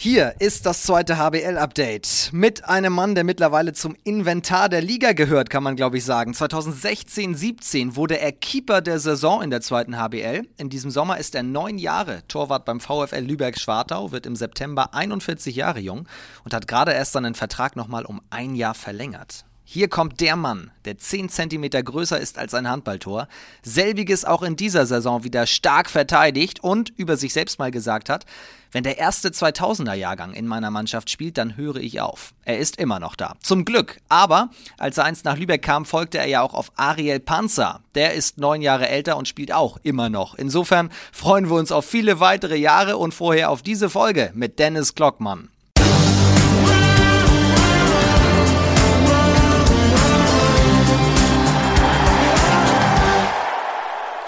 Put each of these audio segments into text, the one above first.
Hier ist das zweite HBL-Update mit einem Mann, der mittlerweile zum Inventar der Liga gehört, kann man glaube ich sagen. 2016-17 wurde er Keeper der Saison in der zweiten HBL. In diesem Sommer ist er neun Jahre Torwart beim VfL Lübeck-Schwartau, wird im September 41 Jahre jung und hat gerade erst seinen Vertrag nochmal um ein Jahr verlängert. Hier kommt der Mann, der 10 cm größer ist als ein Handballtor, selbiges auch in dieser Saison wieder stark verteidigt und über sich selbst mal gesagt hat, wenn der erste 2000er Jahrgang in meiner Mannschaft spielt, dann höre ich auf. Er ist immer noch da. Zum Glück. Aber als er einst nach Lübeck kam, folgte er ja auch auf Ariel Panzer. Der ist neun Jahre älter und spielt auch immer noch. Insofern freuen wir uns auf viele weitere Jahre und vorher auf diese Folge mit Dennis Glockmann.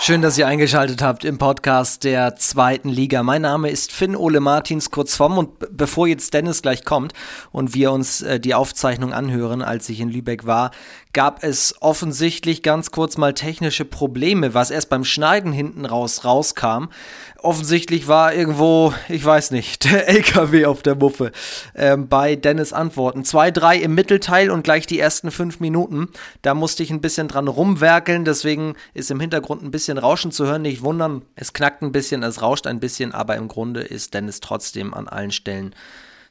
Schön, dass ihr eingeschaltet habt im Podcast der zweiten Liga. Mein Name ist Finn Ole Martins, kurz vom. Und bevor jetzt Dennis gleich kommt und wir uns äh, die Aufzeichnung anhören, als ich in Lübeck war, gab es offensichtlich ganz kurz mal technische Probleme, was erst beim Schneiden hinten raus rauskam. Offensichtlich war irgendwo, ich weiß nicht, der LKW auf der Muffe ähm, bei Dennis Antworten. 2-3 im Mittelteil und gleich die ersten fünf Minuten. Da musste ich ein bisschen dran rumwerkeln, deswegen ist im Hintergrund ein bisschen Rauschen zu hören. Nicht wundern, es knackt ein bisschen, es rauscht ein bisschen, aber im Grunde ist Dennis trotzdem an allen Stellen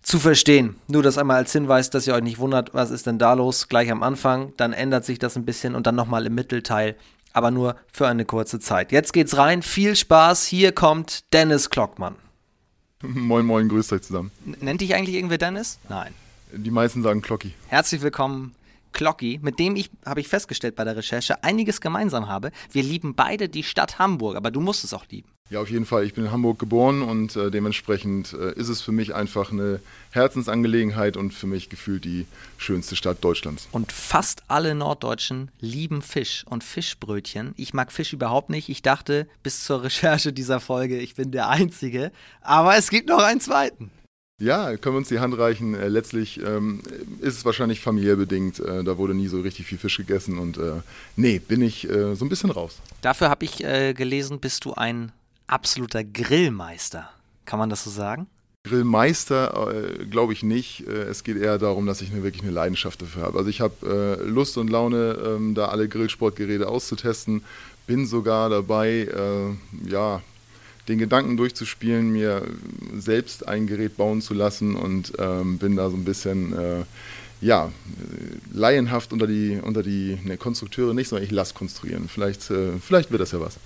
zu verstehen. Nur das einmal als Hinweis, dass ihr euch nicht wundert, was ist denn da los, gleich am Anfang, dann ändert sich das ein bisschen und dann nochmal im Mittelteil, aber nur für eine kurze Zeit. Jetzt geht's rein, viel Spaß, hier kommt Dennis Klockmann. Moin, moin, grüßt euch zusammen. Nennt dich eigentlich irgendwer Dennis? Nein. Die meisten sagen Klocki. Herzlich willkommen Glocki, mit dem ich, habe ich festgestellt bei der Recherche, einiges gemeinsam habe. Wir lieben beide die Stadt Hamburg, aber du musst es auch lieben. Ja, auf jeden Fall. Ich bin in Hamburg geboren und äh, dementsprechend äh, ist es für mich einfach eine Herzensangelegenheit und für mich gefühlt die schönste Stadt Deutschlands. Und fast alle Norddeutschen lieben Fisch und Fischbrötchen. Ich mag Fisch überhaupt nicht. Ich dachte bis zur Recherche dieser Folge, ich bin der Einzige. Aber es gibt noch einen zweiten. Ja, können wir uns die Hand reichen. Äh, letztlich ähm, ist es wahrscheinlich familiär bedingt. Äh, da wurde nie so richtig viel Fisch gegessen und äh, nee, bin ich äh, so ein bisschen raus. Dafür habe ich äh, gelesen, bist du ein absoluter Grillmeister. Kann man das so sagen? Grillmeister äh, glaube ich nicht. es geht eher darum, dass ich eine, wirklich eine Leidenschaft dafür habe. Also ich habe Lust und Laune, ähm, da alle Grillsportgeräte auszutesten. Bin sogar dabei, ja, den Gedanken durchzuspielen, mir selbst ein Gerät bauen zu lassen und ähm, bin da so ein bisschen äh, ja, laienhaft unter die, unter die ne, Konstrukteure nicht, sondern ich lasse konstruieren. Vielleicht, äh, vielleicht wird das ja was.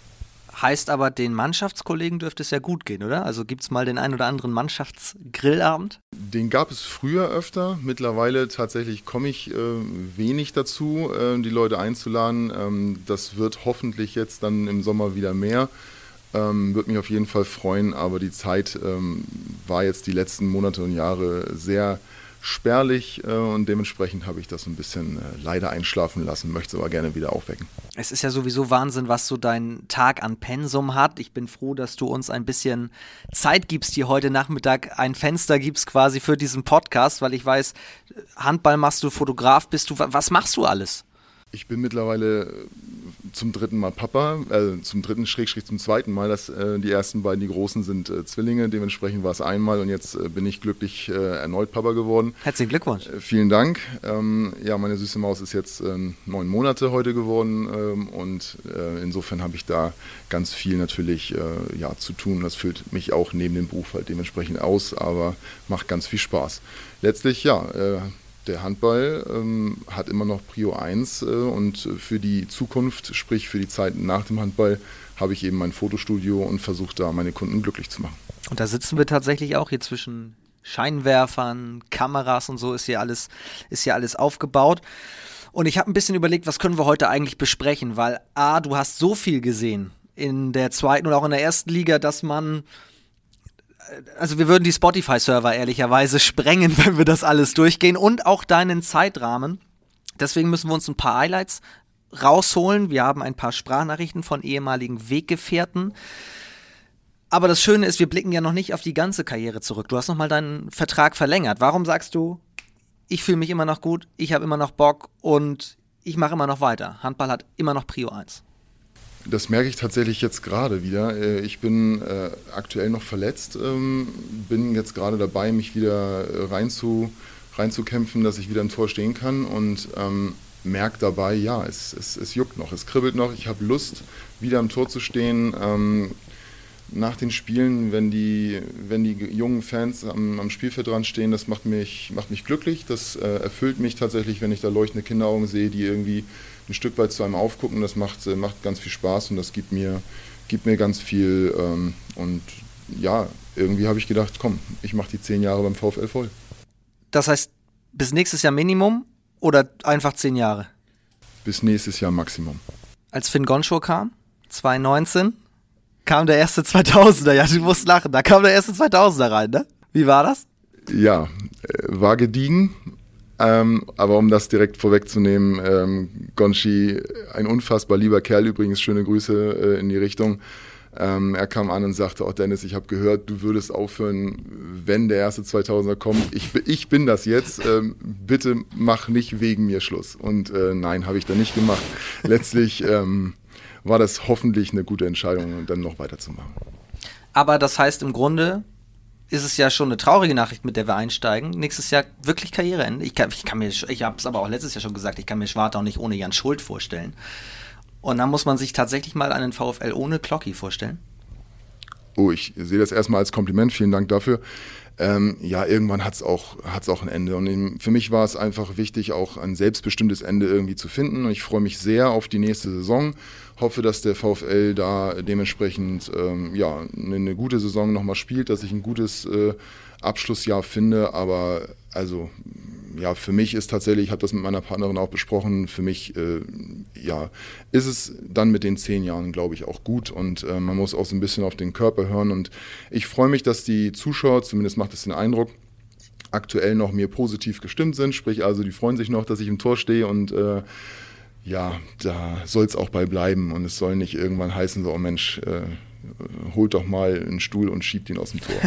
Heißt aber, den Mannschaftskollegen dürfte es ja gut gehen, oder? Also gibt es mal den einen oder anderen Mannschaftsgrillabend? Den gab es früher öfter. Mittlerweile tatsächlich komme ich äh, wenig dazu, äh, die Leute einzuladen. Ähm, das wird hoffentlich jetzt dann im Sommer wieder mehr. Ähm, Würde mich auf jeden Fall freuen, aber die Zeit ähm, war jetzt die letzten Monate und Jahre sehr spärlich äh, und dementsprechend habe ich das ein bisschen äh, leider einschlafen lassen, möchte es aber gerne wieder aufwecken. Es ist ja sowieso Wahnsinn, was so dein Tag an Pensum hat. Ich bin froh, dass du uns ein bisschen Zeit gibst, hier heute Nachmittag ein Fenster gibst quasi für diesen Podcast, weil ich weiß, Handball machst du, Fotograf bist du, was machst du alles? Ich bin mittlerweile zum dritten Mal Papa, äh, zum dritten Schrägstrich zum zweiten Mal. Das, äh, die ersten beiden, die großen, sind äh, Zwillinge. Dementsprechend war es einmal und jetzt äh, bin ich glücklich äh, erneut Papa geworden. Herzlichen Glückwunsch. Äh, vielen Dank. Ähm, ja, meine süße Maus ist jetzt neun Monate heute geworden ähm, und insofern habe ich da ganz viel natürlich ja, zu tun. Das füllt mich auch neben dem Beruf halt dementsprechend aus, aber macht ganz viel Spaß. Letztlich, ja, der Handball ähm, hat immer noch Prio 1 äh, und für die Zukunft, sprich für die Zeit nach dem Handball, habe ich eben mein Fotostudio und versuche da meine Kunden glücklich zu machen. Und da sitzen wir tatsächlich auch hier zwischen Scheinwerfern, Kameras und so ist hier alles, ist hier alles aufgebaut. Und ich habe ein bisschen überlegt, was können wir heute eigentlich besprechen, weil A, du hast so viel gesehen in der zweiten und auch in der ersten Liga, dass man also wir würden die Spotify-Server ehrlicherweise sprengen, wenn wir das alles durchgehen und auch deinen Zeitrahmen. Deswegen müssen wir uns ein paar Highlights rausholen. Wir haben ein paar Sprachnachrichten von ehemaligen Weggefährten. Aber das Schöne ist, wir blicken ja noch nicht auf die ganze Karriere zurück. Du hast nochmal deinen Vertrag verlängert. Warum sagst du, ich fühle mich immer noch gut, ich habe immer noch Bock und ich mache immer noch weiter? Handball hat immer noch Prio 1. Das merke ich tatsächlich jetzt gerade wieder. Äh, ich bin äh, aktuell noch verletzt, ähm, bin jetzt gerade dabei, mich wieder äh, rein zu, reinzukämpfen, dass ich wieder im Tor stehen kann und ähm, merke dabei, ja, es, es, es juckt noch, es kribbelt noch, ich habe Lust, wieder im Tor zu stehen. Ähm, nach den Spielen, wenn die, wenn die jungen Fans am, am Spielfeld dran stehen, das macht mich, macht mich glücklich. Das äh, erfüllt mich tatsächlich, wenn ich da leuchtende Kinderaugen sehe, die irgendwie ein Stück weit zu einem aufgucken. Das macht, äh, macht ganz viel Spaß und das gibt mir, gibt mir ganz viel. Ähm, und ja, irgendwie habe ich gedacht, komm, ich mache die zehn Jahre beim VfL voll. Das heißt, bis nächstes Jahr Minimum oder einfach zehn Jahre? Bis nächstes Jahr Maximum. Als Finn Gonschor kam, 2019, kam der erste 2000er. Ja, du musst lachen. Da kam der erste 2000er rein, ne? Wie war das? Ja, äh, war gediegen. Ähm, aber um das direkt vorwegzunehmen, ähm, Gonchi, ein unfassbar lieber Kerl übrigens, schöne Grüße äh, in die Richtung. Ähm, er kam an und sagte, oh Dennis, ich habe gehört, du würdest aufhören, wenn der erste 2000er kommt. Ich, ich bin das jetzt, ähm, bitte mach nicht wegen mir Schluss. Und äh, nein, habe ich da nicht gemacht. Letztlich ähm, war das hoffentlich eine gute Entscheidung, dann noch weiterzumachen. Aber das heißt im Grunde ist es ja schon eine traurige Nachricht, mit der wir einsteigen. Nächstes Jahr wirklich Karriereende. Ich kann, ich kann ich habe es aber auch letztes Jahr schon gesagt, ich kann mir Schwartau nicht ohne Jan Schuld vorstellen. Und dann muss man sich tatsächlich mal einen VfL ohne Klocki vorstellen. Oh, ich sehe das erstmal als Kompliment. Vielen Dank dafür ähm, ja, irgendwann hat es auch, hat's auch ein Ende. Und für mich war es einfach wichtig, auch ein selbstbestimmtes Ende irgendwie zu finden. Und ich freue mich sehr auf die nächste Saison. Hoffe, dass der VfL da dementsprechend ähm, ja, eine, eine, gute Saison nochmal spielt, dass ich ein gutes äh, Abschlussjahr finde. Aber also ja, für mich ist tatsächlich, ich habe das mit meiner Partnerin auch besprochen, für mich äh, ja, ist es dann mit den zehn Jahren, glaube ich, auch gut. Und äh, man muss auch so ein bisschen auf den Körper hören. Und ich freue mich, dass die Zuschauer, zumindest macht es den Eindruck, aktuell noch mir positiv gestimmt sind, sprich also, die freuen sich noch, dass ich im Tor stehe. Und äh, ja, da soll es auch bei bleiben. Und es soll nicht irgendwann heißen, so, oh Mensch, äh, holt doch mal einen Stuhl und schiebt ihn aus dem Tor.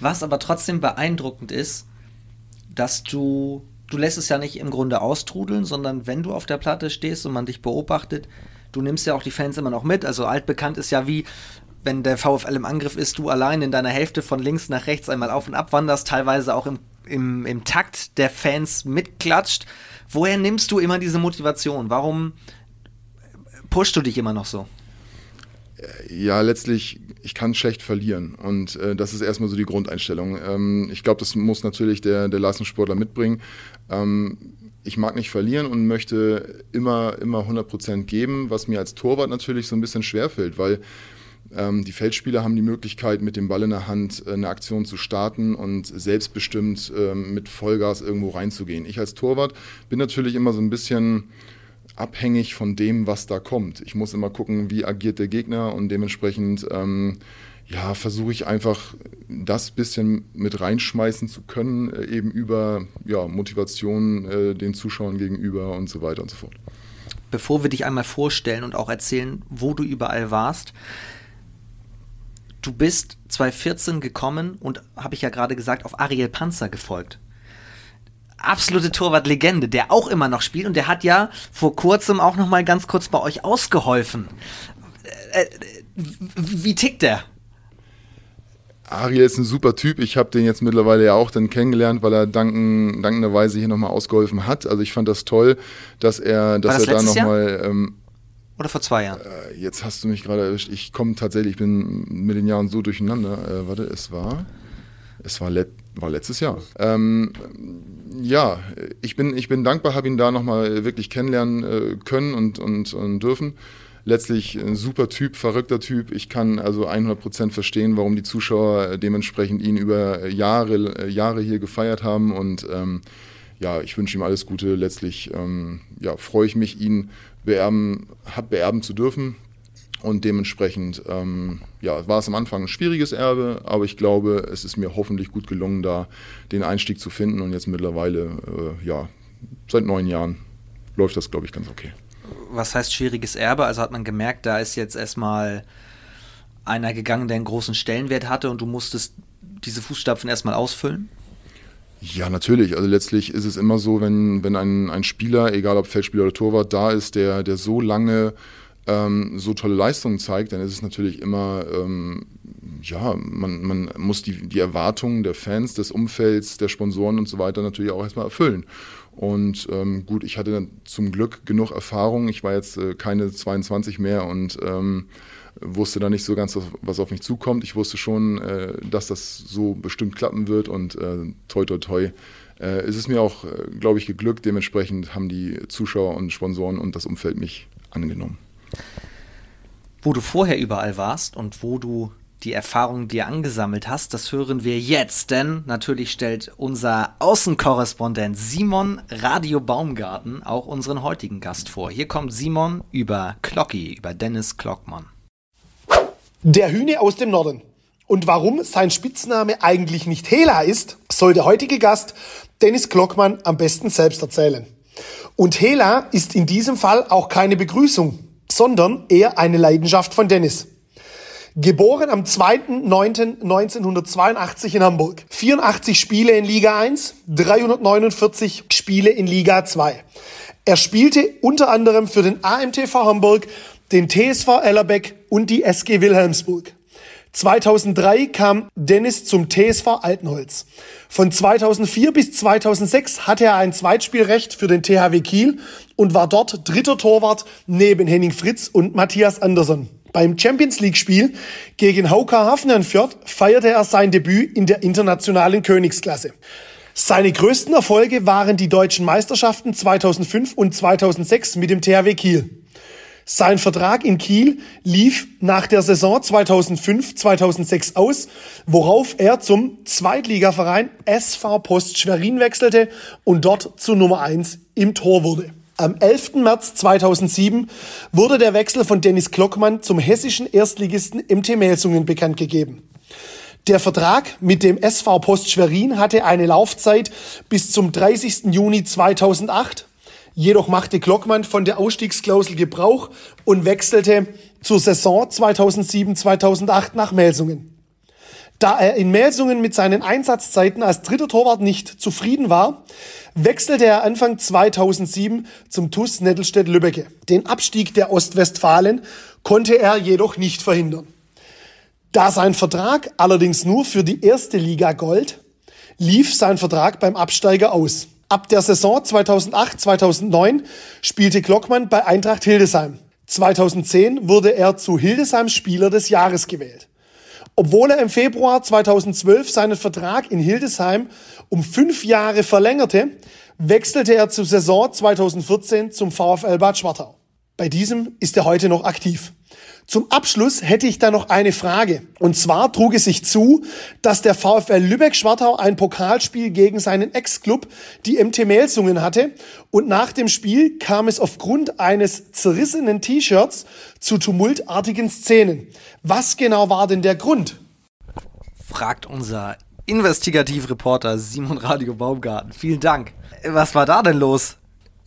Was aber trotzdem beeindruckend ist, dass du, du lässt es ja nicht im Grunde austrudeln, sondern wenn du auf der Platte stehst und man dich beobachtet, du nimmst ja auch die Fans immer noch mit. Also altbekannt ist ja wie, wenn der VfL im Angriff ist, du allein in deiner Hälfte von links nach rechts einmal auf und ab wanderst, teilweise auch im, im, im Takt der Fans mitklatscht. Woher nimmst du immer diese Motivation? Warum pushst du dich immer noch so? Ja, letztlich ich kann schlecht verlieren. Und äh, das ist erstmal so die Grundeinstellung. Ähm, ich glaube, das muss natürlich der, der Leistungssportler mitbringen. Ähm, ich mag nicht verlieren und möchte immer, immer 100% geben, was mir als Torwart natürlich so ein bisschen schwerfällt, weil ähm, die Feldspieler haben die Möglichkeit, mit dem Ball in der Hand äh, eine Aktion zu starten und selbstbestimmt äh, mit Vollgas irgendwo reinzugehen. Ich als Torwart bin natürlich immer so ein bisschen abhängig von dem, was da kommt. Ich muss immer gucken, wie agiert der Gegner und dementsprechend ähm, ja, versuche ich einfach das bisschen mit reinschmeißen zu können, äh, eben über ja, Motivation äh, den Zuschauern gegenüber und so weiter und so fort. Bevor wir dich einmal vorstellen und auch erzählen, wo du überall warst, du bist 2014 gekommen und habe ich ja gerade gesagt, auf Ariel Panzer gefolgt absolute Torwartlegende, der auch immer noch spielt und der hat ja vor kurzem auch noch mal ganz kurz bei euch ausgeholfen. Äh, wie tickt der? Ariel ist ein super Typ. Ich habe den jetzt mittlerweile ja auch dann kennengelernt, weil er danken, dankenderweise hier nochmal ausgeholfen hat. Also ich fand das toll, dass er, dass das er da nochmal. Ähm, Oder vor zwei Jahren? Äh, jetzt hast du mich gerade erwischt. Ich komme tatsächlich, ich bin mit den Jahren so durcheinander. Äh, warte, es war. Es war, let, war letztes Jahr. Ähm, ja, ich bin, ich bin dankbar, habe ihn da nochmal wirklich kennenlernen äh, können und, und, und dürfen. Letztlich ein super Typ, verrückter Typ. Ich kann also 100% verstehen, warum die Zuschauer dementsprechend ihn über Jahre, Jahre hier gefeiert haben. Und ähm, ja, ich wünsche ihm alles Gute. Letztlich ähm, ja, freue ich mich, ihn beerben, beerben zu dürfen. Und dementsprechend ähm, ja, war es am Anfang ein schwieriges Erbe, aber ich glaube, es ist mir hoffentlich gut gelungen, da den Einstieg zu finden. Und jetzt mittlerweile, äh, ja, seit neun Jahren läuft das, glaube ich, ganz okay. Was heißt schwieriges Erbe? Also hat man gemerkt, da ist jetzt erstmal einer gegangen, der einen großen Stellenwert hatte und du musstest diese Fußstapfen erstmal ausfüllen? Ja, natürlich. Also letztlich ist es immer so, wenn, wenn ein, ein Spieler, egal ob Feldspieler oder Torwart, da ist, der, der so lange ähm, so tolle Leistungen zeigt, dann ist es natürlich immer, ähm, ja, man, man muss die, die Erwartungen der Fans, des Umfelds, der Sponsoren und so weiter natürlich auch erstmal erfüllen. Und ähm, gut, ich hatte dann zum Glück genug Erfahrung. Ich war jetzt äh, keine 22 mehr und ähm, wusste da nicht so ganz, was auf mich zukommt. Ich wusste schon, äh, dass das so bestimmt klappen wird und äh, toi toi toi. Äh, es ist mir auch, äh, glaube ich, geglückt. Dementsprechend haben die Zuschauer und Sponsoren und das Umfeld mich angenommen. Wo du vorher überall warst und wo du die Erfahrung dir angesammelt hast, das hören wir jetzt, denn natürlich stellt unser Außenkorrespondent Simon Radio Baumgarten auch unseren heutigen Gast vor. Hier kommt Simon über Klocki, über Dennis Klockmann. Der Hühne aus dem Norden. Und warum sein Spitzname eigentlich nicht Hela ist, soll der heutige Gast Dennis Klockmann am besten selbst erzählen. Und Hela ist in diesem Fall auch keine Begrüßung, sondern eher eine Leidenschaft von Dennis. Geboren am 2.9.1982 in Hamburg. 84 Spiele in Liga 1, 349 Spiele in Liga 2. Er spielte unter anderem für den AMTV Hamburg, den TSV Ellerbeck und die SG Wilhelmsburg. 2003 kam Dennis zum TSV Altenholz. Von 2004 bis 2006 hatte er ein Zweitspielrecht für den THW Kiel und war dort dritter Torwart neben Henning Fritz und Matthias Andersson. Beim Champions League Spiel gegen Hauka Hafnarfjord feierte er sein Debüt in der internationalen Königsklasse. Seine größten Erfolge waren die deutschen Meisterschaften 2005 und 2006 mit dem THW Kiel. Sein Vertrag in Kiel lief nach der Saison 2005-2006 aus, worauf er zum Zweitligaverein SV Post Schwerin wechselte und dort zu Nummer 1 im Tor wurde. Am 11. März 2007 wurde der Wechsel von Dennis Klockmann zum hessischen Erstligisten MT Melsungen bekannt gegeben. Der Vertrag mit dem SV Post Schwerin hatte eine Laufzeit bis zum 30. Juni 2008 Jedoch machte Glockmann von der Ausstiegsklausel Gebrauch und wechselte zur Saison 2007-2008 nach Melsungen. Da er in Melsungen mit seinen Einsatzzeiten als dritter Torwart nicht zufrieden war, wechselte er Anfang 2007 zum TuS Nettelstedt-Lübbecke. Den Abstieg der Ostwestfalen konnte er jedoch nicht verhindern. Da sein Vertrag allerdings nur für die erste Liga gold, lief sein Vertrag beim Absteiger aus. Ab der Saison 2008-2009 spielte Glockmann bei Eintracht Hildesheim. 2010 wurde er zu Hildesheims Spieler des Jahres gewählt. Obwohl er im Februar 2012 seinen Vertrag in Hildesheim um fünf Jahre verlängerte, wechselte er zur Saison 2014 zum VfL Bad Schwartau. Bei diesem ist er heute noch aktiv. Zum Abschluss hätte ich da noch eine Frage. Und zwar trug es sich zu, dass der VfL Lübeck-Schwartau ein Pokalspiel gegen seinen Ex-Club, die MT Melsungen, hatte. Und nach dem Spiel kam es aufgrund eines zerrissenen T-Shirts zu tumultartigen Szenen. Was genau war denn der Grund? Fragt unser Investigativreporter Simon Radio Baumgarten. Vielen Dank. Was war da denn los?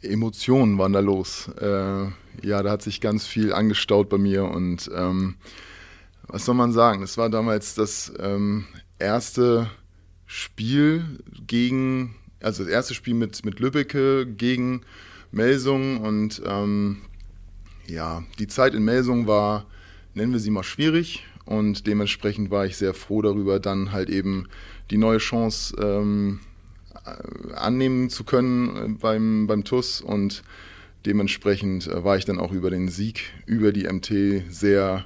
Emotionen waren da los. Äh ja, da hat sich ganz viel angestaut bei mir und ähm, was soll man sagen? Es war damals das ähm, erste Spiel gegen, also das erste Spiel mit, mit Lübbecke gegen Melsung und ähm, ja, die Zeit in Melsung war, nennen wir sie mal schwierig und dementsprechend war ich sehr froh darüber, dann halt eben die neue Chance ähm, annehmen zu können äh, beim, beim TUS und dementsprechend äh, war ich dann auch über den Sieg über die MT sehr,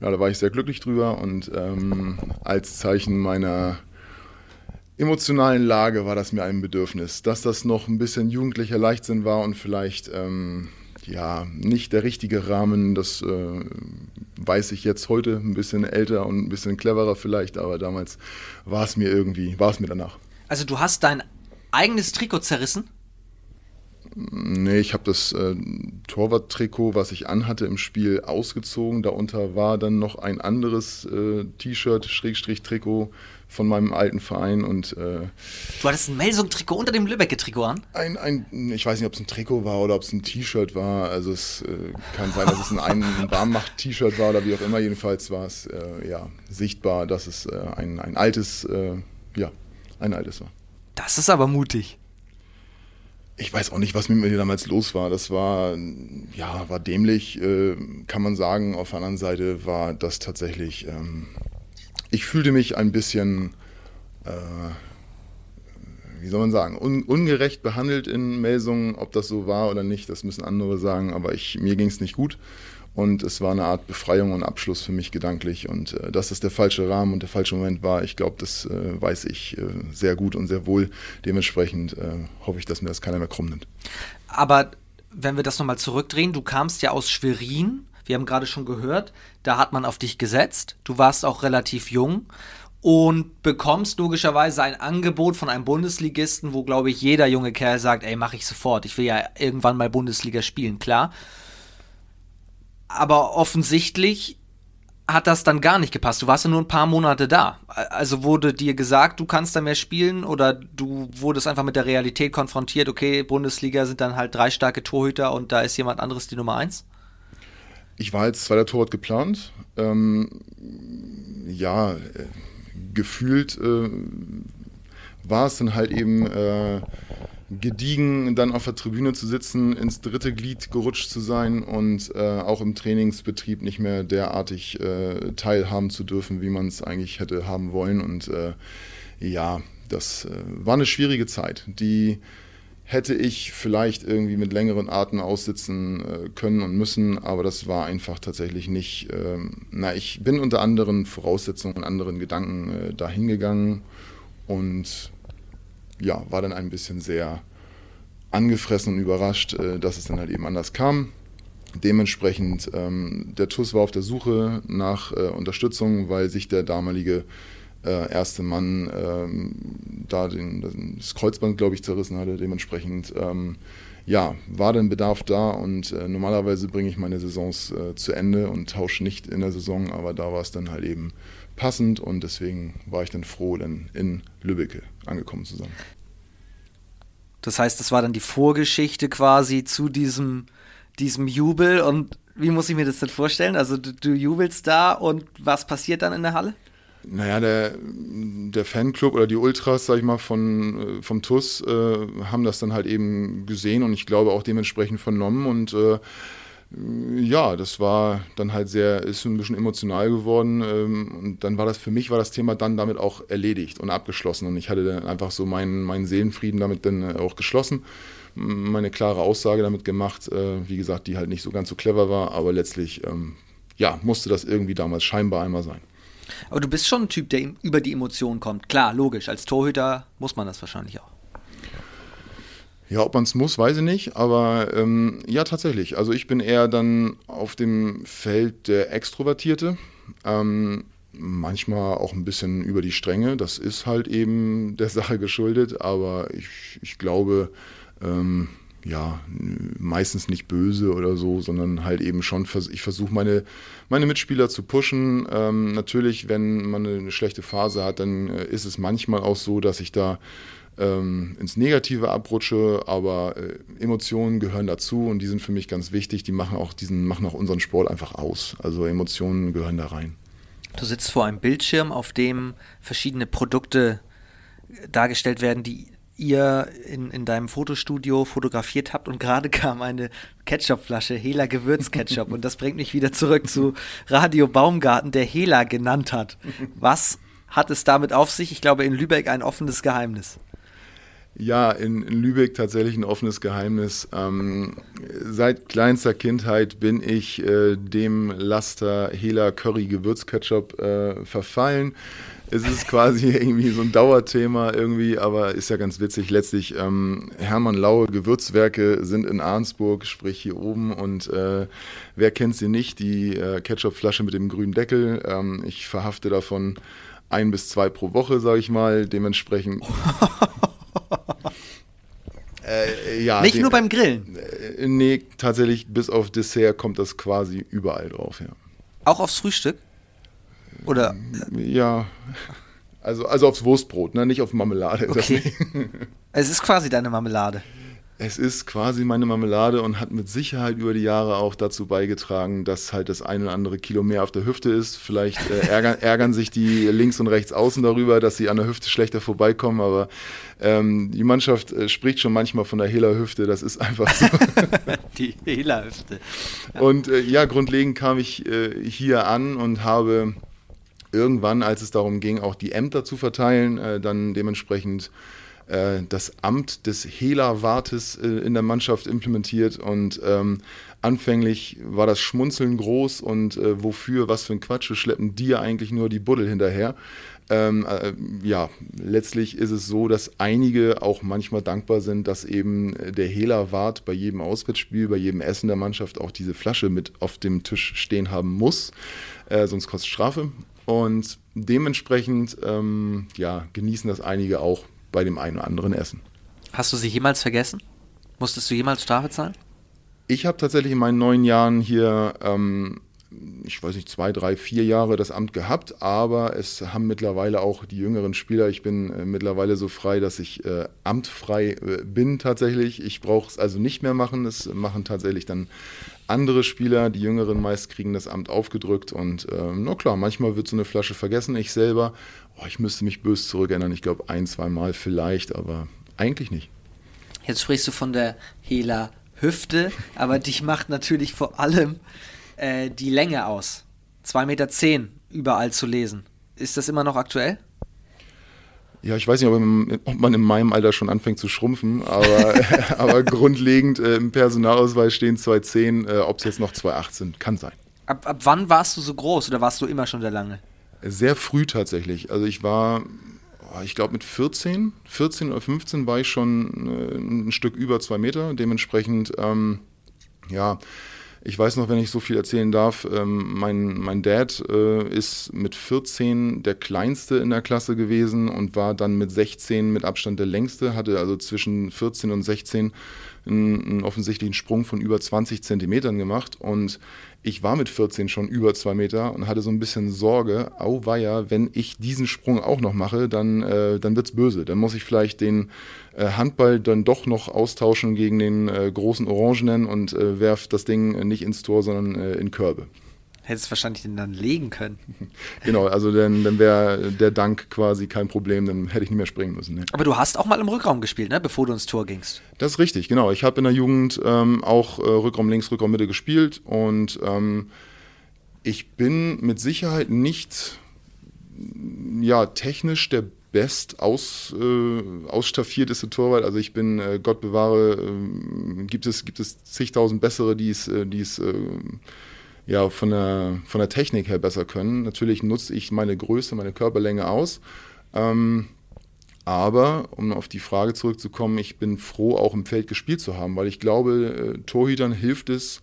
ja, da war ich sehr glücklich drüber und ähm, als Zeichen meiner emotionalen Lage war das mir ein Bedürfnis, dass das noch ein bisschen jugendlicher Leichtsinn war und vielleicht ähm, ja nicht der richtige Rahmen. Das äh, weiß ich jetzt heute ein bisschen älter und ein bisschen cleverer vielleicht, aber damals war es mir irgendwie, war es mir danach. Also du hast dein eigenes Trikot zerrissen? Nee, ich habe das äh, Torwart-Trikot, was ich anhatte im Spiel, ausgezogen. Darunter war dann noch ein anderes äh, T-Shirt, Schrägstrich Trikot von meinem alten Verein. Und, äh, du hattest ein Melsung-Trikot unter dem Lübbecke-Trikot an? Ein, ein, ich weiß nicht, ob es ein Trikot war oder ob es ein T-Shirt war. Also es äh, kann sein, dass es ein, ein Warmmacht-T-Shirt war oder wie auch immer. Jedenfalls war es äh, ja, sichtbar, dass es äh, ein, ein altes, ja, ein altes war Das ist aber mutig. Ich weiß auch nicht, was mit mir damals los war. Das war, ja, war dämlich, äh, kann man sagen. Auf der anderen Seite war das tatsächlich, ähm, ich fühlte mich ein bisschen, äh, wie soll man sagen, un ungerecht behandelt in Melsungen. Ob das so war oder nicht, das müssen andere sagen. Aber ich, mir ging es nicht gut. Und es war eine Art Befreiung und Abschluss für mich gedanklich. Und äh, dass das der falsche Rahmen und der falsche Moment war, ich glaube, das äh, weiß ich äh, sehr gut und sehr wohl. Dementsprechend äh, hoffe ich, dass mir das keiner mehr krumm nimmt. Aber wenn wir das nochmal zurückdrehen, du kamst ja aus Schwerin. Wir haben gerade schon gehört, da hat man auf dich gesetzt. Du warst auch relativ jung und bekommst logischerweise ein Angebot von einem Bundesligisten, wo, glaube ich, jeder junge Kerl sagt, ey, mache ich sofort. Ich will ja irgendwann mal Bundesliga spielen, klar aber offensichtlich hat das dann gar nicht gepasst. Du warst ja nur ein paar Monate da. Also wurde dir gesagt, du kannst da mehr spielen oder du wurdest einfach mit der Realität konfrontiert, okay, Bundesliga sind dann halt drei starke Torhüter und da ist jemand anderes die Nummer eins? Ich war als zweiter Torwart geplant. Ähm, ja, äh, gefühlt äh, war es dann halt eben äh, gediegen dann auf der Tribüne zu sitzen, ins dritte Glied gerutscht zu sein und äh, auch im Trainingsbetrieb nicht mehr derartig äh, teilhaben zu dürfen, wie man es eigentlich hätte haben wollen. Und äh, ja, das äh, war eine schwierige Zeit. Die hätte ich vielleicht irgendwie mit längeren Arten aussitzen äh, können und müssen, aber das war einfach tatsächlich nicht. Ähm, na, ich bin unter anderen Voraussetzungen und anderen Gedanken äh, dahin gegangen und ja, war dann ein bisschen sehr angefressen und überrascht, äh, dass es dann halt eben anders kam. Dementsprechend, ähm, der TUS war auf der Suche nach äh, Unterstützung, weil sich der damalige äh, erste Mann ähm, da den, das Kreuzband, glaube ich, zerrissen hatte. Dementsprechend, ähm, ja, war dann Bedarf da und äh, normalerweise bringe ich meine Saisons äh, zu Ende und tausche nicht in der Saison, aber da war es dann halt eben passend und deswegen war ich dann froh, dann in Lübbecke angekommen zu sein. Das heißt, das war dann die Vorgeschichte quasi zu diesem, diesem Jubel und wie muss ich mir das denn vorstellen? Also du, du jubelst da und was passiert dann in der Halle? Naja, der, der Fanclub oder die Ultras, sag ich mal, von, äh, vom TUS äh, haben das dann halt eben gesehen und ich glaube auch dementsprechend vernommen und äh, ja, das war dann halt sehr, ist ein bisschen emotional geworden. Ähm, und dann war das für mich war das Thema dann damit auch erledigt und abgeschlossen. Und ich hatte dann einfach so meinen, meinen Seelenfrieden damit dann äh, auch geschlossen. Meine klare Aussage damit gemacht, äh, wie gesagt, die halt nicht so ganz so clever war, aber letztlich ähm, ja, musste das irgendwie damals scheinbar einmal sein. Aber du bist schon ein Typ, der über die Emotionen kommt. Klar, logisch. Als Torhüter muss man das wahrscheinlich auch. Ja, ob man es muss, weiß ich nicht, aber ähm, ja, tatsächlich. Also ich bin eher dann auf dem Feld der Extrovertierte. Ähm, manchmal auch ein bisschen über die Stränge. Das ist halt eben der Sache geschuldet, aber ich, ich glaube, ähm, ja, meistens nicht böse oder so, sondern halt eben schon, ich versuche meine, meine Mitspieler zu pushen. Ähm, natürlich, wenn man eine schlechte Phase hat, dann äh, ist es manchmal auch so, dass ich da ähm, ins Negative abrutsche, aber äh, Emotionen gehören dazu und die sind für mich ganz wichtig. Die machen auch diesen, machen auch unseren Sport einfach aus. Also Emotionen gehören da rein. Du sitzt vor einem Bildschirm, auf dem verschiedene Produkte dargestellt werden, die ihr in, in deinem Fotostudio fotografiert habt und gerade kam eine Ketchupflasche, Hela Gewürzketchup und das bringt mich wieder zurück zu Radio Baumgarten, der Hela genannt hat. Was hat es damit auf sich? Ich glaube in Lübeck ein offenes Geheimnis. Ja, in, in, Lübeck tatsächlich ein offenes Geheimnis. Ähm, seit kleinster Kindheit bin ich äh, dem Laster Hela Curry Gewürzketchup äh, verfallen. Es ist quasi irgendwie so ein Dauerthema irgendwie, aber ist ja ganz witzig. Letztlich ähm, Hermann Laue Gewürzwerke sind in Arnsburg, sprich hier oben. Und äh, wer kennt sie nicht? Die äh, Ketchupflasche mit dem grünen Deckel. Ähm, ich verhafte davon ein bis zwei pro Woche, sage ich mal. Dementsprechend. Äh, ja, Nicht den, nur beim Grillen. Äh, nee, tatsächlich bis auf Dessert kommt das quasi überall drauf, ja. Auch aufs Frühstück? Oder? Ja. Also, also aufs Wurstbrot, ne? nicht auf Marmelade. Okay. es ist quasi deine Marmelade. es ist quasi meine Marmelade und hat mit Sicherheit über die Jahre auch dazu beigetragen, dass halt das ein oder andere Kilo mehr auf der Hüfte ist. Vielleicht äh, ärgern, ärgern, sich die links und rechts außen darüber, dass sie an der Hüfte schlechter vorbeikommen, aber ähm, die Mannschaft äh, spricht schon manchmal von der Hehler-Hüfte, das ist einfach so. die Hehler-Hüfte. Ja. Und äh, ja, grundlegend kam ich äh, hier an und habe irgendwann, als es darum ging, auch die Ämter zu verteilen, äh, dann dementsprechend äh, das Amt des Hehlerwartes äh, in der Mannschaft implementiert und ähm, anfänglich war das Schmunzeln groß und äh, wofür, was für ein Quatsch, wir schleppen dir eigentlich nur die Buddel hinterher. Ähm, äh, ja, letztlich ist es so, dass einige auch manchmal dankbar sind, dass eben der Hehlerwart bei jedem Auswärtsspiel, bei jedem Essen der Mannschaft auch diese Flasche mit auf dem Tisch stehen haben muss, äh, sonst kostet Strafe. Und dementsprechend ähm, ja, genießen das einige auch bei dem einen oder anderen Essen. Hast du sie jemals vergessen? Musstest du jemals Strafe zahlen? Ich habe tatsächlich in meinen neun Jahren hier, ähm, ich weiß nicht, zwei, drei, vier Jahre das Amt gehabt, aber es haben mittlerweile auch die jüngeren Spieler, ich bin äh, mittlerweile so frei, dass ich äh, amtfrei äh, bin tatsächlich. Ich brauche es also nicht mehr machen, das machen tatsächlich dann andere Spieler, die Jüngeren meist kriegen das Amt aufgedrückt und äh, na klar, manchmal wird so eine Flasche vergessen. Ich selber, oh, ich müsste mich böse zurückerinnern, ich glaube ein, zwei Mal vielleicht, aber eigentlich nicht. Jetzt sprichst du von der Hela Hüfte, aber dich macht natürlich vor allem äh, die Länge aus. 2,10 Meter zehn überall zu lesen. Ist das immer noch aktuell? Ja, ich weiß nicht, ob, man in meinem Alter schon anfängt zu schrumpfen, aber, aber grundlegend äh, im Personalausweis stehen 2,10, äh, ob es jetzt noch 2,8 sind, kann sein. Ab, ab wann warst du so groß oder warst du immer schon der Lange? Sehr früh tatsächlich. Also ich war, oh, ich glaube mit 14, 14 oder 15 war ich schon äh, ein Stück über zwei Meter. Dementsprechend, ähm, ja, ich weiß noch, wenn ich so viel erzählen darf, ähm, mein, mein Dad äh, ist mit 14 der kleinste in der Klasse gewesen und war dann mit 16 mit Abstand der längste, hatte also zwischen 14 und 16 einen, einen offensichtlichen Sprung von über 20 Zentimetern gemacht und ich war mit 14 schon über zwei Meter und hatte so ein bisschen Sorge, auweia, wenn ich diesen Sprung auch noch mache, dann, äh, dann wird's böse. Dann muss ich vielleicht den äh, Handball dann doch noch austauschen gegen den äh, großen Orangenen und äh, werf das Ding nicht ins Tor, sondern äh, in Körbe. Hättest wahrscheinlich den dann legen können. genau, also dann, dann wäre der Dank quasi kein Problem, dann hätte ich nicht mehr springen müssen. Ne? Aber du hast auch mal im Rückraum gespielt, ne? bevor du ins Tor gingst. Das ist richtig, genau. Ich habe in der Jugend ähm, auch äh, Rückraum links, Rückraum Mitte gespielt und ähm, ich bin mit Sicherheit nicht ja, technisch der best aus, äh, ausstaffierteste Torwart. Also ich bin, äh, Gott bewahre, äh, gibt, es, gibt es zigtausend bessere, die es, äh, die es äh, ja, von, der, von der Technik her besser können. Natürlich nutze ich meine Größe, meine Körperlänge aus. Ähm, aber, um auf die Frage zurückzukommen, ich bin froh, auch im Feld gespielt zu haben, weil ich glaube, äh, Torhütern hilft es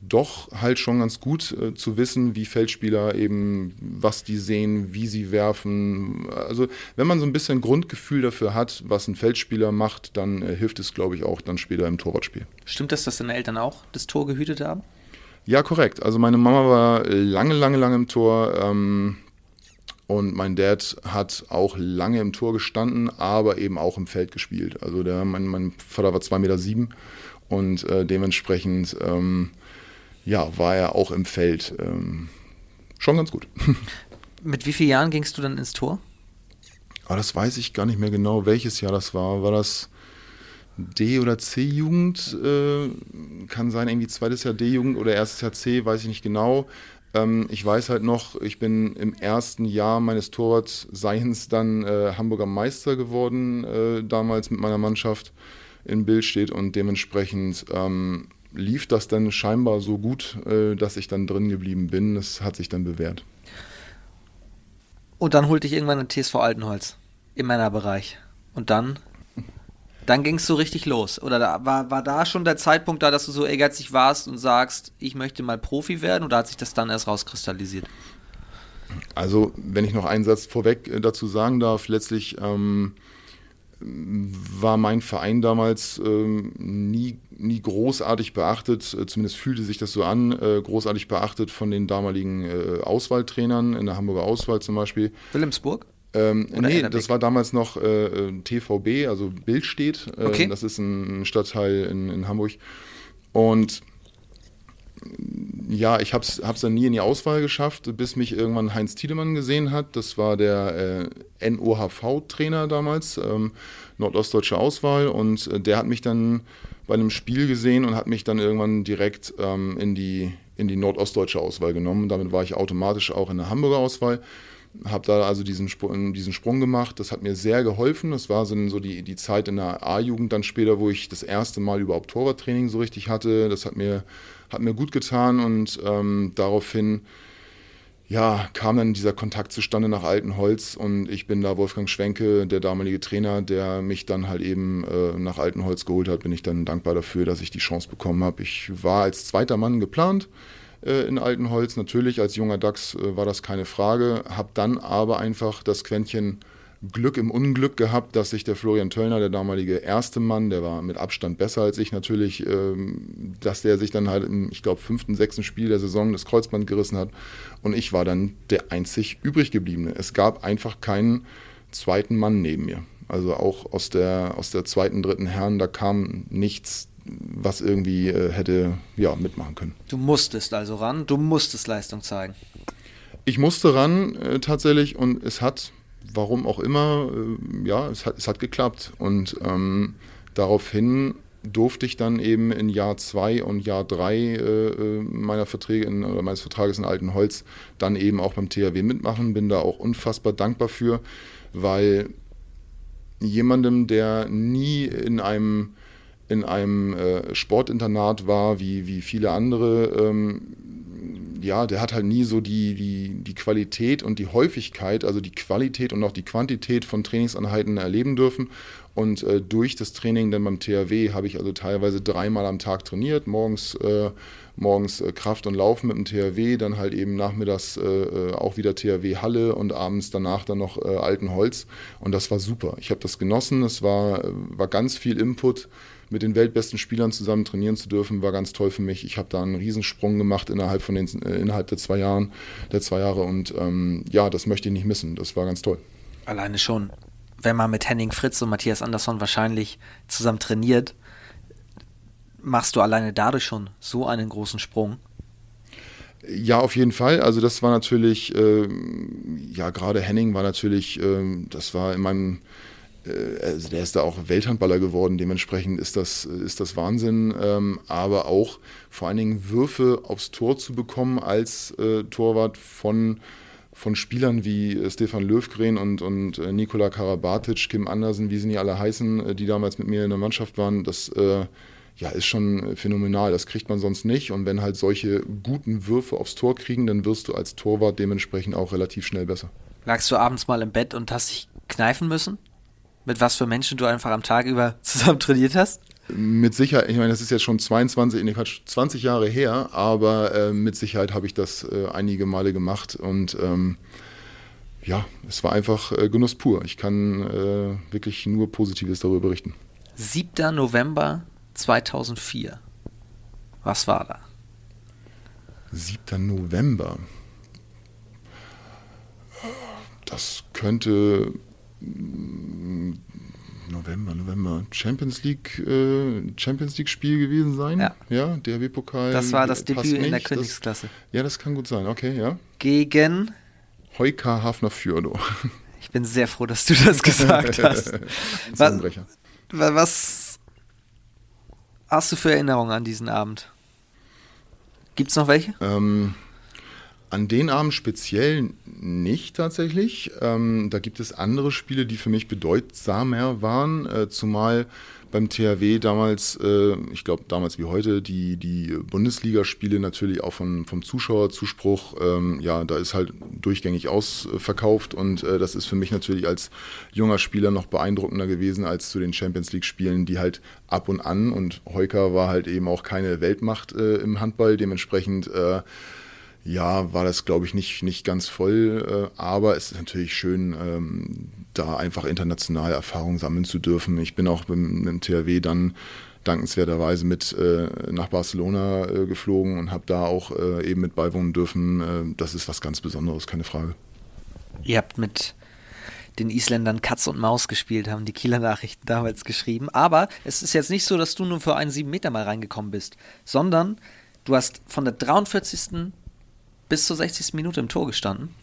doch halt schon ganz gut äh, zu wissen, wie Feldspieler eben, was die sehen, wie sie werfen. Also wenn man so ein bisschen Grundgefühl dafür hat, was ein Feldspieler macht, dann äh, hilft es, glaube ich, auch dann später im Torwartspiel. Stimmt das, dass deine Eltern auch das Tor gehütet haben? Ja, korrekt. Also meine Mama war lange, lange, lange im Tor. Ähm, und mein Dad hat auch lange im Tor gestanden, aber eben auch im Feld gespielt. Also der, mein, mein Vater war 2,7 Meter sieben und äh, dementsprechend ähm, ja, war er auch im Feld ähm, schon ganz gut. Mit wie vielen Jahren gingst du dann ins Tor? Ah, das weiß ich gar nicht mehr genau, welches Jahr das war. War das D- oder C-Jugend, äh, kann sein, irgendwie zweites Jahr D-Jugend oder erstes Jahr C, weiß ich nicht genau. Ähm, ich weiß halt noch, ich bin im ersten Jahr meines Torwartseins dann äh, Hamburger Meister geworden, äh, damals mit meiner Mannschaft in Bild steht und dementsprechend ähm, lief das dann scheinbar so gut, äh, dass ich dann drin geblieben bin. Das hat sich dann bewährt. Und dann holte ich irgendwann ein TSV Altenholz im Männerbereich. Und dann dann ging es so richtig los. Oder da, war, war da schon der Zeitpunkt da, dass du so ehrgeizig warst und sagst, ich möchte mal Profi werden oder hat sich das dann erst rauskristallisiert? Also, wenn ich noch einen Satz vorweg äh, dazu sagen darf, letztlich ähm, war mein Verein damals ähm, nie, nie großartig beachtet, äh, zumindest fühlte sich das so an, äh, großartig beachtet von den damaligen äh, Auswahltrainern in der Hamburger Auswahl zum Beispiel. Wilhelmsburg? Ähm, nee, das war damals noch äh, TVB, also Bild steht. Äh, okay. Das ist ein Stadtteil in, in Hamburg. Und ja, ich habe es dann nie in die Auswahl geschafft, bis mich irgendwann Heinz Tiedemann gesehen hat. Das war der äh, NOHV-Trainer damals, ähm, nordostdeutsche Auswahl. Und äh, der hat mich dann bei einem Spiel gesehen und hat mich dann irgendwann direkt ähm, in, die, in die nordostdeutsche Auswahl genommen. Damit war ich automatisch auch in der Hamburger Auswahl. Habe da also diesen, Sprung, diesen Sprung gemacht. Das hat mir sehr geholfen. Das war so, so die, die Zeit in der A-Jugend dann später, wo ich das erste Mal überhaupt Torwarttraining so richtig hatte. Das hat mir, hat mir gut getan und ähm, daraufhin ja, kam dann dieser Kontakt zustande nach Altenholz und ich bin da Wolfgang Schwenke, der damalige Trainer, der mich dann halt eben äh, nach Altenholz geholt hat, bin ich dann dankbar dafür, dass ich die Chance bekommen habe. Ich war als zweiter Mann geplant äh, in Altenholz, natürlich als junger Dachs äh, war das keine Frage, habe dann aber einfach das Quäntchen Glück im Unglück gehabt, dass sich der Florian Töllner, der damalige erste Mann, der war mit Abstand besser als ich natürlich, ähm, dass der sich dann halt im, ich glaube, fünften, sechsten Spiel der Saison das Kreuzband gerissen hat und ich war dann der einzig übrig gebliebene. Es gab einfach keinen zweiten Mann neben mir. Also auch aus der, aus der zweiten, dritten Herren, da kam nichts, was irgendwie äh, hätte ja, mitmachen können. Du musstest also ran, du musstest Leistung zeigen. Ich musste ran äh, tatsächlich und es hat warum auch immer, äh, ja, es hat, es hat geklappt. Und ähm, daraufhin durfte ich dann eben in Jahr zwei und Jahr drei äh, äh meiner Verträge in, oder meines Vertrages in Altenholz dann eben auch beim THW mitmachen. Bin da auch unfassbar dankbar für, weil jemandem, der nie in einem in einem äh, Sportinternat war, wie, wie viele andere, ähm, ja, der hat halt nie so die, die, die Qualität und die Häufigkeit, also die Qualität und auch die Quantität von Trainingseinheiten erleben dürfen. Und äh, durch das Training dann beim THW habe ich also teilweise dreimal am Tag trainiert, morgens, äh, morgens äh, Kraft und Laufen mit dem THW, dann halt eben nachmittags äh, äh, auch wieder THW Halle und abends danach dann noch äh, Altenholz. Und das war super. Ich habe das genossen, es war, war ganz viel Input mit den weltbesten Spielern zusammen trainieren zu dürfen, war ganz toll für mich. Ich habe da einen Riesensprung gemacht innerhalb von den äh, innerhalb der zwei Jahren, der zwei Jahre und ähm, ja, das möchte ich nicht missen. Das war ganz toll. Alleine schon, wenn man mit Henning Fritz und Matthias Andersson wahrscheinlich zusammen trainiert, machst du alleine dadurch schon so einen großen Sprung. Ja, auf jeden Fall. Also das war natürlich, äh, ja, gerade Henning war natürlich, äh, das war in meinem also der ist da auch Welthandballer geworden, dementsprechend ist das, ist das Wahnsinn. Ähm, aber auch vor allen Dingen Würfe aufs Tor zu bekommen als äh, Torwart von, von Spielern wie äh, Stefan Löwgren und, und äh, Nikola Karabatic, Kim Andersen, wie sie nicht alle heißen, äh, die damals mit mir in der Mannschaft waren, das äh, ja, ist schon phänomenal. Das kriegt man sonst nicht. Und wenn halt solche guten Würfe aufs Tor kriegen, dann wirst du als Torwart dementsprechend auch relativ schnell besser. Lagst du abends mal im Bett und hast dich kneifen müssen? Mit was für Menschen du einfach am Tag über zusammen trainiert hast? Mit Sicherheit, ich meine, das ist jetzt schon 22, nee, Quatsch, 20 Jahre her, aber äh, mit Sicherheit habe ich das äh, einige Male gemacht und ähm, ja, es war einfach äh, Genuss pur. Ich kann äh, wirklich nur Positives darüber berichten. 7. November 2004. Was war da? 7. November. Das könnte November, November, Champions League, äh, Champions League Spiel gewesen sein. Ja. Ja, DRB Pokal. Das war das Debüt in der Königsklasse. Das, ja, das kann gut sein. Okay, ja. Gegen Heuka Hafner Fjordo. Ich bin sehr froh, dass du das gesagt hast. was, was hast du für Erinnerungen an diesen Abend? Gibt es noch welche? Ähm, an den Abend speziell nicht tatsächlich. Ähm, da gibt es andere Spiele, die für mich bedeutsamer waren, äh, zumal beim THW damals, äh, ich glaube damals wie heute, die, die Bundesligaspiele natürlich auch von, vom Zuschauerzuspruch, ähm, ja, da ist halt durchgängig ausverkauft und äh, das ist für mich natürlich als junger Spieler noch beeindruckender gewesen als zu den Champions League-Spielen, die halt ab und an und Heuker war halt eben auch keine Weltmacht äh, im Handball, dementsprechend äh, ja, war das, glaube ich, nicht, nicht ganz voll, äh, aber es ist natürlich schön, ähm, da einfach international Erfahrung sammeln zu dürfen. Ich bin auch mit, dem THW dann dankenswerterweise mit äh, nach Barcelona äh, geflogen und habe da auch äh, eben mit beiwohnen dürfen. Äh, das ist was ganz Besonderes, keine Frage. Ihr habt mit den Isländern Katz und Maus gespielt, haben die Kieler Nachrichten damals geschrieben. Aber es ist jetzt nicht so, dass du nur für einen 7 Meter mal reingekommen bist, sondern du hast von der 43. bis zur 60. Minute im Tor gestanden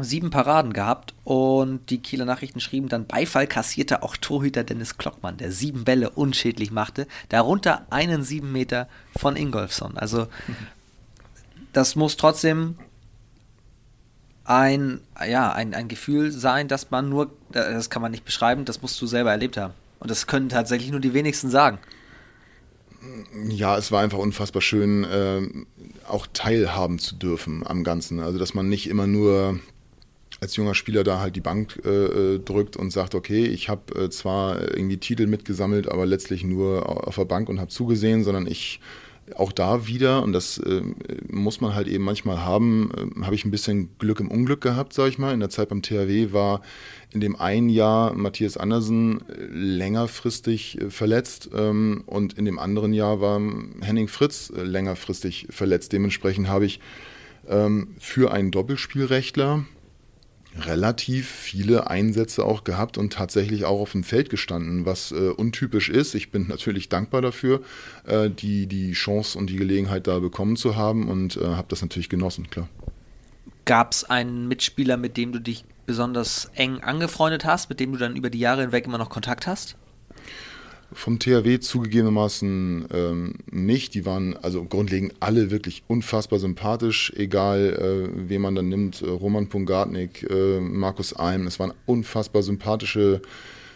sieben Paraden gehabt und die Kieler Nachrichten schrieben dann, Beifall kassierte auch Torhüter Dennis Klockmann, der sieben Bälle unschädlich machte, darunter einen sieben Meter von Ingolfsson. Also das muss trotzdem ein, ja, ein, ein Gefühl sein, dass man nur, das kann man nicht beschreiben, das musst du selber erlebt haben. Und das können tatsächlich nur die wenigsten sagen. Ja, es war einfach unfassbar schön, äh, auch teilhaben zu dürfen am Ganzen. Also, dass man nicht immer nur als junger Spieler da halt die Bank äh, äh, drückt und sagt, okay, ich habe äh, zwar irgendwie Titel mitgesammelt, aber letztlich nur auf der Bank und habe zugesehen, sondern ich auch da wieder, und das äh, muss man halt eben manchmal haben, äh, habe ich ein bisschen Glück im Unglück gehabt, sag ich mal. In der Zeit beim THW war in dem einen Jahr Matthias Andersen äh, längerfristig verletzt ähm, und in dem anderen Jahr war Henning Fritz längerfristig verletzt. Dementsprechend habe ich ähm, für einen Doppelspielrechtler, relativ viele Einsätze auch gehabt und tatsächlich auch auf dem Feld gestanden, was äh, untypisch ist. Ich bin natürlich dankbar dafür, äh, die, die Chance und die Gelegenheit da bekommen zu haben und äh, habe das natürlich genossen, klar. Gab es einen Mitspieler, mit dem du dich besonders eng angefreundet hast, mit dem du dann über die Jahre hinweg immer noch Kontakt hast? Vom THW zugegebenermaßen ähm, nicht. Die waren also grundlegend alle wirklich unfassbar sympathisch, egal äh, wen man dann nimmt. Äh, Roman Pungartnik, äh, Markus Alm, es waren unfassbar sympathische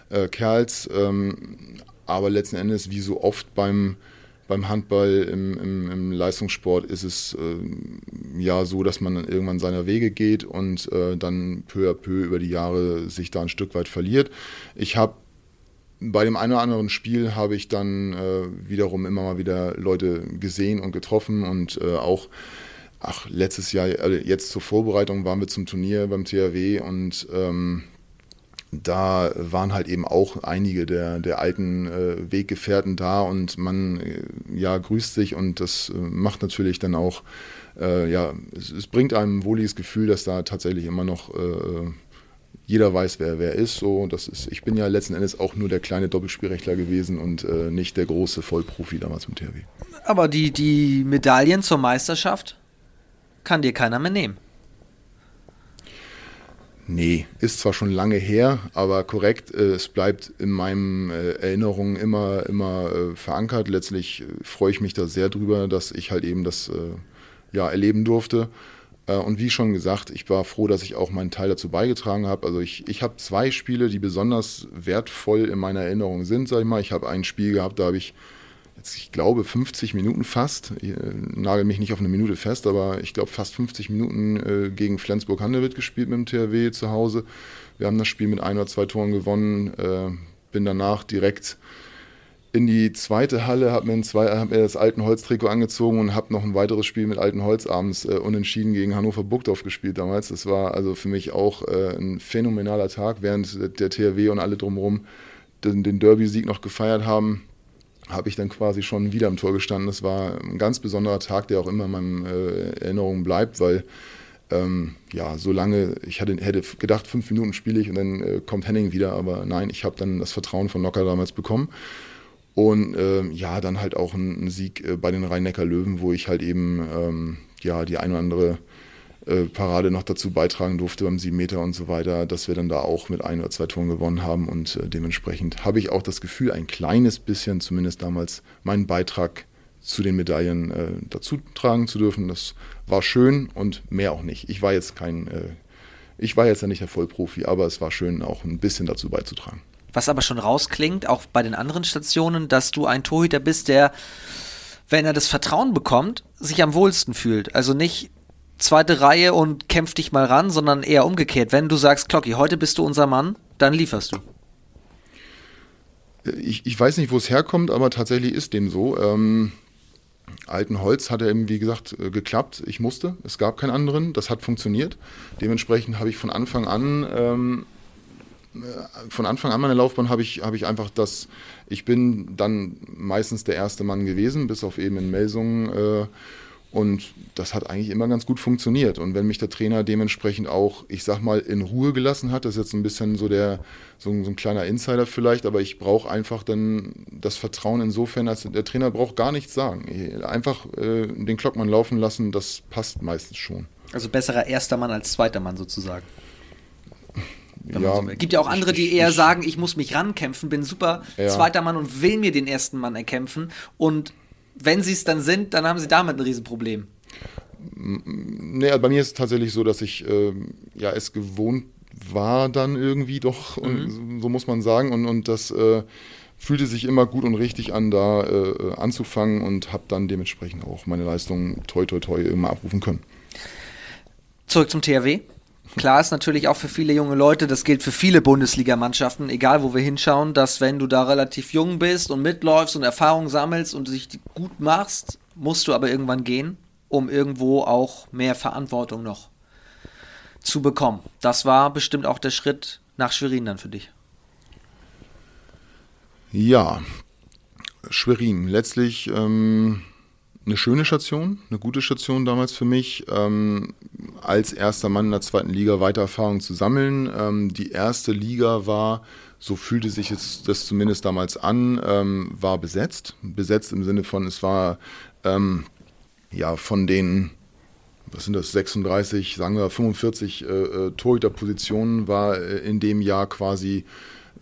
äh, Kerls. Ähm, aber letzten Endes, wie so oft beim, beim Handball im, im, im Leistungssport, ist es äh, ja so, dass man dann irgendwann seiner Wege geht und äh, dann peu à peu über die Jahre sich da ein Stück weit verliert. Ich habe bei dem einen oder anderen Spiel habe ich dann äh, wiederum immer mal wieder Leute gesehen und getroffen und äh, auch, ach, letztes Jahr, also jetzt zur Vorbereitung waren wir zum Turnier beim THW und ähm, da waren halt eben auch einige der, der alten äh, Weggefährten da und man äh, ja grüßt sich und das äh, macht natürlich dann auch, äh, ja, es, es, bringt einem ein wohliges Gefühl, dass da tatsächlich immer noch jeder weiß, wer wer ist. So, das ist. Ich bin ja letzten Endes auch nur der kleine Doppelspielrechtler gewesen und äh, nicht der große Vollprofi damals mit THW. Aber die, die Medaillen zur Meisterschaft kann dir keiner mehr nehmen. Nee, ist zwar schon lange her, aber korrekt, äh, es bleibt in meinen äh, Erinnerungen immer, immer äh, verankert. Letztlich äh, freue ich mich da sehr drüber, dass ich halt eben das äh, ja, erleben durfte. Äh, und wie schon gesagt, ich war froh, dass ich auch meinen Teil dazu beigetragen habe. Also ich, ich habe zwei Spiele, die besonders wertvoll in meiner Erinnerung sind, sag ich mal. Ich habe ein Spiel gehabt, da habe ich jetzt, ich glaube, 50 Minuten fast, ich, äh, nagel mich nicht auf eine Minute fest, aber ich glaube fast 50 Minuten äh, gegen Flensburg-Handewitt gespielt mit dem THW zu Hause. Wir haben das Spiel mit ein oder zwei Toren gewonnen, äh, bin danach direkt in die zweite Halle, habe mir, hab mir das alten Holztrikot angezogen und habe noch ein weiteres Spiel mit alten Holz abends äh, unentschieden gegen Hannover Burgdorf gespielt damals. Das war also für mich auch äh, ein phänomenaler Tag, während der THW und alle drumherum den, den Derby-Sieg noch gefeiert haben habe ich dann quasi schon wieder am Tor gestanden. Das war ein ganz besonderer Tag, der auch immer in meinen äh, Erinnerungen bleibt, weil ähm, ja, so lange, ich hatte, hätte gedacht, fünf Minuten spiele ich und dann äh, kommt Henning wieder, aber nein, ich habe dann das Vertrauen von Nocker damals bekommen und äh, ja, dann halt auch ein, ein Sieg äh, bei den Rhein-Neckar-Löwen, wo ich halt eben ähm, ja, die ein oder andere äh, Parade noch dazu beitragen durfte beim 7 Meter und so weiter, dass wir dann da auch mit ein oder zwei Toren gewonnen haben. Und äh, dementsprechend habe ich auch das Gefühl, ein kleines bisschen, zumindest damals, meinen Beitrag zu den Medaillen äh, dazu tragen zu dürfen. Das war schön und mehr auch nicht. Ich war jetzt kein, äh, ich war jetzt ja nicht der Vollprofi, aber es war schön, auch ein bisschen dazu beizutragen was aber schon rausklingt, auch bei den anderen Stationen, dass du ein Torhüter bist, der, wenn er das Vertrauen bekommt, sich am wohlsten fühlt. Also nicht zweite Reihe und kämpf dich mal ran, sondern eher umgekehrt. Wenn du sagst, Klocki, heute bist du unser Mann, dann lieferst du. Ich, ich weiß nicht, wo es herkommt, aber tatsächlich ist dem so. Ähm, alten Holz hat er eben, wie gesagt, äh, geklappt. Ich musste. Es gab keinen anderen. Das hat funktioniert. Dementsprechend habe ich von Anfang an ähm, von Anfang an meiner Laufbahn habe ich, hab ich einfach das, ich bin dann meistens der erste Mann gewesen, bis auf eben in Melsungen. Äh, Und das hat eigentlich immer ganz gut funktioniert. Und wenn mich der Trainer dementsprechend auch, ich sag mal, in Ruhe gelassen hat, das ist jetzt ein bisschen so der, so, so ein kleiner Insider vielleicht, aber ich brauche einfach dann das Vertrauen insofern, als der Trainer braucht gar nichts sagen. Einfach äh, den Klockmann laufen lassen, das passt meistens schon. Also besserer erster Mann als zweiter Mann sozusagen. Ja, so gibt ja auch andere, die eher sagen, ich muss mich rankämpfen, bin super Ja. zweiter Mann und will mir den ersten Mann erkämpfen. Und wenn sie es dann sind, dann haben sie damit ein Riesenproblem. Nee, also bei mir ist es tatsächlich so, dass ich ähm, ja es gewohnt war dann irgendwie doch, und so- so muss man sagen. Und, und das äh, fühlte sich immer gut und richtig an, da äh, anzufangen und habe dann dementsprechend auch meine Leistungen toi toi toi immer abrufen können. Zurück zum THW. Klar ist natürlich auch für viele junge Leute, das gilt für viele Bundesligamannschaften, egal wo wir hinschauen, dass wenn du da relativ jung bist und mitläufst und Erfahrung sammelst und dich gut machst, musst du aber irgendwann gehen, um irgendwo auch mehr Verantwortung noch zu bekommen. Das war bestimmt auch der Schritt nach Schwerin dann für dich. Ja, Schwerin, letztlich ähm, eine schöne Station, eine gute Station damals für mich, ähm, als erster Mann in der zweiten Liga weiter Erfahrung zu sammeln. Ähm, die erste Liga war, so fühlte sich es das zumindest damals an, ähm, war besetzt. Besetzt im Sinne von, es war ähm, ja von den was sind das, 36, sagen wir 45 äh, äh, Torhüterpositionen war äh, in dem Jahr quasi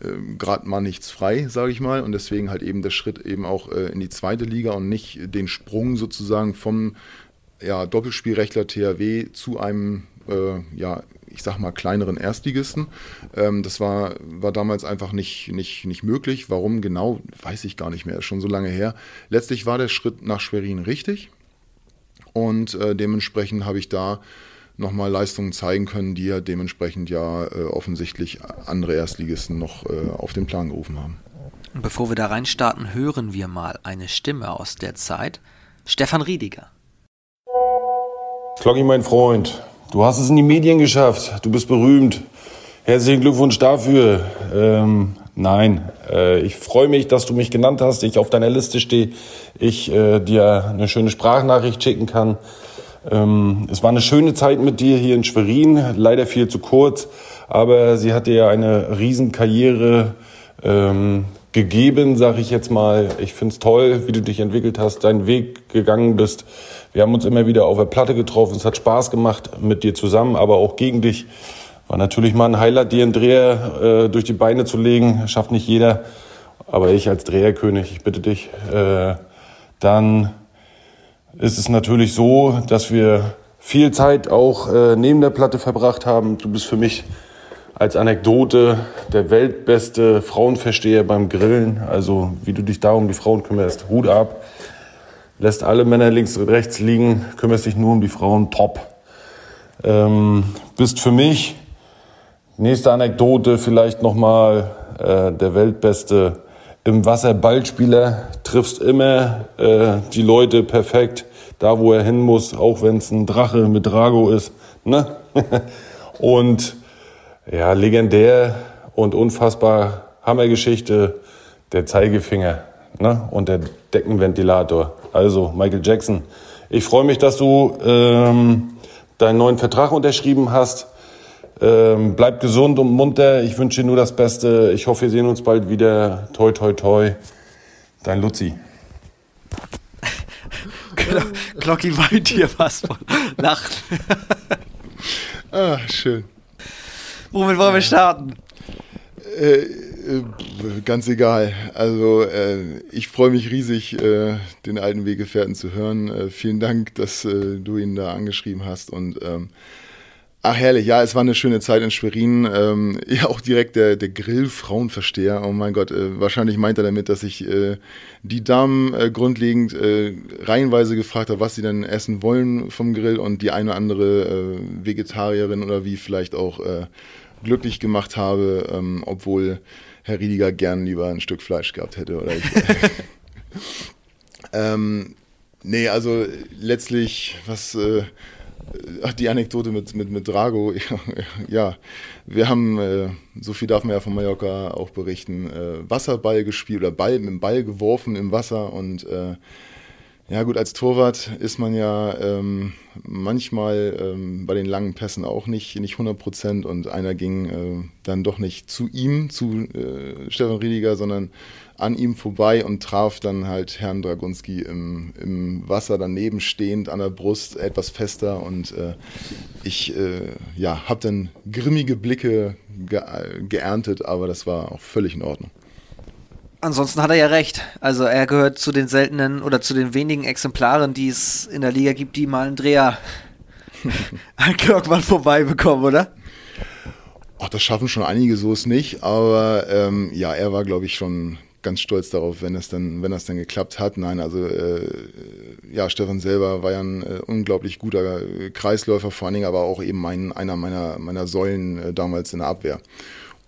äh, gerade mal nichts frei, sage ich mal. Und deswegen halt eben der Schritt eben auch äh, in die zweite Liga und nicht den Sprung sozusagen vom ja, Doppelspielrechtler THW zu einem, äh, ja, ich sag mal, kleineren Erstligisten. Ähm, das war, war damals einfach nicht, nicht, nicht möglich. Warum genau, weiß ich gar nicht mehr, ist schon so lange her. Letztlich war der Schritt nach Schwerin richtig. Und äh, dementsprechend habe ich da nochmal Leistungen zeigen können, die ja dementsprechend ja äh, offensichtlich andere Erstligisten noch äh, auf den Plan gerufen haben. Und bevor wir da reinstarten, hören wir mal eine Stimme aus der Zeit. Stefan Riediger. Glocki, mein Freund, du hast es in die Medien geschafft. Du bist berühmt. Herzlichen Glückwunsch dafür. Ähm, nein, äh, ich freue mich, dass du mich genannt hast, ich auf deiner Liste stehe, ich äh, dir eine schöne Sprachnachricht schicken kann. Ähm, es war eine schöne Zeit mit dir hier in Schwerin, leider viel zu kurz, aber sie hat dir ja eine Riesenkarriere ähm, gegeben, sag ich jetzt mal. Ich find's toll, wie du dich entwickelt hast, deinen Weg gegangen bist. Wir haben uns immer wieder auf der Platte getroffen. Es hat Spaß gemacht mit dir zusammen, aber auch gegen dich. War natürlich mal ein Highlight, dir einen Dreher äh, durch die Beine zu legen. Schafft nicht jeder. Aber ich als Dreherkönig, ich bitte dich, äh, dann ist es natürlich so, dass wir viel Zeit auch äh, neben der Platte verbracht haben. Du bist für mich als Anekdote der weltbeste Frauenversteher beim Grillen. Also wie du dich da um die Frauen kümmerst, Hut ab. Lässt alle Männer links und rechts liegen, kümmerst dich nur um die Frauen, top. Ähm, bist für mich, nächste Anekdote vielleicht nochmal, äh, der weltbeste im Wasser Ballspieler, triffst immer äh, die Leute perfekt, da wo er hin muss, auch wenn es ein Drache mit Drago ist. Ne? und ja, legendär und unfassbar Hammergeschichte, der Zeigefinger ne? und der Deckenventilator. Also Michael Jackson. Ich freue mich, dass du ähm, deinen neuen Vertrag unterschrieben hast. Ähm, bleib gesund und munter. Ich wünsche dir nur das Beste. Ich hoffe, wir sehen uns bald wieder. Toi, toi, toi. Dein Luzi. Glocki weint hier fast von Lachen. Ah, schön. Womit wollen wir starten? Äh, äh, ganz egal. Also äh, ich freue mich riesig, äh, den alten Weggefährten zu hören. Äh, vielen Dank, dass äh, du ihn da angeschrieben hast. Und ähm, ach herrlich, ja, es war eine schöne Zeit in Schwerin. Ähm, ja, auch direkt der, der Grill-Frauenversteher. Oh mein Gott, äh, wahrscheinlich meint er damit, dass ich äh, die Damen äh, grundlegend äh, reihenweise gefragt habe, was sie denn essen wollen vom Grill und die eine oder andere äh, Vegetarierin oder wie vielleicht auch äh, glücklich gemacht habe, ähm, obwohl Herr Riediger gern lieber ein Stück Fleisch gehabt hätte. Oder ich, ähm, nee, also letztlich, was äh, die Anekdote mit, mit, mit Drago, ja, wir haben, äh, so viel darf man ja von Mallorca auch berichten, äh, Wasserball gespielt oder Ball mit dem Ball geworfen im Wasser und äh, Ja gut, als Torwart ist man ja ähm, manchmal ähm, bei den langen Pässen auch nicht, nicht 100 Prozent und einer ging dann doch nicht zu ihm, zu Stefan Riediger, sondern an ihm vorbei und traf dann halt Herrn Dragunski im, im Wasser daneben stehend an der Brust etwas fester und äh, ich äh, ja, habe dann grimmige Blicke ge geerntet, aber das war auch völlig in Ordnung. Ansonsten hat er ja recht. Also er gehört zu den seltenen oder zu den wenigen Exemplaren, die es in der Liga gibt, die mal einen Dreher an Kirkmann vorbeibekommen, oder? Ach, das schaffen schon einige so es nicht, aber ähm, ja, er war, glaube ich, schon ganz stolz darauf, wenn es dann, wenn das dann geklappt hat. Nein, also äh, ja, Stefan selber war ja ein äh, unglaublich guter Kreisläufer, vor allen Dingen aber auch eben ein, einer meiner, meiner Säulen äh, damals in der Abwehr.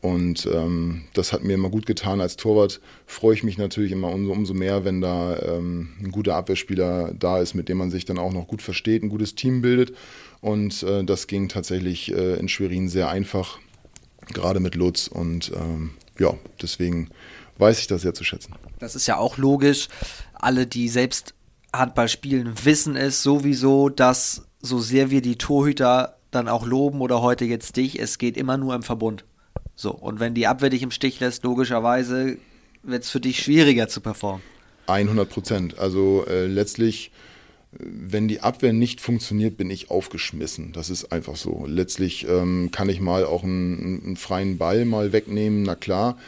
Und ähm, das hat mir immer gut getan. Als Torwart freue ich mich natürlich immer umso, umso mehr, wenn da ähm, ein guter Abwehrspieler da ist, mit dem man sich dann auch noch gut versteht, ein gutes Team bildet. Und äh, das ging tatsächlich äh, in Schwerin sehr einfach, gerade mit Lutz. Und ähm, ja, deswegen weiß ich das sehr zu schätzen. Das ist ja auch logisch. Alle, die selbst Handball spielen, wissen es sowieso, dass so sehr wir die Torhüter dann auch loben oder heute jetzt dich, es geht immer nur im Verbund. So, und wenn die Abwehr dich im Stich lässt, logischerweise wird es für dich schwieriger zu performen. 100 Prozent. Also äh, letztlich, wenn die Abwehr nicht funktioniert, bin ich aufgeschmissen. Das ist einfach so. Letztlich ähm, kann ich mal auch einen, einen, freien Ball mal wegnehmen, na klar.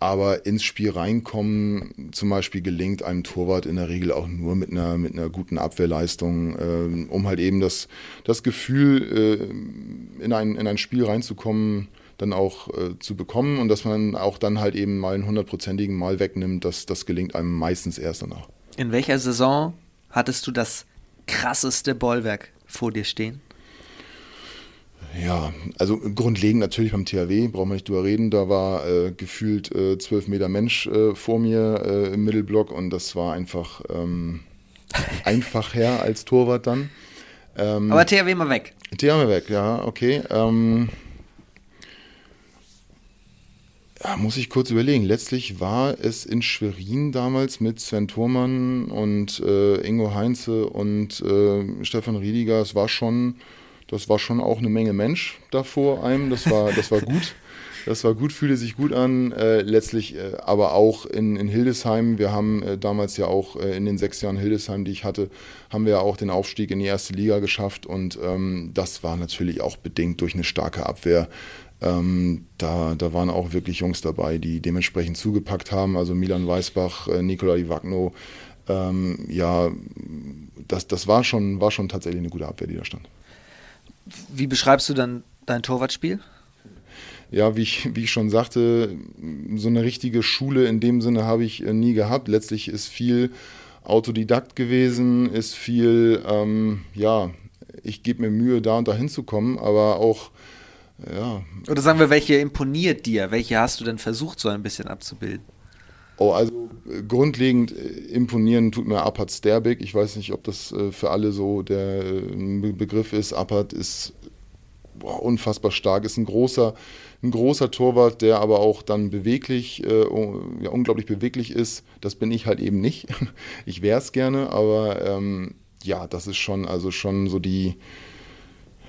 Aber ins Spiel reinkommen, zum Beispiel gelingt einem Torwart in der Regel auch nur mit einer, mit einer guten Abwehrleistung, äh, um halt eben das, das Gefühl, äh, in, ein, in ein Spiel reinzukommen, dann auch äh, zu bekommen und dass man auch dann halt eben mal einen hundertprozentigen Mal wegnimmt, das, das gelingt einem meistens erst danach. In welcher Saison hattest du das krasseste Bollwerk vor dir stehen? Ja, also grundlegend natürlich beim THW, brauchen wir nicht drüber reden. Da war äh, gefühlt äh, zwölf Meter Mensch äh, vor mir äh, im Mittelblock und das war einfach ähm, einfach her als Torwart dann. Ähm, Aber THW mal weg. THW weg, ja, okay. Ähm, ja, muss ich kurz überlegen. Letztlich war es in Schwerin damals mit Sven Thurmann und äh, Ingo Heinze und äh, Stefan Riediger. Es war schon, das war schon auch eine Menge Mensch da vor einem. Das war, das war gut. Das war gut, fühlte sich gut an. Äh, letztlich äh, aber auch in, in Hildesheim. Wir haben äh, damals ja auch äh, in den sechs Jahren Hildesheim, die ich hatte, haben wir ja auch den Aufstieg in die erste Liga geschafft. Und ähm, das war natürlich auch bedingt durch eine starke Abwehr. Ähm, da, da waren auch wirklich Jungs dabei, die dementsprechend zugepackt haben. Also Milan Weißbach, äh, Nikola Ivagno. Ähm, ja, das, das war, schon, war schon tatsächlich eine gute Abwehr, die da stand. Wie beschreibst du dann dein Torwartspiel? Ja, wie ich, wie ich schon sagte, so eine richtige Schule in dem Sinne habe ich äh, nie gehabt. Letztlich ist viel Autodidakt gewesen, ist viel, ähm, ja, ich gebe mir Mühe, da und da hinzukommen, aber auch ja. Oder sagen wir, welche imponiert dir? Welche hast du denn versucht, so ein bisschen abzubilden? Oh, also äh, grundlegend äh, imponieren tut mir Apat Sterbig. Ich weiß nicht, ob das äh, für alle so der Begriff ist. Apat ist boah, unfassbar stark, ist ein großer, ein großer Torwart, der aber auch dann beweglich, äh, ja, unglaublich beweglich ist. Das bin ich halt eben nicht. Ich wäre es gerne, aber ähm, ja, das ist schon, also schon so die,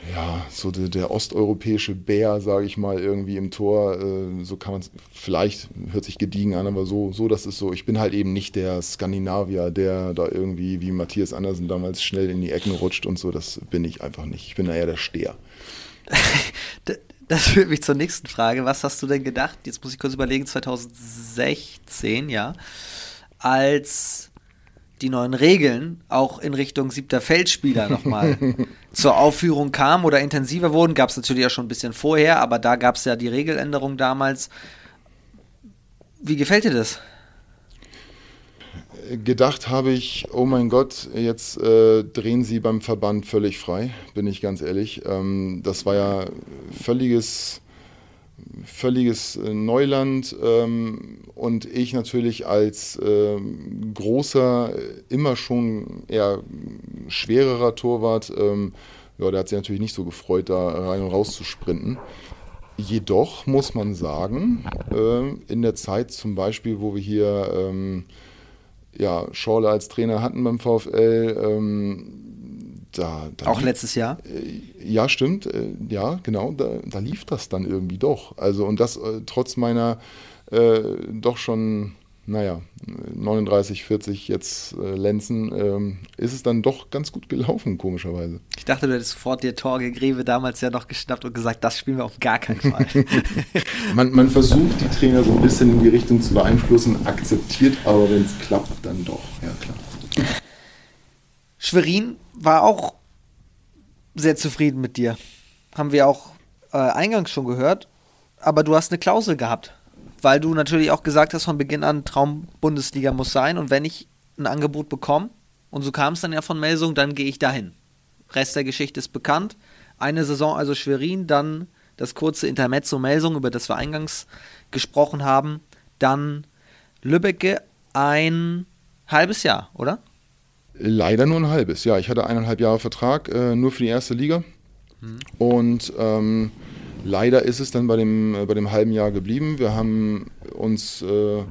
ja, so der, der osteuropäische Bär, sage ich mal, irgendwie im Tor. Äh, so kann man es, vielleicht hört sich gediegen an, aber so, so, das ist so. Ich bin halt eben nicht der Skandinavier, der da irgendwie wie Matthias Andersen damals schnell in die Ecken rutscht und so. Das bin ich einfach nicht. Ich bin eher der Steher. das führt mich zur nächsten Frage. Was hast du denn gedacht? Jetzt muss ich kurz überlegen, 2016, ja, als die neuen Regeln auch in Richtung siebter Feldspieler nochmal zur Aufführung kamen oder intensiver wurden. Gab es natürlich auch schon ein bisschen vorher, aber da gab es ja die Regeländerung damals. Wie gefällt dir das? Gedacht habe ich, oh mein Gott, jetzt äh, drehen sie beim Verband völlig frei, bin ich ganz ehrlich. Ähm, das war ja völliges völliges äh, Neuland ähm, und ich natürlich als ähm, großer, immer schon eher schwererer Torwart, ähm, ja, der hat sich natürlich nicht so gefreut, da rein und raus zu sprinten. Jedoch muss man sagen, äh, in der Zeit zum Beispiel, wo wir hier ähm, ja, Schorle als Trainer hatten beim VfL. Da, da Auch lief, letztes Jahr? Äh, ja, stimmt. Äh, ja, genau. Da, da, lief das dann irgendwie doch. Also, und das äh, trotz meiner äh, doch schon naja, 39, 40 jetzt äh, Lenzen, ähm, ist es dann doch ganz gut gelaufen, komischerweise. Ich dachte, du hättest sofort dir Torge Greve damals ja noch geschnappt und gesagt, das spielen wir auf gar keinen Fall. man, man versucht die Trainer so ein bisschen in die Richtung zu beeinflussen, akzeptiert aber, wenn es klappt, dann doch. Ja, klar. Schwerin war auch sehr zufrieden mit dir. Haben wir auch äh, eingangs schon gehört. Aber du hast eine Klausel gehabt weil du natürlich auch gesagt hast von Beginn an, Traum Bundesliga muss sein und wenn ich ein Angebot bekomme, und so kam es dann ja von Melsung, dann gehe ich dahin. Rest der Geschichte ist bekannt. Eine Saison also Schwerin, dann das kurze Intermezzo Melsung, über das wir eingangs gesprochen haben, dann Lübbecke ein halbes Jahr, oder? Leider nur ein halbes, ja. Ich hatte eineinhalb Jahre Vertrag, äh, nur für die erste Liga. Hm. Und ähm, Leider ist es dann bei dem, äh, bei dem halben Jahr geblieben. Wir haben uns äh,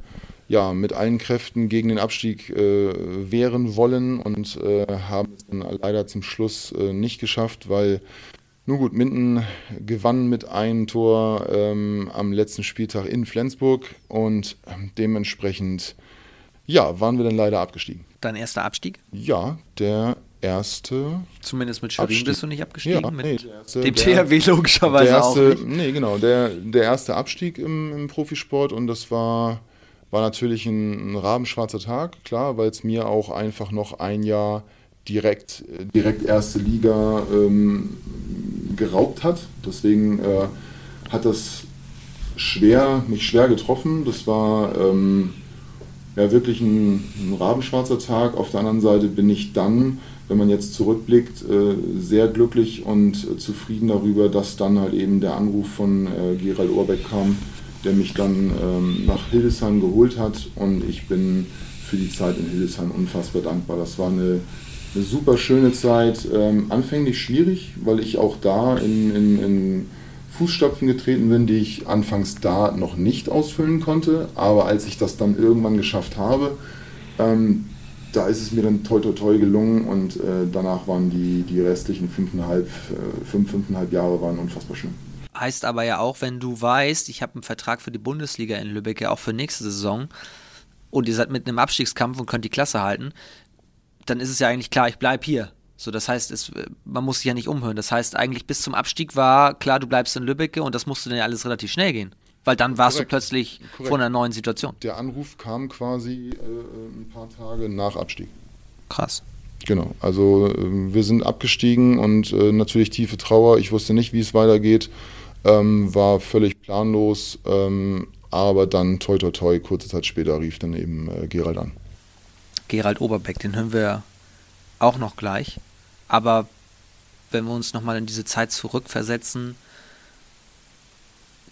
ja, mit allen Kräften gegen den Abstieg äh, wehren wollen und äh, haben es dann leider zum Schluss äh, nicht geschafft, weil, nun gut, Minden gewann mit einem Tor ähm, am letzten Spieltag in Flensburg und ähm, dementsprechend ja, waren wir dann leider abgestiegen. Dein erster Abstieg? Ja, der erste. Zumindest mit Schwerin bist du nicht abgestiegen. Ja, mit nee, erste, dem THW logischerweise erste, auch nicht. Nee, genau. Der, der erste Abstieg im, im Profisport und das war, war natürlich ein, ein rabenschwarzer Tag, klar, weil es mir auch einfach noch ein Jahr direkt, direkt erste Liga ähm, geraubt hat. Deswegen äh, hat das schwer, mich schwer getroffen. Das war ähm, ja wirklich ein, ein rabenschwarzer Tag. Auf der anderen Seite bin ich dann wenn man jetzt zurückblickt, äh, sehr glücklich und zufrieden darüber, dass dann halt eben der Anruf von äh, Gerald Orbeck kam, der mich dann ähm, nach Hildesheim geholt hat und ich bin für die Zeit in Hildesheim unfassbar dankbar. Das war eine, eine super schöne Zeit, ähm, anfänglich schwierig, weil ich auch da in, in, in Fußstapfen getreten bin, die ich anfangs da noch nicht ausfüllen konnte, aber als ich das dann irgendwann geschafft habe, ähm, da ist es mir dann toi toi toi gelungen und äh, danach waren die, die restlichen fünfeinhalb, äh, fünf, fünfeinhalb Jahre waren unfassbar schön. Heißt aber ja auch, wenn du weißt, ich habe einen Vertrag für die Bundesliga in Lübeck, ja auch für nächste Saison und ihr seid mitten im Abstiegskampf und könnt die Klasse halten, dann ist es ja eigentlich klar, ich bleibe hier. So, das heißt, es, man muss sich ja nicht umhören. Das heißt, eigentlich bis zum Abstieg war klar, du bleibst in Lübeck und das musste dann ja alles relativ schnell gehen. Weil dann warst Korrekt. du plötzlich Korrekt. vor einer neuen Situation. Der Anruf kam quasi äh, ein paar Tage nach Abstieg. Krass. Genau, also äh, wir sind abgestiegen und äh, natürlich tiefe Trauer. Ich wusste nicht, wie es weitergeht, ähm, war völlig planlos, ähm, aber dann toi toi toi, kurze Zeit später rief dann eben äh, Gerald an. Gerald Oberbeck, den hören wir auch noch gleich. Aber wenn wir uns nochmal in diese Zeit zurückversetzen,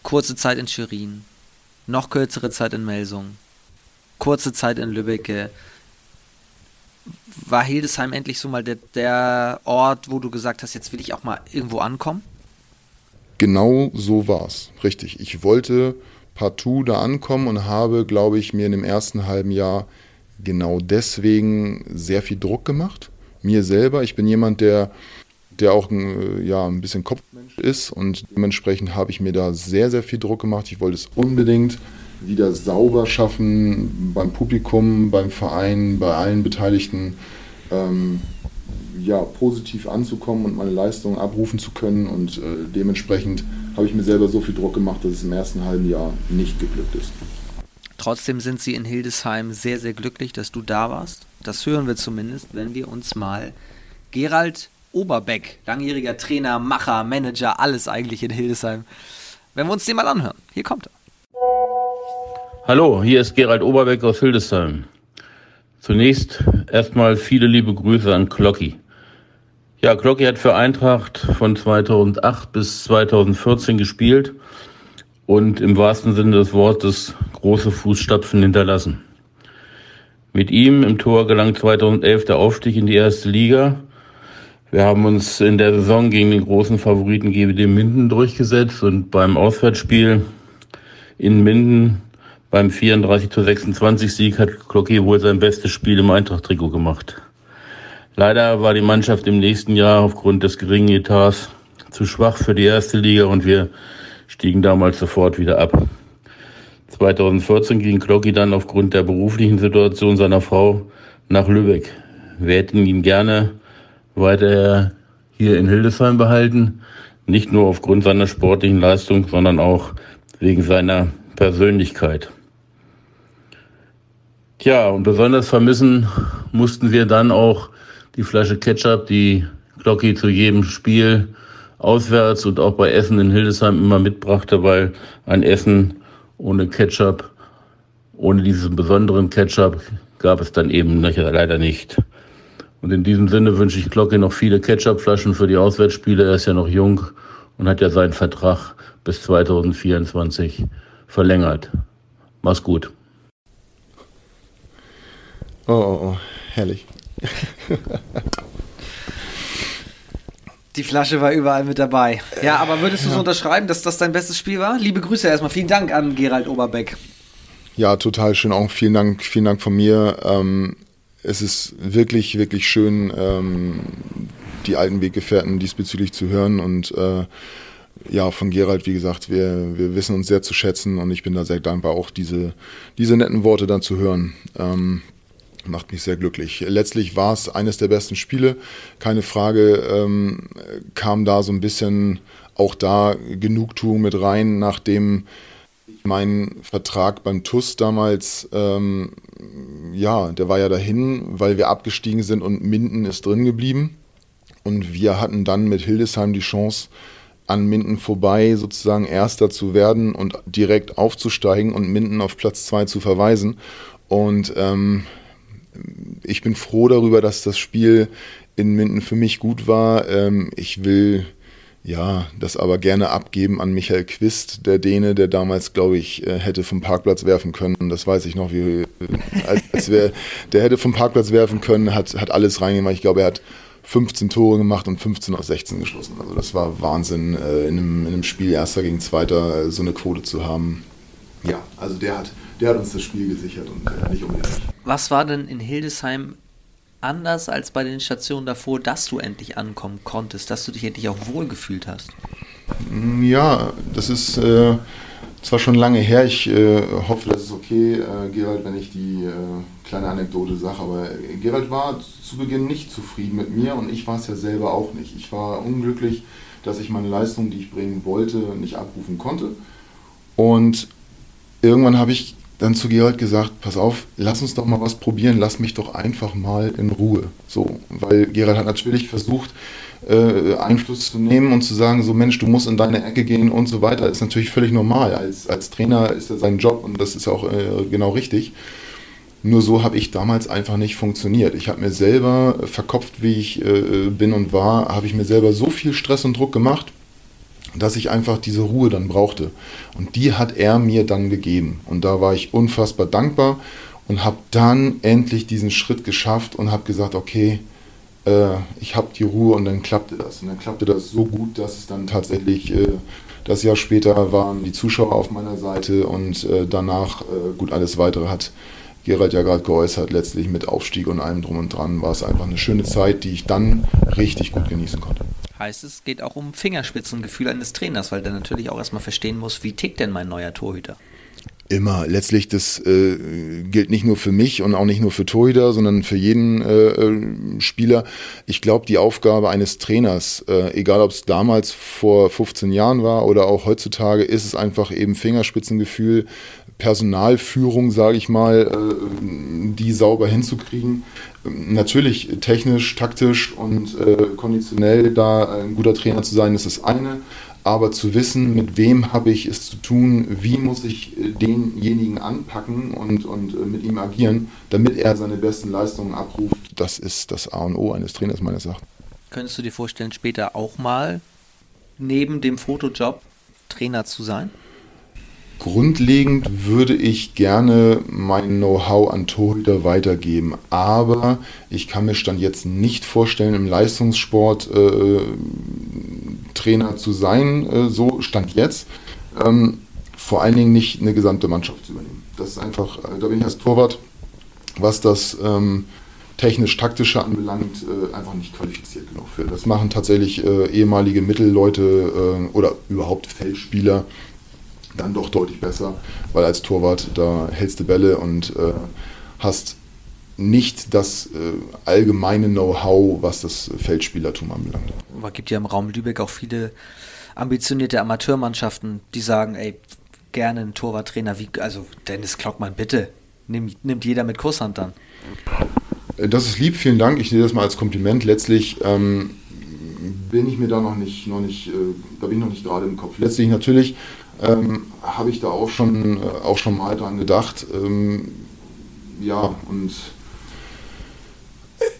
kurze Zeit in Schwerin, noch kürzere Zeit in Melsung, kurze Zeit in Lübbecke. War Hildesheim endlich so mal der, der Ort, wo du gesagt hast, jetzt will ich auch mal irgendwo ankommen? Genau so war es, richtig. Ich wollte partout da ankommen und habe, glaube ich, mir in dem ersten halben Jahr genau deswegen sehr viel Druck gemacht. Mir selber. Ich bin jemand, der der auch ein, äh, ja, ein bisschen Kopfmensch ist und dementsprechend habe ich mir da sehr, sehr viel Druck gemacht. Ich wollte es unbedingt wieder sauber schaffen beim Publikum, beim Verein, bei allen Beteiligten. Ähm, ja, positiv anzukommen und meine Leistungen abrufen zu können. Und äh, dementsprechend habe ich mir selber so viel Druck gemacht, dass es im ersten halben Jahr nicht geglückt ist. Trotzdem sind Sie in Hildesheim sehr, sehr glücklich, dass du da warst. Das hören wir zumindest, wenn wir uns mal Gerald Oberbeck, langjähriger Trainer, Macher, Manager, alles eigentlich in Hildesheim. Wenn wir uns den mal anhören. Hier kommt er. Hallo, hier ist Gerald Oberbeck aus Hildesheim. Zunächst erstmal viele liebe Grüße an Klocki. Ja, Klocki hat für Eintracht von 2008 bis 2014 gespielt und im wahrsten Sinne des Wortes große Fußstapfen hinterlassen. Mit ihm im Tor gelang 2011 der Aufstieg in die erste Liga wir haben uns in der Saison gegen den großen Favoriten GWD Minden durchgesetzt und beim Auswärtsspiel in Minden Beim 34 zu 26 Sieg hat Glocki wohl sein bestes Spiel im Eintracht-Trikot gemacht. Leider war die Mannschaft im nächsten Jahr aufgrund des geringen Etats zu schwach für die erste Liga und wir stiegen damals sofort wieder ab. 2014 ging Glocki dann aufgrund der beruflichen Situation seiner Frau nach Lübeck. Wir hätten ihn gerne weiter hier in Hildesheim behalten, nicht nur aufgrund seiner sportlichen Leistung, sondern auch wegen seiner Persönlichkeit. Tja, und besonders vermissen mussten wir dann auch die Flasche Ketchup, die Glocki zu jedem Spiel auswärts und auch bei Essen in Hildesheim immer mitbrachte, weil ein Essen ohne Ketchup, ohne diesen besonderen Ketchup gab es dann eben leider nicht. Und in diesem Sinne wünsche ich Glocke noch viele Ketchupflaschen für die Auswärtsspiele. Er ist ja noch jung und hat ja seinen Vertrag bis 2024 verlängert. Mach's gut. Oh, oh, oh, herrlich. Die Flasche war überall mit dabei. Ja, aber würdest du ja. so unterschreiben, dass das dein bestes Spiel war? Liebe Grüße erstmal. Vielen Dank an Gerald Oberbeck. Ja, total schön. Auch vielen Dank, vielen Dank von mir. Ähm, es ist wirklich, wirklich schön, ähm, die alten Weggefährten diesbezüglich zu hören und äh, ja, von Gerald, wie gesagt, wir, wir wissen uns sehr zu schätzen und ich bin da sehr dankbar, auch diese, diese netten Worte dann zu hören. Ähm, macht mich sehr glücklich. Letztlich war es eines der besten Spiele, keine Frage, ähm, kam da so ein bisschen auch da Genugtuung mit rein, nachdem mein Vertrag beim TUS damals, ähm, ja, der war ja dahin, weil wir abgestiegen sind und Minden ist drin geblieben. Und wir hatten dann mit Hildesheim die Chance, an Minden vorbei sozusagen Erster zu werden und direkt aufzusteigen und Minden auf Platz zwei zu verweisen. Und ähm, ich bin froh darüber, dass das Spiel in Minden für mich gut war. Ähm, ich will ja, das aber gerne abgeben an Michael Quist, der Däne, der damals, glaube ich, äh, hätte vom Parkplatz werfen können. Das weiß ich noch, wie, als, als wär, der hätte vom Parkplatz werfen können, hat, hat alles reingemacht. Ich glaube, er hat 15 Tore gemacht und 15 aus 16 geschossen. Also das war Wahnsinn, äh, in einem, in einem Spiel Erster gegen Zweiter äh, so eine Quote zu haben. Ja, also der hat, der hat uns das Spiel gesichert und nicht umgekehrt. Was war denn in Hildesheim anders als bei den Stationen davor, dass du endlich ankommen konntest, dass du dich endlich auch wohlgefühlt hast? Mm, ja, das ist äh, zwar schon lange her, ich äh, hoffe, das ist okay, äh, Gerald, wenn ich die äh, kleine Anekdote sage, aber Gerald war zu Beginn nicht zufrieden mit mir und ich war es ja selber auch nicht. Ich war unglücklich, dass ich meine Leistung, die ich bringen wollte, nicht abrufen konnte. Und irgendwann habe ich dann zu Gerald gesagt, pass auf, lass uns doch mal was probieren, lass mich doch einfach mal in Ruhe. So, weil Gerald hat natürlich versucht, äh, Einfluss zu nehmen und zu sagen, so Mensch, du musst in deine Ecke gehen und so weiter, ist natürlich völlig normal. Als, als Trainer ist das sein Job und das ist auch äh, genau richtig. Nur so habe ich damals einfach nicht funktioniert. Ich habe mir selber verkopft, wie ich äh, bin und war, habe ich mir selber so viel Stress und Druck gemacht, dass ich einfach diese Ruhe dann brauchte. Und die hat er mir dann gegeben. Und da war ich unfassbar dankbar und habe dann endlich diesen Schritt geschafft und habe gesagt, okay, äh, ich habe die Ruhe und dann klappte das. Und dann klappte das so gut, dass es dann tatsächlich äh, das Jahr später waren die Zuschauer auf meiner Seite und äh, danach, äh, gut, alles weitere hat Gerald ja gerade geäußert, letztlich mit Aufstieg und allem drum und dran war es einfach eine schöne Zeit, die ich dann richtig gut genießen konnte. Heißt es, geht auch um Fingerspitzengefühl eines Trainers, weil der natürlich auch erstmal verstehen muss, wie tickt denn mein neuer Torhüter? Immer. Letztlich, das äh, gilt nicht nur für mich und auch nicht nur für Torhüter, sondern für jeden äh, äh Spieler. Ich glaube, die Aufgabe eines Trainers, äh, egal ob es damals vor 15 Jahren war oder auch heutzutage, ist es einfach eben Fingerspitzengefühl, Personalführung, sage ich mal, äh, die sauber hinzukriegen. Natürlich technisch, taktisch und äh, konditionell da ein guter Trainer zu sein, ist das eine. Aber zu wissen, mit wem habe ich es zu tun, wie muss ich äh, denjenigen anpacken und, und mit ihm agieren, damit er seine besten Leistungen abruft, das ist das A und O eines Trainers meines Erachtens. Könntest du dir vorstellen, später auch mal neben dem Fotojob Trainer zu sein? Grundlegend würde ich gerne mein Know-how an Torhüter weitergeben, aber ich kann mir Stand jetzt nicht vorstellen, im Leistungssport äh, Trainer zu sein, äh, so Stand jetzt. Ähm, vor allen Dingen nicht eine gesamte Mannschaft zu übernehmen. das ist einfach, äh, da bin ich als Torwart, was das ähm, technisch-taktische anbelangt, äh, einfach nicht qualifiziert genug für. Das machen tatsächlich äh, ehemalige Mittelleute äh, oder überhaupt Feldspieler dann doch deutlich besser, weil als Torwart da hältst du Bälle und äh, hast nicht das äh, allgemeine Know-how, was das Feldspielertum anbelangt. Es gibt ja im Raum Lübeck auch viele ambitionierte Amateurmannschaften, die sagen, ey, gerne einen Torwarttrainer wie, also Dennis Klockmann, bitte, nimmt, nimmt jeder mit Kusshand dann. Äh, das ist lieb, vielen Dank. Ich sehe das mal als Kompliment. Letztlich ähm, bin ich mir da noch nicht, noch nicht, äh, da bin ich noch nicht gerade im Kopf. Letztlich natürlich ähm, habe ich da auch schon, äh, auch schon mal dran gedacht. Ähm, ja, und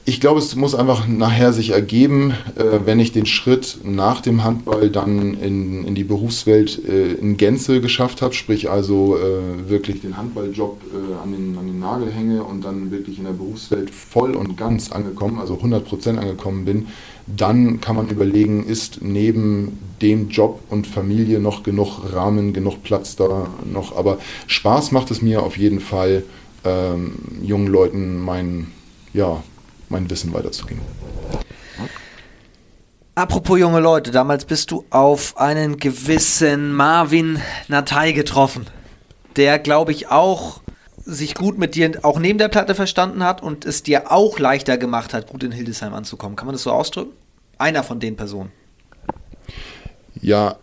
ich glaube, es muss einfach nachher sich ergeben, äh, wenn ich den Schritt nach dem Handball dann in, in die Berufswelt äh, in Gänze geschafft habe, sprich also äh, wirklich den Handballjob äh, an, den, an den Nagel hänge und dann wirklich in der Berufswelt voll und ganz angekommen, also 100% angekommen bin, dann kann man überlegen, ist neben dem Job und Familie noch genug Rahmen, genug Platz da noch. Aber Spaß macht es mir auf jeden Fall, ähm, jungen Leuten mein, ja, mein Wissen weiterzugeben. Apropos junge Leute, damals bist du auf einen gewissen Marvin Natei getroffen, der, glaube ich, auch sich gut mit dir auch neben der Platte verstanden hat und es dir auch leichter gemacht hat, gut in Hildesheim anzukommen. Kann man das so ausdrücken? Einer von den Personen. Ja,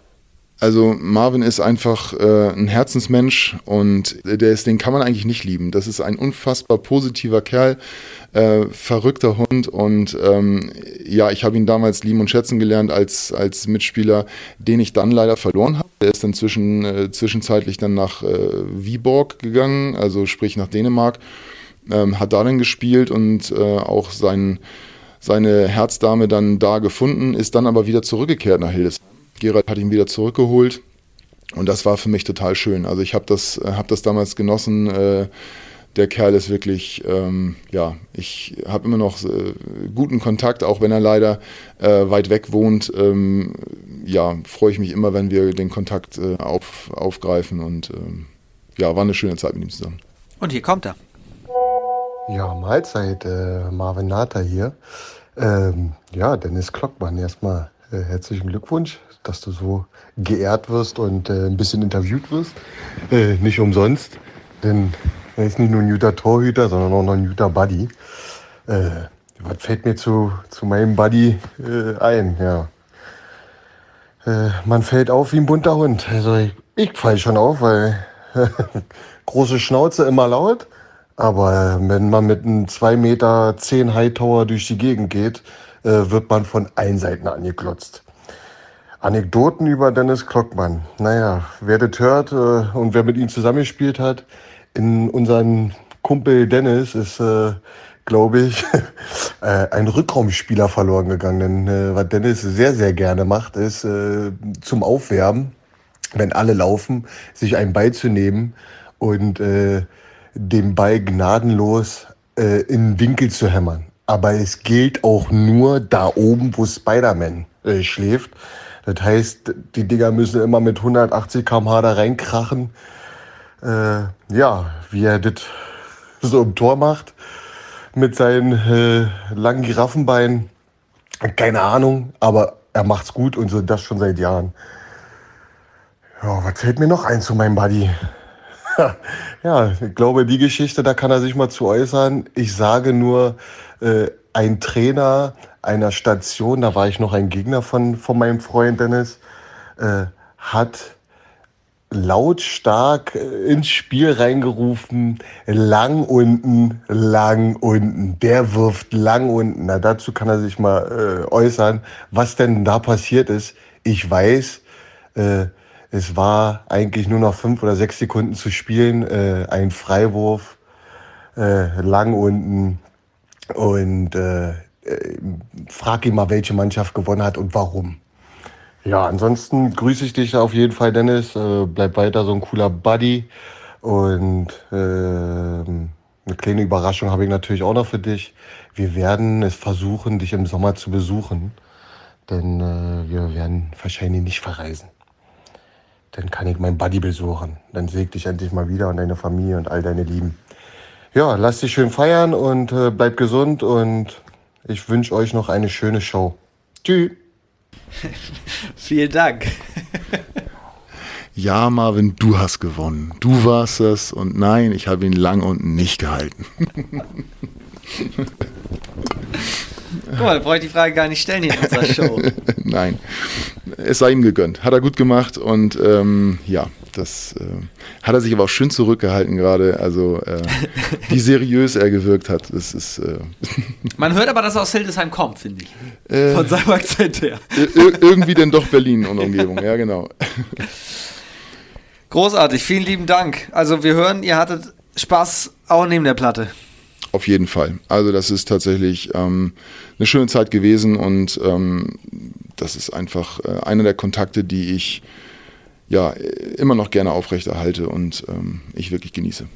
also Marvin ist einfach äh, ein Herzensmensch und der ist, den kann man eigentlich nicht lieben. Das ist ein unfassbar positiver Kerl, äh, verrückter Hund und ähm, ja, ich habe ihn damals lieben und schätzen gelernt als, als Mitspieler, den ich dann leider verloren habe. Der ist dann zwischen, äh, zwischenzeitlich dann nach äh, Viborg gegangen, also sprich nach Dänemark, ähm, hat da dann gespielt und äh, auch sein, seine Herzdame dann da gefunden, ist dann aber wieder zurückgekehrt nach Hildesheim Gerald hat ihn wieder zurückgeholt und das war für mich total schön. Also ich habe das, hab das damals genossen. Äh, der Kerl ist wirklich, ähm, ja, ich habe immer noch äh, guten Kontakt, auch wenn er leider äh, weit weg wohnt. Ähm, ja, freue ich mich immer, wenn wir den Kontakt äh, auf, aufgreifen und ähm, ja, war eine schöne Zeit mit ihm zusammen. Und hier kommt er. Ja, Mahlzeit, äh, Marvin Nata hier. Ähm, ja, Dennis Klockmann, erstmal äh, herzlichen Glückwunsch dass du so geehrt wirst und äh, ein bisschen interviewt wirst. Äh, nicht umsonst, denn er ist nicht nur ein guter Torhüter, sondern auch noch ein guter Buddy. Äh, was fällt mir zu, zu meinem Buddy äh, ein? Ja. Äh, man fällt auf wie ein bunter Hund. Also ich, ich fall schon auf, weil große Schnauze immer laut. Aber wenn man mit einem 2 Meter 10 Hightower durch die Gegend geht, äh, wird man von allen Seiten angeklotzt. Anekdoten über Dennis Klockmann. Naja, wer das hört äh, und wer mit ihm zusammengespielt hat, in unseren Kumpel Dennis ist, äh, glaube ich, äh, ein Rückraumspieler verloren gegangen. Denn äh, was Dennis sehr, sehr gerne macht, ist äh, zum Aufwärmen, wenn alle laufen, sich einen Ball zu nehmen und äh, den Ball gnadenlos äh, in Winkel zu hämmern. Aber es gilt auch nur da oben, wo Spider-Man äh, schläft. Das heißt, die Dinger müssen immer mit 180 km/h da reinkrachen. Äh, ja, wie er das so im Tor macht mit seinen äh, langen Giraffenbeinen. Keine Ahnung, aber er macht's gut und so das schon seit Jahren. Ja, was fällt mir noch ein zu meinem Buddy? ja, ich glaube, die Geschichte, da kann er sich mal zu äußern. Ich sage nur, äh, ein Trainer einer Station, da war ich noch ein Gegner von, von meinem Freund Dennis, äh, hat lautstark äh, ins Spiel reingerufen, lang unten, lang unten, der wirft lang unten. Na, dazu kann er sich mal äh, äußern, was denn da passiert ist. Ich weiß, äh, es war eigentlich nur noch fünf oder sechs Sekunden zu spielen, äh, ein Freiwurf, äh, lang unten, und äh, frag ihn mal, welche Mannschaft gewonnen hat und warum. Ja, ansonsten grüße ich dich auf jeden Fall, Dennis. Äh, bleib weiter so ein cooler Buddy. Und äh, eine kleine Überraschung habe ich natürlich auch noch für dich. Wir werden es versuchen, dich im Sommer zu besuchen. Denn äh, wir werden wahrscheinlich nicht verreisen. dann kann ich mein Buddy besuchen. Dann sehe ich dich endlich mal wieder und deine Familie und all deine Lieben. Ja, lass dich schön feiern und äh, bleib gesund und ich wünsche euch noch eine schöne Show. Tschüss. Vielen Dank. Ja, Marvin, du hast gewonnen. Du warst es und nein, ich habe ihn lang und nicht gehalten. Guck mal, brauche ich die Frage gar nicht stellen hier in unserer Show. nein, es sei ihm gegönnt. Hat er gut gemacht und ähm, ja, das äh, hat er sich aber auch schön zurückgehalten gerade. Also äh, wie seriös er gewirkt hat, das ist. Äh Man hört aber, dass er aus Hildesheim kommt, finde ich. Äh, Von seinem Akzent her. irgendwie denn doch Berlin und Umgebung, ja genau. Großartig, vielen lieben Dank. Also wir hören, ihr hattet Spaß auch neben der Platte. Auf jeden Fall. Also das ist tatsächlich ähm, eine schöne Zeit gewesen und ähm, das ist einfach äh, einer der Kontakte, die ich ja immer noch gerne aufrechterhalte und ähm, ich wirklich genieße.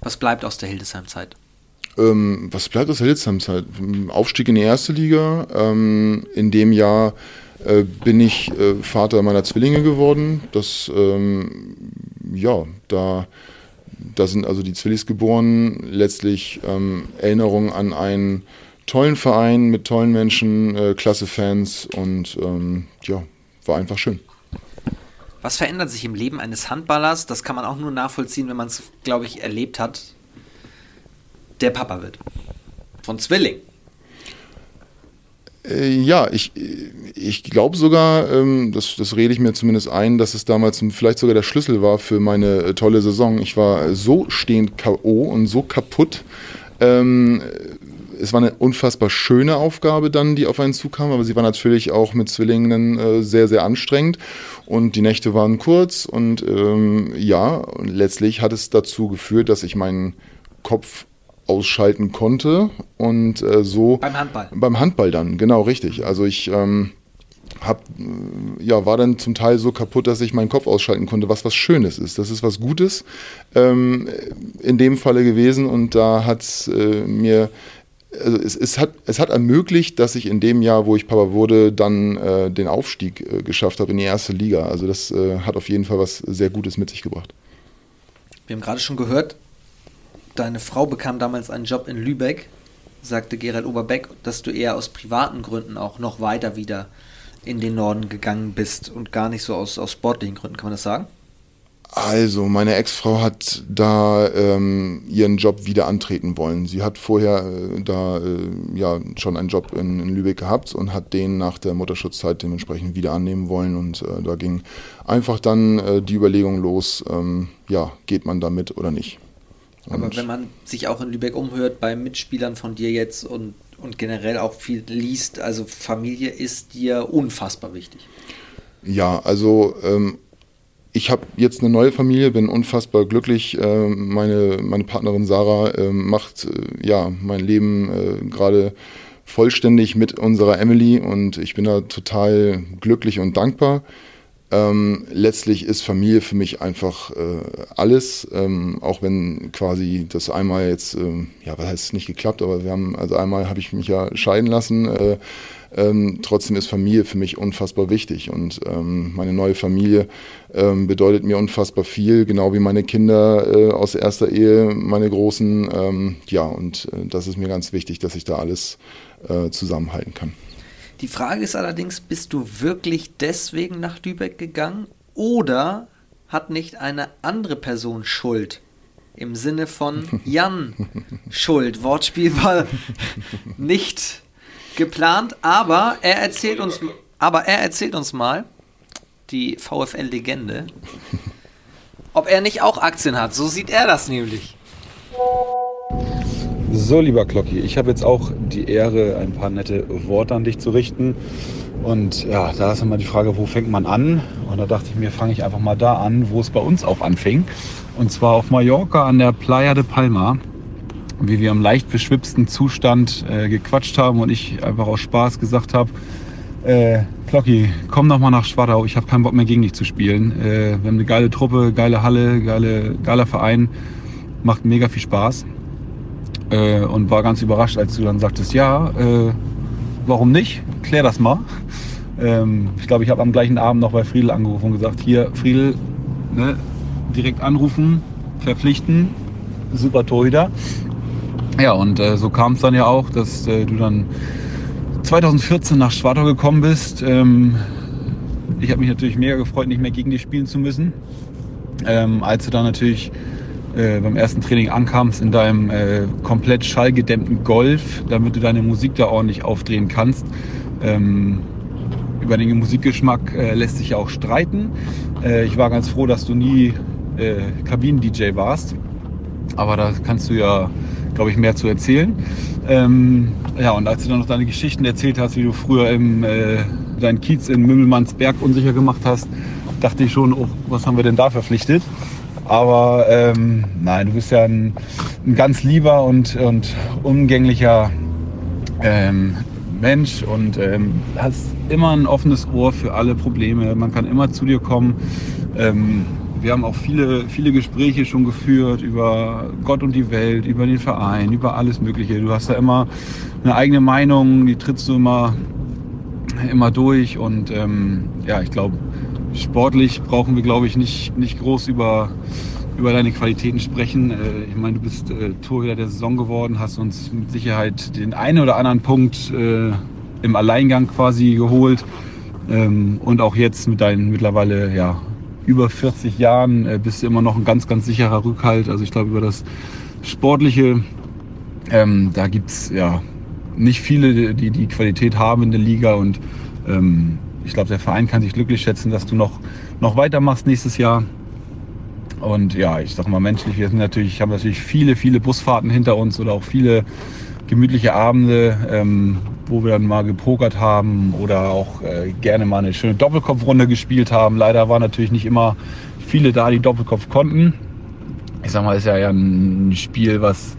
Was bleibt aus der Hildesheim-Zeit? Ähm, was bleibt aus der Hildesheim-Zeit? Aufstieg in die erste Liga. Ähm, in dem Jahr äh, bin ich äh, Vater meiner Zwillinge geworden. Das, ähm, ja, da, da sind also die Zwillis geboren. Letztlich ähm, Erinnerungen an einen tollen Verein mit tollen Menschen, äh, klasse Fans und ähm, ja, war einfach schön. Was verändert sich im Leben eines Handballers? Das kann man auch nur nachvollziehen, wenn man es, glaube ich, erlebt hat. Der Papa wird. Von Zwilling. Äh, ja, ich, ich glaube sogar, ähm, das, das rede ich mir zumindest ein, dass es damals vielleicht sogar der Schlüssel war für meine äh, tolle Saison. Ich war so stehend K.O. und so kaputt. Ähm, es war eine unfassbar schöne Aufgabe dann, die auf einen zukam, aber sie war natürlich auch mit Zwillingen äh, sehr, sehr anstrengend und die Nächte waren kurz und ähm, ja, und letztlich hat es dazu geführt, dass ich meinen Kopf ausschalten konnte und äh, so beim Handball. Beim Handball dann, genau richtig. Also ich ähm, hab, ja, war dann zum Teil so kaputt, dass ich meinen Kopf ausschalten konnte, was was Schönes ist. Das ist was Gutes ähm, in dem Falle gewesen und da hat es äh, mir also es, es, hat, es hat ermöglicht, dass ich in dem Jahr, wo ich Papa wurde, dann äh, den Aufstieg äh, geschafft habe in die erste Liga. Also das äh, hat auf jeden Fall was sehr Gutes mit sich gebracht. Wir haben gerade schon gehört, deine Frau bekam damals einen Job in Lübeck, sagte Gerald Oberbeck, dass du eher aus privaten Gründen auch noch weiter wieder in den Norden gegangen bist und gar nicht so aus, aus sportlichen Gründen, kann man das sagen? Also, meine Ex-Frau hat da ähm, ihren Job wieder antreten wollen. Sie hat vorher äh, da äh, ja schon einen Job in, in, Lübeck gehabt und hat den nach der Mutterschutzzeit dementsprechend wieder annehmen wollen. Und äh, da ging einfach dann äh, die Überlegung los, ähm, ja, geht man da mit oder nicht. Aber wenn man sich auch in Lübeck umhört bei Mitspielern von dir jetzt und, und generell auch viel liest, also Familie ist dir unfassbar wichtig. Ja, also ähm, ich habe jetzt eine neue Familie, bin unfassbar glücklich. Äh, meine, meine Partnerin Sarah äh, macht äh, ja mein Leben äh, gerade vollständig mit unserer Emily und ich bin da total glücklich und dankbar. Ähm, letztlich ist Familie für mich einfach äh, alles, ähm, auch wenn quasi das einmal jetzt, äh, ja, was heißt nicht geklappt, aber wir haben, also einmal habe ich mich ja scheiden lassen. Äh, ähm, trotzdem ist Familie für mich unfassbar wichtig und ähm, meine neue Familie ähm, bedeutet mir unfassbar viel, genau wie meine Kinder äh, aus erster Ehe, meine großen, ähm, ja, und äh, das ist mir ganz wichtig, dass ich da alles äh, zusammenhalten kann. Die Frage ist allerdings, bist du wirklich deswegen nach Lübeck gegangen oder hat nicht eine andere Person Schuld? Im Sinne von Jan Schuld. Wortspiel war nicht geplant, aber er erzählt uns, aber er erzählt uns mal, die VfL-Legende, ob er nicht auch Aktien hat. So sieht er das nämlich. So, lieber Klocki, ich habe jetzt auch die Ehre, ein paar nette Worte an dich zu richten. Und ja, da ist immer die Frage, wo fängt man an? Und da dachte ich mir, fange ich einfach mal da an, wo es bei uns auch anfing. Und zwar auf Mallorca an der Playa de Palma. Wie wir im leicht beschwipsten Zustand äh, gequatscht haben und ich einfach aus Spaß gesagt habe, äh, Klocki, komm doch mal nach Schwadau, ich habe keinen Bock mehr gegen dich zu spielen. Äh, wir haben eine geile Truppe, geile Halle, geile, geiler Verein, macht mega viel Spaß äh, und war ganz überrascht, als du dann sagtest, ja, äh, warum nicht? Klär das mal. Ähm, ich glaube, ich habe am gleichen Abend noch bei Friedel angerufen und gesagt, hier Friedel, ne, direkt anrufen, verpflichten, super Torhüter. Ja, und äh, so kam es dann ja auch, dass äh, du dann 2014 nach Schwartau gekommen bist. Ähm, ich habe mich natürlich mega gefreut, nicht mehr gegen dich spielen zu müssen. Ähm, als du dann natürlich äh, beim ersten Training ankamst in deinem äh, komplett schallgedämmten Golf, damit du deine Musik da ordentlich aufdrehen kannst. Ähm, über den Musikgeschmack äh, lässt sich ja auch streiten. Äh, ich war ganz froh, dass du nie äh, Kabinen-DJ warst. Aber da kannst du ja, glaube ich, mehr zu erzählen. Ähm, ja, und als du dann noch deine Geschichten erzählt hast, wie du früher im, deinen Kiez in Mümmelmannsberg unsicher gemacht hast, dachte ich schon, oh, was haben wir denn da verpflichtet? Aber ähm, nein, du bist ja ein, ein ganz lieber und, und umgänglicher ähm, Mensch und ähm, hast immer ein offenes Ohr für alle Probleme. Man kann immer zu dir kommen. Ähm, wir haben auch viele, viele Gespräche schon geführt über Gott und die Welt, über den Verein, über alles Mögliche. Du hast da immer eine eigene Meinung, die trittst du immer, immer durch. Und ähm, ja, ich glaube, sportlich brauchen wir, glaube ich, nicht, nicht groß über, über deine Qualitäten sprechen. Äh, ich meine, du bist äh, Torhüter der Saison geworden, hast uns mit Sicherheit den einen oder anderen Punkt äh, im Alleingang quasi geholt. Ähm, und auch jetzt mit deinen mittlerweile ja, über 40 Jahren äh, bist du immer noch ein ganz, ganz sicherer Rückhalt. Also ich glaube, über das Sportliche, ähm, da gibt's ja nicht viele, die die Qualität haben in der Liga. Und ähm, ich glaube, der Verein kann sich glücklich schätzen, dass du noch, noch weitermachst nächstes Jahr. Und ja, ich sag mal menschlich, wir sind natürlich, haben natürlich viele, viele Busfahrten hinter uns oder auch viele gemütliche Abende, ähm, wo wir dann mal gepokert haben oder auch äh, gerne mal eine schöne Doppelkopfrunde gespielt haben. Leider waren natürlich nicht immer viele da, die Doppelkopf konnten. Ich sag mal, ist ja ein Spiel, was,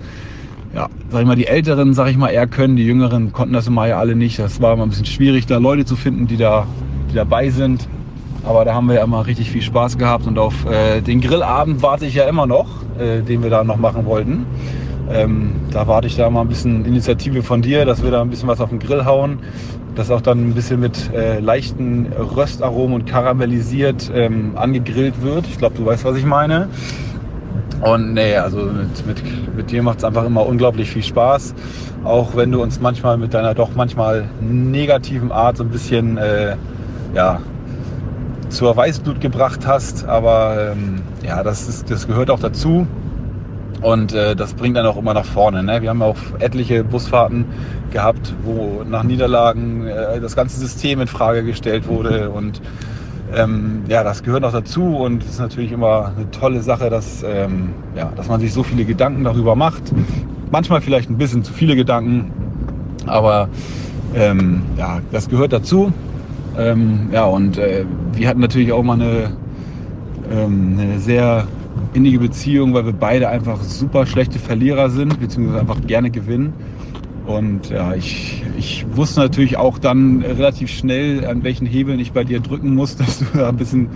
ja, sag ich mal, die Älteren, sag ich mal, eher können. Die Jüngeren konnten das immer ja alle nicht. Das war immer ein bisschen schwierig, da Leute zu finden, die da, die dabei sind. Aber da haben wir ja immer richtig viel Spaß gehabt und auf äh, den Grillabend warte ich ja immer noch, äh, den wir da noch machen wollten. Ähm, da warte ich da mal ein bisschen Initiative von dir, dass wir da ein bisschen was auf den Grill hauen. Das auch dann ein bisschen mit äh, leichten Röstaromen und karamellisiert ähm, angegrillt wird. Ich glaube, du weißt, was ich meine. Und nee, also mit, mit, mit dir macht es einfach immer unglaublich viel Spaß. Auch wenn du uns manchmal mit deiner doch manchmal negativen Art so ein bisschen äh, ja, zur Weißblut gebracht hast. Aber ähm, ja, das, ist, das gehört auch dazu. Und äh, das bringt dann auch immer nach vorne. Ne? Wir haben auch etliche Busfahrten gehabt, wo nach Niederlagen äh, das ganze System in Frage gestellt wurde. Und ähm, ja, das gehört auch dazu und es ist natürlich immer eine tolle Sache, dass, ähm, ja, dass man sich so viele Gedanken darüber macht. Manchmal vielleicht ein bisschen zu viele Gedanken, aber ähm, ja, das gehört dazu. Ähm, ja, und äh, wir hatten natürlich auch mal eine, ähm, eine sehr innige Beziehung, weil wir beide einfach super schlechte Verlierer sind, beziehungsweise einfach gerne gewinnen. Und ja, ich, ich wusste natürlich auch dann relativ schnell, an welchen Hebeln ich bei dir drücken muss, dass du da ein bisschen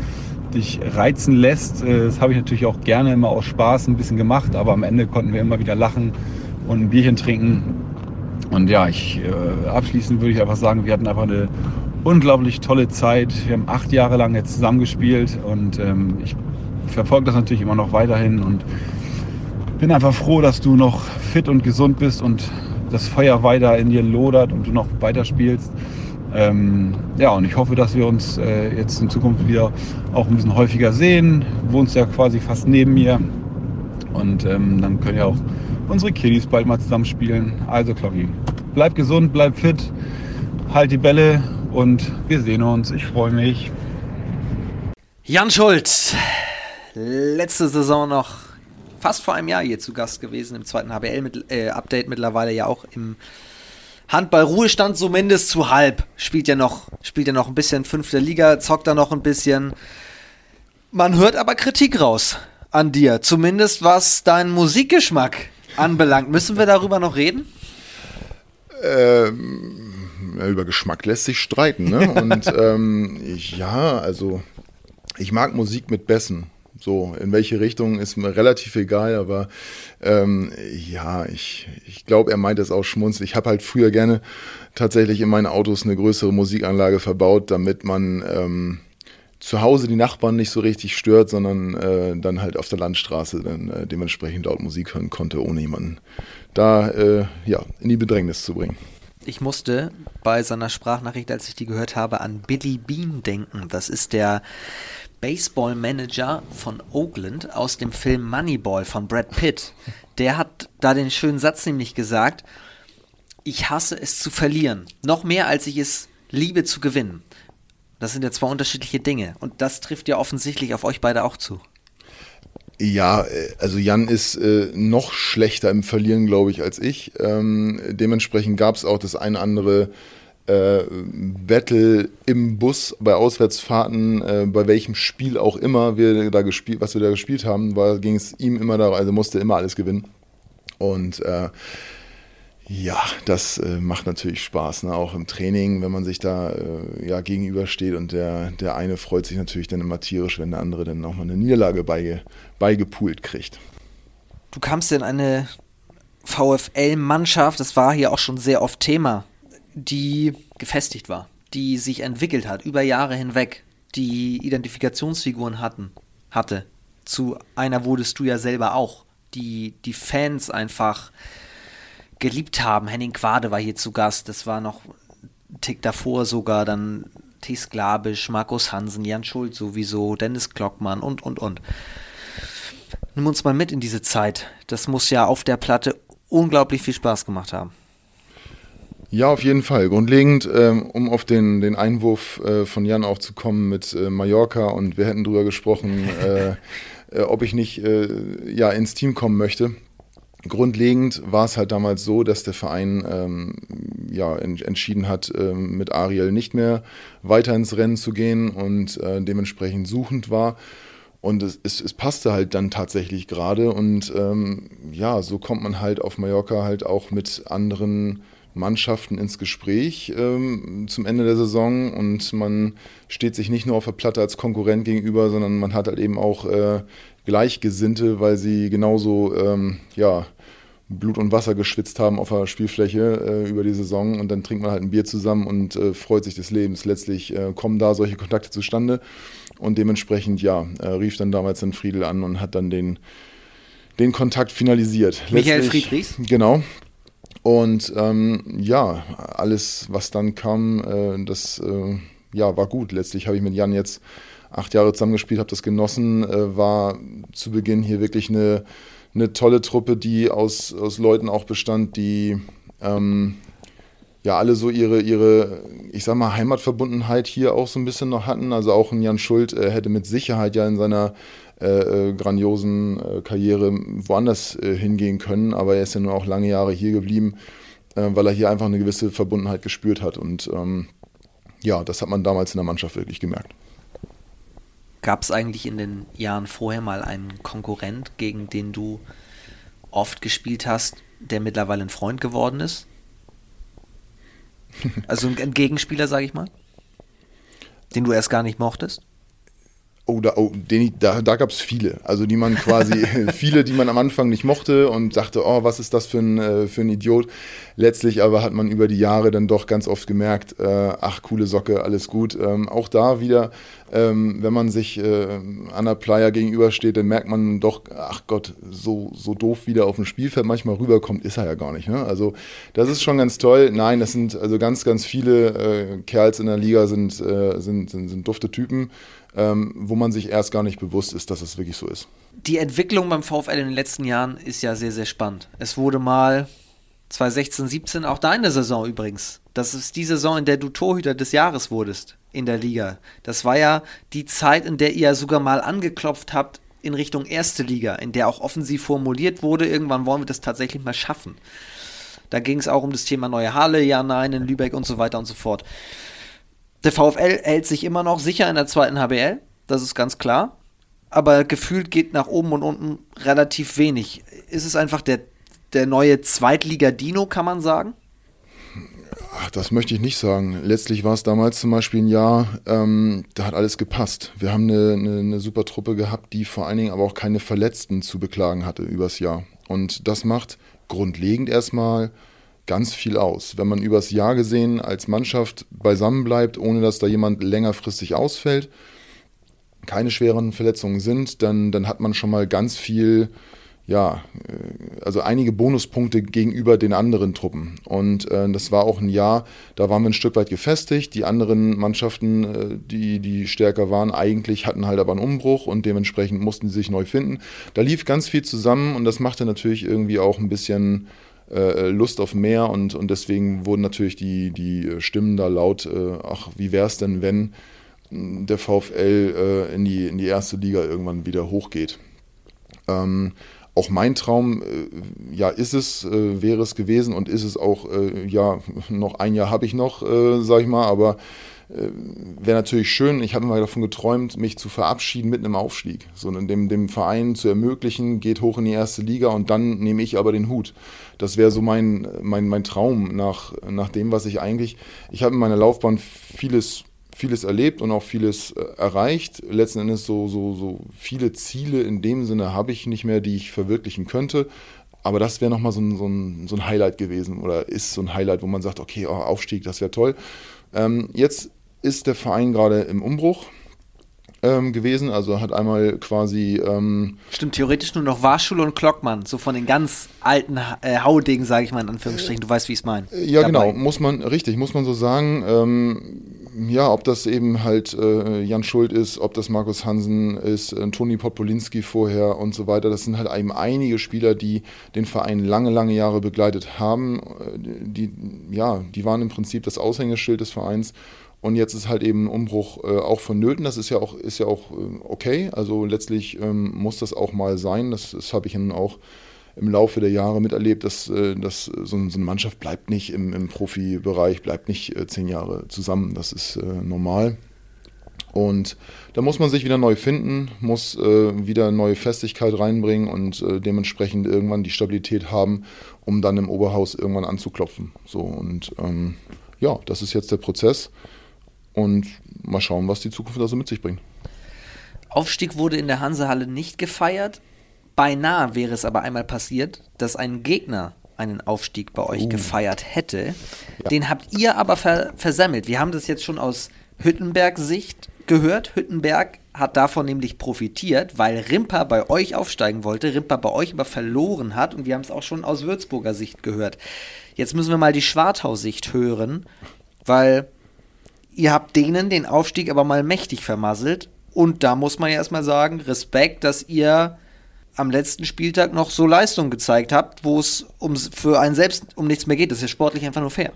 dich reizen lässt. Äh, das habe ich natürlich auch gerne immer aus Spaß ein bisschen gemacht, aber am Ende konnten wir immer wieder lachen und ein Bierchen trinken. Und ja, ich äh, abschließend würde ich einfach sagen, wir hatten einfach eine unglaublich tolle Zeit. Wir haben acht Jahre lang jetzt zusammengespielt und ähm, ich verfolge das natürlich immer noch weiterhin und bin einfach froh, dass du noch fit und gesund bist und das Feuer weiter in dir lodert und du noch weiterspielst. Ähm, ja, und ich hoffe, dass wir uns äh, jetzt in Zukunft wieder auch ein bisschen häufiger sehen. Du wohnst ja quasi fast neben mir. Und ähm, dann können ja auch unsere Kiddies bald mal zusammen spielen. Also, Cloggy, bleib gesund, bleib fit, halt die Bälle und wir sehen uns. Ich freue mich. Jan Schulz, letzte Saison noch fast vor einem Jahr hier zu Gast gewesen, im zweiten HBL-Update äh, mittlerweile ja auch im Handball-Ruhestand zumindest zu halb. Spielt ja noch, spielt ja noch ein bisschen fünfte Liga, zockt da noch ein bisschen. Man hört aber Kritik raus an dir, zumindest was deinen Musikgeschmack anbelangt. Müssen wir darüber noch reden? Ähm, über Geschmack lässt sich streiten. Ne? Und ähm, ja, also ich mag Musik mit Bässen So, in welche Richtung ist mir relativ egal, aber ähm, ja, ich, ich glaube, er meint es auch schmunzeln. Ich habe halt früher gerne tatsächlich in meinen Autos eine größere Musikanlage verbaut, damit man ähm, zu Hause die Nachbarn nicht so richtig stört, sondern äh, dann halt auf der Landstraße dann äh, dementsprechend laut Musik hören konnte, ohne jemanden da äh, ja, in die Bedrängnis zu bringen. Ich musste bei seiner Sprachnachricht, als ich die gehört habe, an Billy Bean denken. Das ist der Baseball-Manager von Oakland aus dem Film Moneyball von Brad Pitt. Der hat da den schönen Satz nämlich gesagt, ich hasse es zu verlieren, noch mehr als ich es liebe zu gewinnen. Das sind ja zwei unterschiedliche Dinge und das trifft ja offensichtlich auf euch beide auch zu. Ja, äh, also Jan ist äh, noch schlechter im Verlieren, glaube ich, als ich. Ähm, dementsprechend gab es auch das eine andere äh, Battle im Bus bei Auswärtsfahrten, äh, bei welchem Spiel auch immer wir da gespielt, was wir da gespielt haben, ging es ihm immer darum, also musste immer alles gewinnen. Und äh, ja, das äh, macht natürlich Spaß, ne? auch im Training, wenn man sich da äh, ja, gegenübersteht und der, der eine freut sich natürlich dann immer tierisch, wenn der andere dann auch mal eine Niederlage beige, beigepult kriegt. Du kamst in eine VfL-Mannschaft, das war hier auch schon sehr oft Thema die gefestigt war, die sich entwickelt hat über Jahre hinweg, die Identifikationsfiguren hatten, hatte. Zu einer wurdest du ja selber auch, die die Fans einfach geliebt haben. Henning Quade war hier zu Gast, das war noch ein Tick davor sogar, dann Thies Glabisch, Markus Hansen, Jan Schulz sowieso, Dennis Klockmann und, und, und. Nimm uns mal mit in diese Zeit. Das muss ja auf der Platte unglaublich viel Spaß gemacht haben. Ja, auf jeden Fall. Grundlegend, ähm, um auf den, den Einwurf äh, von Jan auch zu kommen mit äh, Mallorca und wir hätten drüber gesprochen, äh, äh ob ich nicht äh, ja, ins Team kommen möchte. Grundlegend war es halt damals so, dass der Verein ähm, ja, en entschieden hat, ähm, mit Ariel nicht mehr weiter ins Rennen zu gehen und äh, dementsprechend suchend war. Und es, es, es, passte halt dann tatsächlich gerade. Und ähm, ja, so kommt man halt auf Mallorca halt auch mit anderen Mannschaften ins Gespräch ähm, zum Ende der Saison und man steht sich nicht nur auf der Platte als Konkurrent gegenüber, sondern man hat halt eben auch äh, Gleichgesinnte, weil sie genauso ähm, ja, Blut und Wasser geschwitzt haben auf der Spielfläche äh, über die Saison und dann trinkt man halt ein Bier zusammen und äh, freut sich des Lebens. Letztlich äh, kommen da solche Kontakte zustande und dementsprechend, ja, äh, rief dann damals den Friedel an und hat dann den, den Kontakt finalisiert. Michael Friedrichs? Genau, und ähm, ja, alles, was dann kam, äh, das äh, ja, war gut. Letztlich habe ich mit Jan jetzt acht Jahre zusammengespielt, habe das genossen, äh, war zu Beginn hier wirklich eine, eine tolle Truppe, die aus, aus Leuten auch bestand, die ähm, ja alle so ihre, ihre, ich sag mal, Heimatverbundenheit hier auch so ein bisschen noch hatten. Also auch ein Jan Schuld äh, hätte mit Sicherheit ja in seiner äh, äh, grandiosen äh, Karriere woanders äh, hingehen können, aber er ist ja nur auch lange Jahre hier geblieben, weil er hier einfach eine gewisse Verbundenheit gespürt hat. Und ähm, ja, das hat man damals in der Mannschaft wirklich gemerkt. Gab es eigentlich in den Jahren vorher mal einen Konkurrent, gegen den du oft gespielt hast, der mittlerweile ein Freund geworden ist? Also ein Gegenspieler, sage ich mal, den du erst gar nicht mochtest? Oh, da, oh den, da, da gab es viele. Also die man quasi, viele, die man am Anfang nicht mochte und dachte, oh, was ist das für ein, äh, für ein Idiot. Letztlich aber hat man über die Jahre dann doch ganz oft gemerkt, äh, ach, coole Socke, alles gut. Ähm, auch da wieder, ähm, wenn man sich äh, an der Playa gegenübersteht, dann merkt man doch, ach Gott, so, so doof wieder auf dem Spielfeld manchmal rüberkommt, ist er ja gar nicht. Ne? Also das ist schon ganz toll. Nein, das sind also ganz, ganz viele äh, Kerls in der Liga sind, äh, sind, sind, sind dufte Typen ähm, wo man sich erst gar nicht bewusst ist, dass es wirklich so ist. Die Entwicklung beim VfL in den letzten Jahren ist ja sehr, sehr spannend. Es wurde mal 2016, 17, auch deine Saison übrigens. Das ist die Saison, in der du Torhüter des Jahres wurdest in der Liga. Das war ja die Zeit, in der ihr sogar mal angeklopft habt in Richtung erste Liga, in der auch offensiv formuliert wurde, irgendwann wollen wir das tatsächlich mal schaffen. Da ging es auch um das Thema neue Halle, ja, nein, in Lübeck und so weiter und so fort. Der VfL hält sich immer noch sicher in der zweiten HBL, das ist ganz klar. Aber gefühlt geht nach oben und unten relativ wenig. Ist es einfach der, der neue Zweitliga-Dino, kann man sagen? Ach, das möchte ich nicht sagen. Letztlich war es damals zum Beispiel ein Jahr, ähm, da hat alles gepasst. Wir haben eine, eine, eine, super Truppe gehabt, die vor allen Dingen aber auch keine Verletzten zu beklagen hatte übers Jahr. Und das macht grundlegend erstmal ganz viel aus. Wenn man übers Jahr gesehen als Mannschaft beisammen bleibt, ohne dass da jemand längerfristig ausfällt, keine schweren Verletzungen sind, dann, dann hat man schon mal ganz viel ja, äh, also einige Bonuspunkte gegenüber den anderen Truppen. Und äh, das war auch ein Jahr, da waren wir ein Stück weit gefestigt. Die anderen Mannschaften, äh, die, die stärker waren, eigentlich hatten halt aber einen Umbruch und dementsprechend mussten sie sich neu finden. Da lief ganz viel zusammen und das machte natürlich irgendwie auch ein bisschen äh, Lust auf mehr und, und deswegen wurden natürlich die, die Stimmen da laut, äh, ach, wie wäre es denn, wenn der VfL äh, in, die, in die erste Liga irgendwann wieder hochgeht. Ähm, auch mein Traum, äh, ja, ist es, äh, wäre es gewesen und ist es auch, äh, ja, noch ein Jahr habe ich noch, äh, sag ich mal, aber äh, wäre natürlich schön, ich habe immer davon geträumt, mich zu verabschieden mit einem Aufstieg, so dem, dem Verein zu ermöglichen, geht hoch in die erste Liga und dann nehme ich aber den Hut. Das wäre so mein, mein, mein Traum nach, nach dem, was ich eigentlich, ich habe in meiner Laufbahn vieles vieles erlebt und auch vieles äh, erreicht. Letzten Endes so, so, so viele Ziele in dem Sinne habe ich nicht mehr, die ich verwirklichen könnte. Aber das wäre nochmal so ein, so, ein, so ein Highlight gewesen oder ist so ein Highlight, wo man sagt, okay, oh, Aufstieg, das wäre toll. Ähm, jetzt ist der Verein gerade im Umbruch ähm, gewesen. Also hat einmal quasi. Ähm, Stimmt, theoretisch nur noch Warschule und Klockmann, so von den ganz alten äh, Haudegen, sage ich mal in Anführungsstrichen. Du weißt, wie ich es meine. Ja, dabei. genau, muss man, richtig, muss man so sagen. Ähm, ja, ob das eben halt äh, Jan Schuld ist, ob das Markus Hansen ist, äh, Toni Podpolinski vorher und so weiter. Das sind halt eben einige Spieler, die den Verein lange, lange Jahre begleitet haben. Äh, die, ja, die waren im Prinzip das Aushängeschild des Vereins und jetzt ist halt eben ein Umbruch äh, auch vonnöten. Das ist ja auch, ist ja auch äh, okay. Also letztlich ähm, muss das auch mal sein. Das, das habe ich dann auch im Laufe der Jahre miterlebt, dass, äh, dass so, so, eine Mannschaft bleibt nicht im, im Profibereich, bleibt nicht äh, zehn Jahre zusammen. Das ist äh, normal. Und da muss man sich wieder neu finden, muss äh, wieder neue Festigkeit reinbringen und äh, dementsprechend irgendwann die Stabilität haben, um dann im Oberhaus irgendwann anzuklopfen. So und ähm, ja, das ist jetzt der Prozess. Und mal schauen, was die Zukunft da so mit sich bringt. Aufstieg wurde in der Hansehalle nicht gefeiert. Beinahe wäre es aber einmal passiert, dass ein Gegner einen Aufstieg bei euch uh. gefeiert hätte. Ja. Den habt ihr aber ver versemmelt. Wir haben das jetzt schon aus Hüttenberg-Sicht gehört. Hüttenberg hat davon nämlich profitiert, weil Rimper bei euch aufsteigen wollte, Rimper bei euch aber verloren hat und wir haben es auch schon aus Würzburger Sicht gehört. Jetzt müssen wir mal die Schwartau-Sicht hören, weil ihr habt denen den Aufstieg aber mal mächtig vermasselt. Und da muss man ja erstmal sagen, Respekt, dass ihr am letzten Spieltag noch so Leistung gezeigt habt, wo es um, für einen selbst um nichts mehr geht. Das ist ja sportlich einfach nur fair.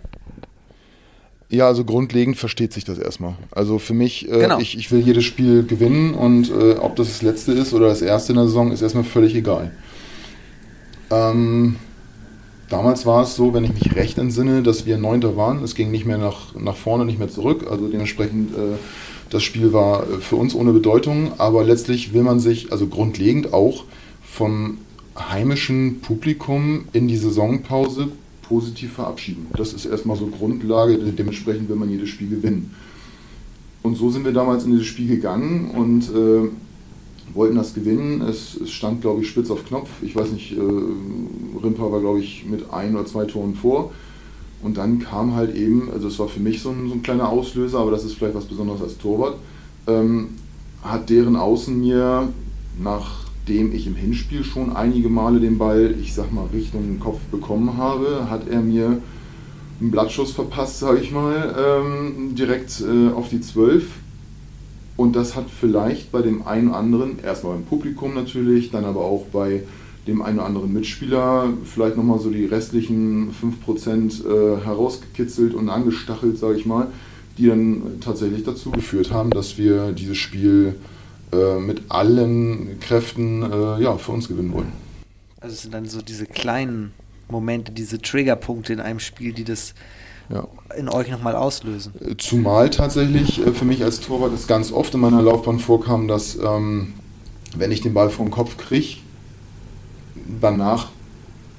Ja, also grundlegend versteht sich das erstmal. Also für mich, äh, genau. ich, ich will jedes Spiel gewinnen und äh, ob das das letzte ist oder das erste in der Saison, ist erstmal völlig egal. Ähm, Damals war es so, wenn ich mich recht entsinne, dass wir Neunter waren. Es ging nicht mehr nach, nach vorne, nicht mehr zurück. Also dementsprechend, äh, das Spiel war äh, für uns ohne Bedeutung. Aber letztlich will man sich, also grundlegend auch vom heimischen Publikum in die Saisonpause positiv verabschieden. Das ist erstmal so Grundlage. Dementsprechend will man jedes Spiel gewinnen. Und so sind wir damals in dieses Spiel gegangen und äh, wollten das gewinnen. Es, es, stand, glaube ich, spitz auf Knopf. Ich weiß nicht, äh, Rimpa war, glaube ich, mit ein oder zwei Toren vor. Und dann kam halt eben, also es war für mich so ein, so ein kleiner Auslöser, aber das ist vielleicht was Besonderes als Torwart, ähm, hat deren Außen mir, nachdem ich im Hinspiel schon einige Male den Ball, ich sag mal, Richtung Kopf bekommen habe, hat er mir einen Blattschuss verpasst, sage ich mal, ähm, direkt äh, auf die 12 und das hat vielleicht bei dem einen oder anderen, erstmal beim Publikum natürlich, dann aber auch bei dem einen oder anderen Mitspieler vielleicht nochmal so die restlichen 5% äh, herausgekitzelt und angestachelt, sage ich mal, die dann tatsächlich dazu geführt haben, dass wir dieses Spiel äh, mit allen Kräften äh, ja, für uns gewinnen wollen. Also es sind dann so diese kleinen Momente, diese Triggerpunkte in einem Spiel, die das ja. in euch nochmal auslösen. Zumal tatsächlich äh, für mich als Torwart es ganz oft in meiner Laufbahn vorkam, dass ähm, wenn ich den Ball vom Kopf kriege, danach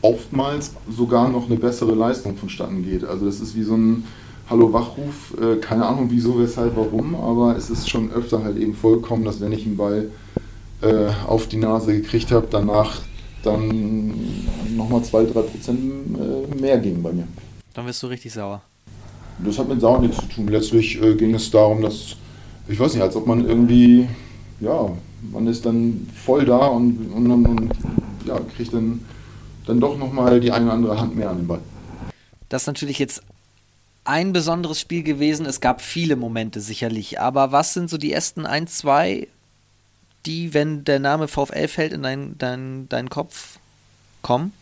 oftmals sogar noch eine bessere Leistung vonstatten geht. Also das ist wie so ein Hallo-Wachruf, äh, keine Ahnung wieso, weshalb, warum, aber es ist schon öfter halt eben vollkommen, dass wenn ich einen Ball äh, auf die Nase gekriegt habe, danach dann nochmal 2-3% äh, mehr ging bei mir. Dann wirst du richtig sauer. Das hat mit sauer nichts zu tun. Letztlich äh, ging es darum, dass, ich weiß nicht, als ob man irgendwie, ja, man ist dann voll da und, und, und ja, kriegt dann, dann doch nochmal die eine oder andere Hand mehr an den Ball. Das ist natürlich jetzt ein besonderes Spiel gewesen. Es gab viele Momente sicherlich. Aber was sind so die ersten ein, zwei, die, wenn der Name VfL fällt, in deinen dein, dein Kopf kommen?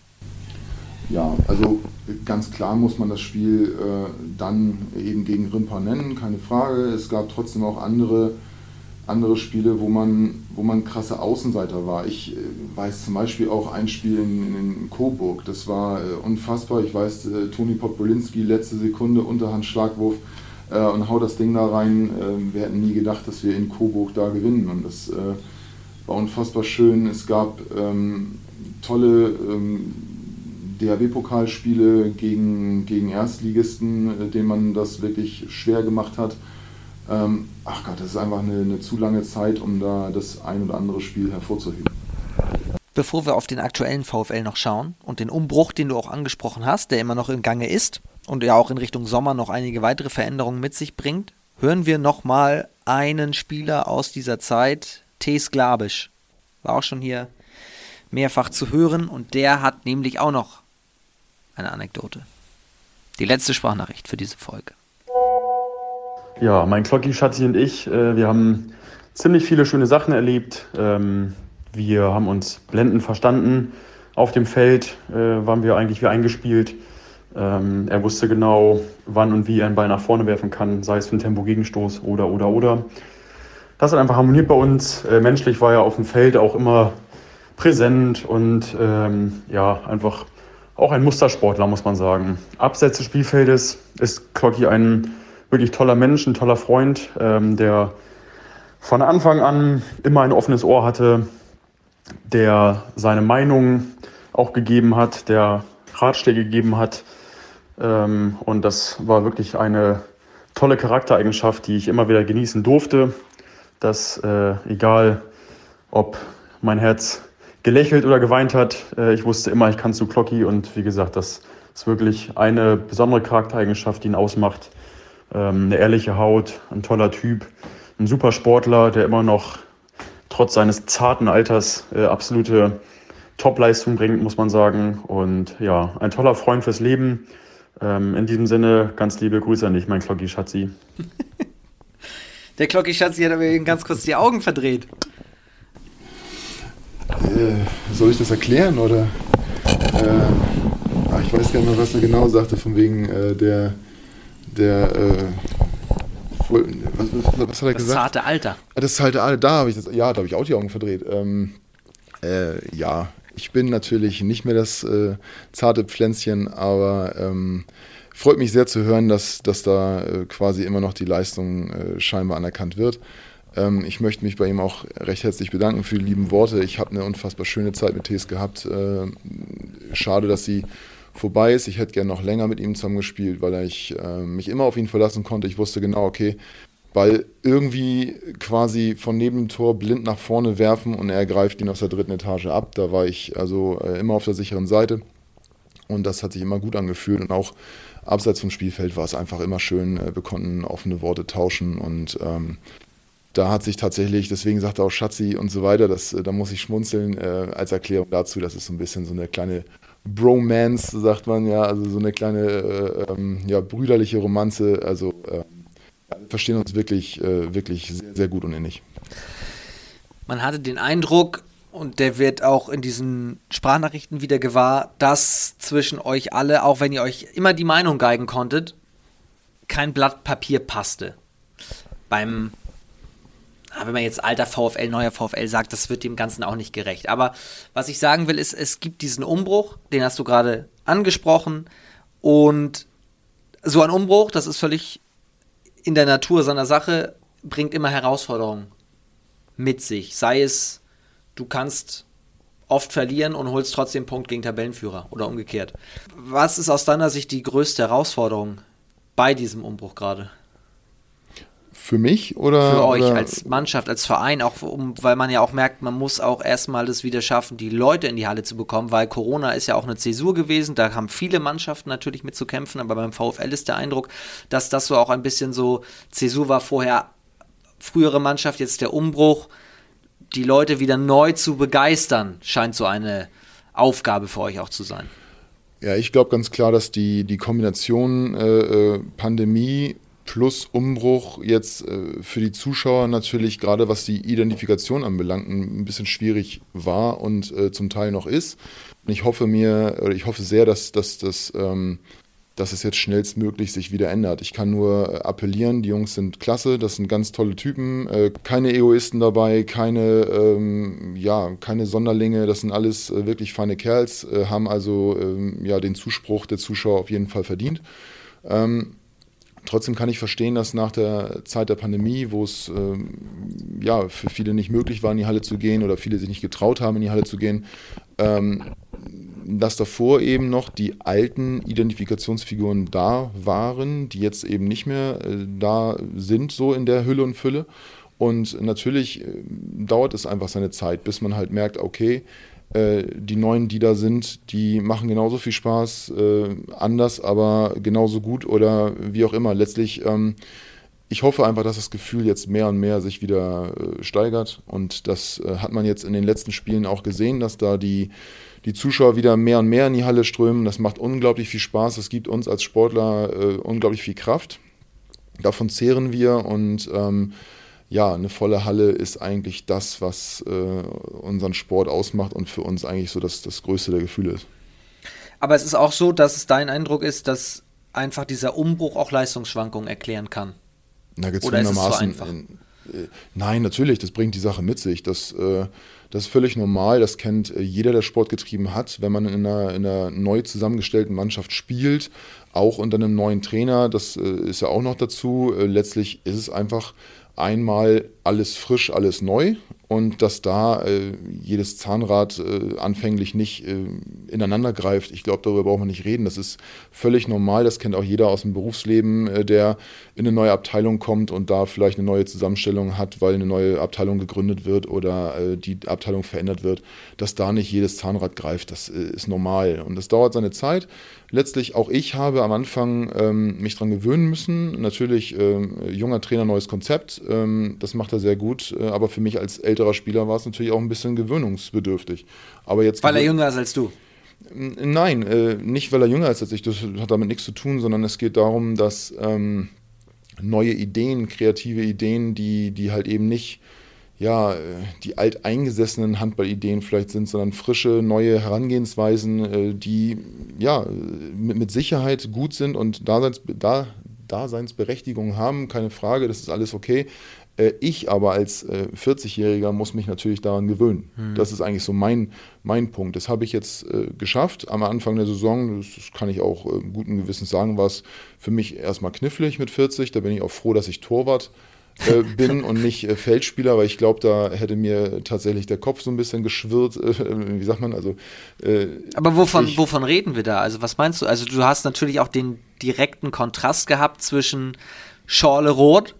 Ja, also ganz klar muss man das Spiel äh, dann eben gegen Rimpa nennen, keine Frage. Es gab trotzdem auch andere andere Spiele, wo man, wo man krasse Außenseiter war. Ich äh, weiß zum Beispiel auch ein Spiel in, in Coburg, das war äh, unfassbar. Ich weiß, äh, Toni Podbolinski, letzte Sekunde, Unterhand, Schlagwurf äh, und haut das Ding da rein. Ähm, wir hätten nie gedacht, dass wir in Coburg da gewinnen und das äh, war unfassbar schön. Es gab ähm, tolle ähm, DHB-Pokalspiele gegen, gegen Erstligisten, äh, denen man das wirklich schwer gemacht hat. Ähm, ach Gott, das ist einfach eine, eine zu lange Zeit, um da das ein oder andere Spiel hervorzuheben. Bevor wir auf den aktuellen VfL noch schauen und den Umbruch, den du auch angesprochen hast, der immer noch im Gange ist und ja auch in Richtung Sommer noch einige weitere Veränderungen mit sich bringt, hören wir nochmal einen Spieler aus dieser Zeit, Tees Glabisch. War auch schon hier mehrfach zu hören und der hat nämlich auch noch eine Anekdote. Die letzte Sprachnachricht für diese Folge. Ja, mein Klocki, Schatzi und ich, äh, wir haben ziemlich viele schöne Sachen erlebt. Ähm, wir haben uns blendend verstanden. Auf dem Feld äh, waren wir eigentlich wie eingespielt. Ähm, er wusste genau, wann und wie er einen Ball nach vorne werfen kann, sei es für einen Tempo-Gegenstoß oder, oder, oder. Das hat einfach harmoniert bei uns. Äh, menschlich war er auf dem Feld auch immer präsent und ähm, ja, einfach auch ein Mustersportler, muss man sagen. Abseits des Spielfeldes ist Klocki ein wirklich toller Mensch, ein toller Freund, ähm, der von Anfang an immer ein offenes Ohr hatte, der seine Meinung auch gegeben hat, der Ratschläge gegeben hat. Ähm, und das war wirklich eine tolle Charaktereigenschaft, die ich immer wieder genießen durfte. Dass äh, egal, ob mein Herz gelächelt oder geweint hat, äh, ich wusste immer, ich kann zu Glocki. Und wie gesagt, das ist wirklich eine besondere Charaktereigenschaft, die ihn ausmacht. Ähm, eine ehrliche Haut, ein toller Typ, ein super Sportler, der immer noch trotz seines zarten Alters äh, absolute Topleistung bringt, muss man sagen. Und ja, ein toller Freund fürs Leben. Ähm, in diesem Sinne, ganz liebe Grüße an dich, mein Klocki Schatzi. Der Klocki Schatzi hat aber ganz kurz die Augen verdreht. Äh, soll ich das erklären oder? Äh, ich weiß gar nicht mehr, was er genau sagte, von wegen äh, der der äh, was, was, was, hat er das gesagt? Das zarte Alter. Ah, das zarte Alter, da habe ich das, ja, da habe ich auch die Augen verdreht. Ähm, äh, ja, ich bin natürlich nicht mehr das äh, zarte Pflänzchen, aber ähm, freut mich sehr zu hören, dass, dass da äh, quasi immer noch die Leistung äh, scheinbar anerkannt wird. Ähm, ich möchte mich bei ihm auch recht herzlich bedanken für die lieben Worte. Ich habe eine unfassbar schöne Zeit mit Tees gehabt. Äh, schade, dass sie vorbei ist. Ich hätte gerne noch länger mit ihm zusammengespielt, weil ich äh, mich immer auf ihn verlassen konnte. Ich wusste genau, okay, Ball irgendwie quasi von neben dem Tor blind nach vorne werfen und er greift ihn aus der dritten Etage ab. Da war ich also äh, immer auf der sicheren Seite und das hat sich immer gut angefühlt und auch abseits vom Spielfeld war es einfach immer schön. Äh, wir konnten offene Worte tauschen und ähm, da hat sich tatsächlich, deswegen sagt er auch Schatzi und so weiter, das, äh, da muss ich schmunzeln äh, als Erklärung dazu. Das ist so ein bisschen so eine kleine Bromance, sagt man ja, also so eine kleine äh, ähm, ja, brüderliche Romanze. Also äh, verstehen uns wirklich, äh, wirklich sehr, sehr gut und innig. Man hatte den Eindruck, und der wird auch in diesen Sprachnachrichten wieder gewahr, dass zwischen euch alle, auch wenn ihr euch immer die Meinung geigen konntet, kein Blatt Papier passte. Beim wenn man jetzt alter VfL, neuer VfL sagt, das wird dem Ganzen auch nicht gerecht. Aber was ich sagen will, ist, es gibt diesen Umbruch, den hast du gerade angesprochen. Und so ein Umbruch, das ist völlig in der Natur seiner Sache, bringt immer Herausforderungen mit sich. Sei es, du kannst oft verlieren und holst trotzdem Punkt gegen Tabellenführer oder umgekehrt. Was ist aus deiner Sicht die größte Herausforderung bei diesem Umbruch gerade? Für mich oder? Für euch oder? als Mannschaft, als Verein, auch um, weil man ja auch merkt, man muss auch erstmal das wieder schaffen, die Leute in die Halle zu bekommen, weil Corona ist ja auch eine Zäsur gewesen, da haben viele Mannschaften natürlich mit zu kämpfen, aber beim VfL ist der Eindruck, dass das so auch ein bisschen so, Zäsur war vorher frühere Mannschaft, jetzt der Umbruch, die Leute wieder neu zu begeistern, scheint so eine Aufgabe für euch auch zu sein. Ja, ich glaube ganz klar, dass die, die Kombination äh, äh Pandemie plus Umbruch jetzt äh, für die Zuschauer natürlich gerade was die Identifikation anbelangt ein bisschen schwierig war und äh, zum Teil noch ist. Und ich hoffe mir oder ich hoffe sehr, dass, dass, dass, ähm, dass es jetzt schnellstmöglich sich wieder ändert. Ich kann nur äh, appellieren, die Jungs sind klasse, das sind ganz tolle Typen, äh, keine Egoisten dabei, keine, ähm, ja, keine Sonderlinge, das sind alles äh, wirklich feine Kerls, äh, haben also ähm, ja, den Zuspruch der Zuschauer auf jeden Fall verdient. Ähm, Trotzdem kann ich verstehen, dass nach der Zeit der Pandemie, wo es ähm, ja, für viele nicht möglich war, in die Halle zu gehen oder viele sich nicht getraut haben, in die Halle zu gehen, ähm, dass davor eben noch die alten Identifikationsfiguren da waren, die jetzt eben nicht mehr äh, da sind, so in der Hülle und Fülle. Und natürlich äh, dauert es einfach seine Zeit, bis man halt merkt, okay, äh, die neuen, die da sind, die machen genauso viel Spaß, äh, anders, aber genauso gut oder wie auch immer. Letztlich, ähm, ich hoffe einfach, dass das Gefühl jetzt mehr und mehr sich wieder äh, steigert und das äh, hat man jetzt in den letzten Spielen auch gesehen, dass da die, die Zuschauer wieder mehr und mehr in die Halle strömen. Das macht unglaublich viel Spaß, das gibt uns als Sportler äh, unglaublich viel Kraft. Davon zehren wir und ähm, ja, eine volle Halle ist eigentlich das, was äh, unseren Sport ausmacht und für uns eigentlich so das, das größte der Gefühle ist. Aber es ist auch so, dass es dein Eindruck ist, dass einfach dieser Umbruch auch Leistungsschwankungen erklären kann. Na, gezwungenermaßen. So äh, nein, natürlich, das bringt die Sache mit sich. Das, äh, das ist völlig normal, das kennt äh, jeder, der Sport getrieben hat, wenn man in einer, in einer neu zusammengestellten Mannschaft spielt, auch unter einem neuen Trainer, das ist ja auch noch dazu. letztlich ist es einfach einmal alles frisch, alles neu und dass da äh, jedes Zahnrad äh, anfänglich nicht äh, ineinander greift. Ich glaube, darüber braucht man nicht reden. Das ist völlig normal. Das kennt auch jeder aus dem Berufsleben, äh, der in eine neue Abteilung kommt und da vielleicht eine neue Zusammenstellung hat, weil eine neue Abteilung gegründet wird oder äh, die Abteilung verändert wird, dass da nicht jedes Zahnrad greift. Das äh, ist normal und das dauert seine Zeit. Letztlich auch ich habe am Anfang ähm, mich daran gewöhnen müssen. Natürlich ähm, junger Trainer, neues Konzept. Ähm, das macht er sehr gut. aber für mich als älterer Spieler war es natürlich auch ein bisschen gewöhnungsbedürftig. Aber jetzt Weil er jünger ist als du? Nein, äh, nicht weil er jünger ist als ich. Das hat damit nichts zu tun, sondern es geht darum, dass ähm, neue Ideen, kreative Ideen, die, die halt eben nicht ja, die alteingesessenen Handballideen vielleicht sind, sondern frische, neue Herangehensweisen, äh, die ja mit, Sicherheit gut sind und Daseins, da, Daseinsberechtigung haben, keine Frage, das ist alles okay. Äh, ich aber als 40-Jähriger äh, muss mich natürlich daran gewöhnen. Hm. Das ist eigentlich so mein, mein Punkt. Das habe ich jetzt äh, geschafft am Anfang der Saison. Das kann ich auch äh, guten Gewissens sagen, war es für mich erstmal knifflig mit 40. Da bin ich auch froh, dass ich Torwart äh, bin und nicht äh, Feldspieler, weil ich glaube, da hätte mir tatsächlich der Kopf so ein bisschen geschwirrt. wie sagt man? Also. aber wovon, ich, wovon reden wir da? Also was meinst du? Also du hast natürlich auch den direkten Kontrast gehabt zwischen Schorle Rot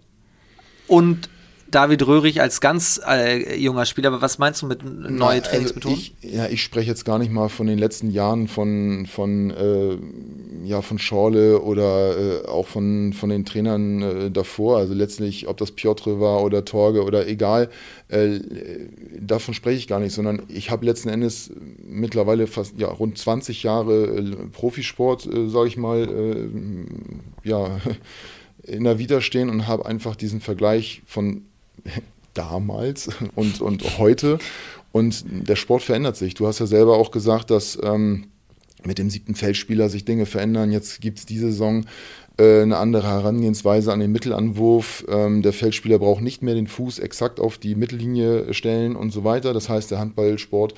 und David Röhrig als ganz äh, junger Spieler, aber was meinst du mit neuen also Trainingsmethoden? Ich, ja, ich spreche jetzt gar nicht mal von den letzten Jahren von, von, äh, ja, von Schorle oder äh, auch von, von den Trainern äh, davor. Also letztlich, ob das Piotr war oder Torge oder egal, äh, davon spreche ich gar nicht, sondern ich habe letzten Endes mittlerweile fast ja, rund 20 Jahre äh, Profisport, sage ich mal, ja in der Vita stehen und habe einfach diesen Vergleich von damals und, und heute. Und der Sport verändert sich. Du hast ja selber auch gesagt, dass ähm, mit dem siebten Feldspieler sich Dinge verändern. Jetzt gibt es diese Saison äh, eine andere Herangehensweise an den Mittelanwurf. Ähm, der Feldspieler braucht nicht mehr den Fuß exakt auf die Mittellinie stellen und so weiter. Das heißt, der Handballsport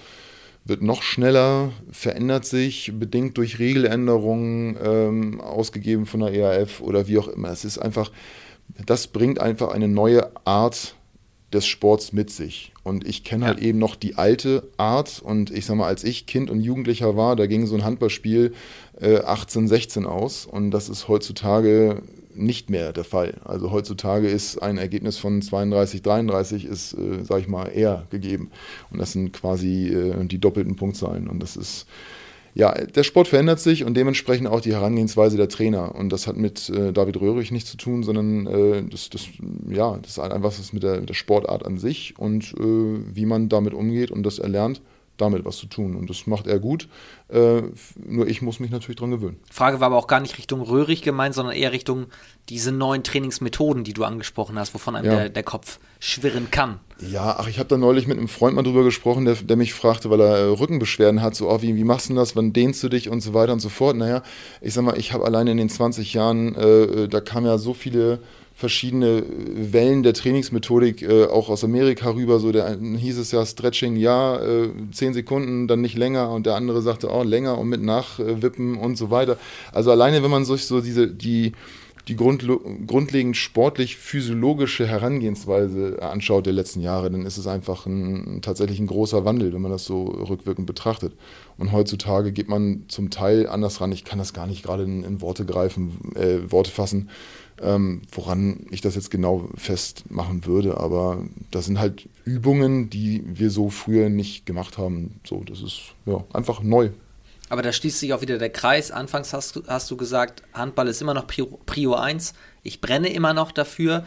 wird noch schneller, verändert sich, bedingt durch Regeländerungen, ähm, ausgegeben von der ERF oder wie auch immer. Es ist einfach, das bringt einfach eine neue Art des Sports mit sich. Und ich kenne halt eben noch die alte Art. Und ich sag mal, als ich Kind und Jugendlicher war, da ging so ein Handballspiel äh, 18, 16 aus. Und das ist heutzutage nicht mehr der Fall. Also heutzutage ist ein Ergebnis von 32, 33 ist, äh, sag ich mal, eher gegeben. Und das sind quasi äh, die doppelten Punktzahlen. Und das ist ja, der Sport verändert sich und dementsprechend auch die Herangehensweise der Trainer. Und das hat mit äh, David Röhrig nichts zu tun, sondern äh, das, das, ja, das ist einfach was mit der, der Sportart an sich und äh, wie man damit umgeht und das erlernt damit was zu tun. Und das macht er gut. Äh, nur ich muss mich natürlich dran gewöhnen. Frage war aber auch gar nicht Richtung Röhrig gemeint, sondern eher Richtung diese neuen Trainingsmethoden, die du angesprochen hast, wovon einem ja. der, der, Kopf schwirren kann. Ja, ach, ich habe da neulich mit einem Freund mal drüber gesprochen, der, der mich fragte, weil er äh, Rückenbeschwerden hat, so, oh, wie, wie machst du das, wann dehnst du dich und so weiter und so fort. Naja, ich sag mal, ich habe alleine in den 20 Jahren, äh, äh, da kamen ja so viele verschiedene Wellen der Trainingsmethodik äh, auch aus Amerika rüber. So der hieß es ja Stretching, ja, äh, zehn Sekunden, dann nicht länger und der andere sagte, oh, länger und mit Nachwippen und so weiter. Also alleine, wenn man sich so diese, die, die grundlegend sportlich-physiologische Herangehensweise anschaut der letzten Jahre, dann ist es einfach ein, tatsächlich ein großer Wandel, wenn man das so rückwirkend betrachtet. Und heutzutage geht man zum Teil anders ran. Ich kann das gar nicht gerade in, in Worte greifen, äh, Worte fassen ähm, woran ich das jetzt genau festmachen würde. Aber das sind halt Übungen, die wir so früher nicht gemacht haben. So, das ist ja einfach neu. Aber da schließt sich auch wieder der Kreis. Anfangs hast du, hast du gesagt, Handball ist immer noch Prio, Prio 1. Ich brenne immer noch dafür.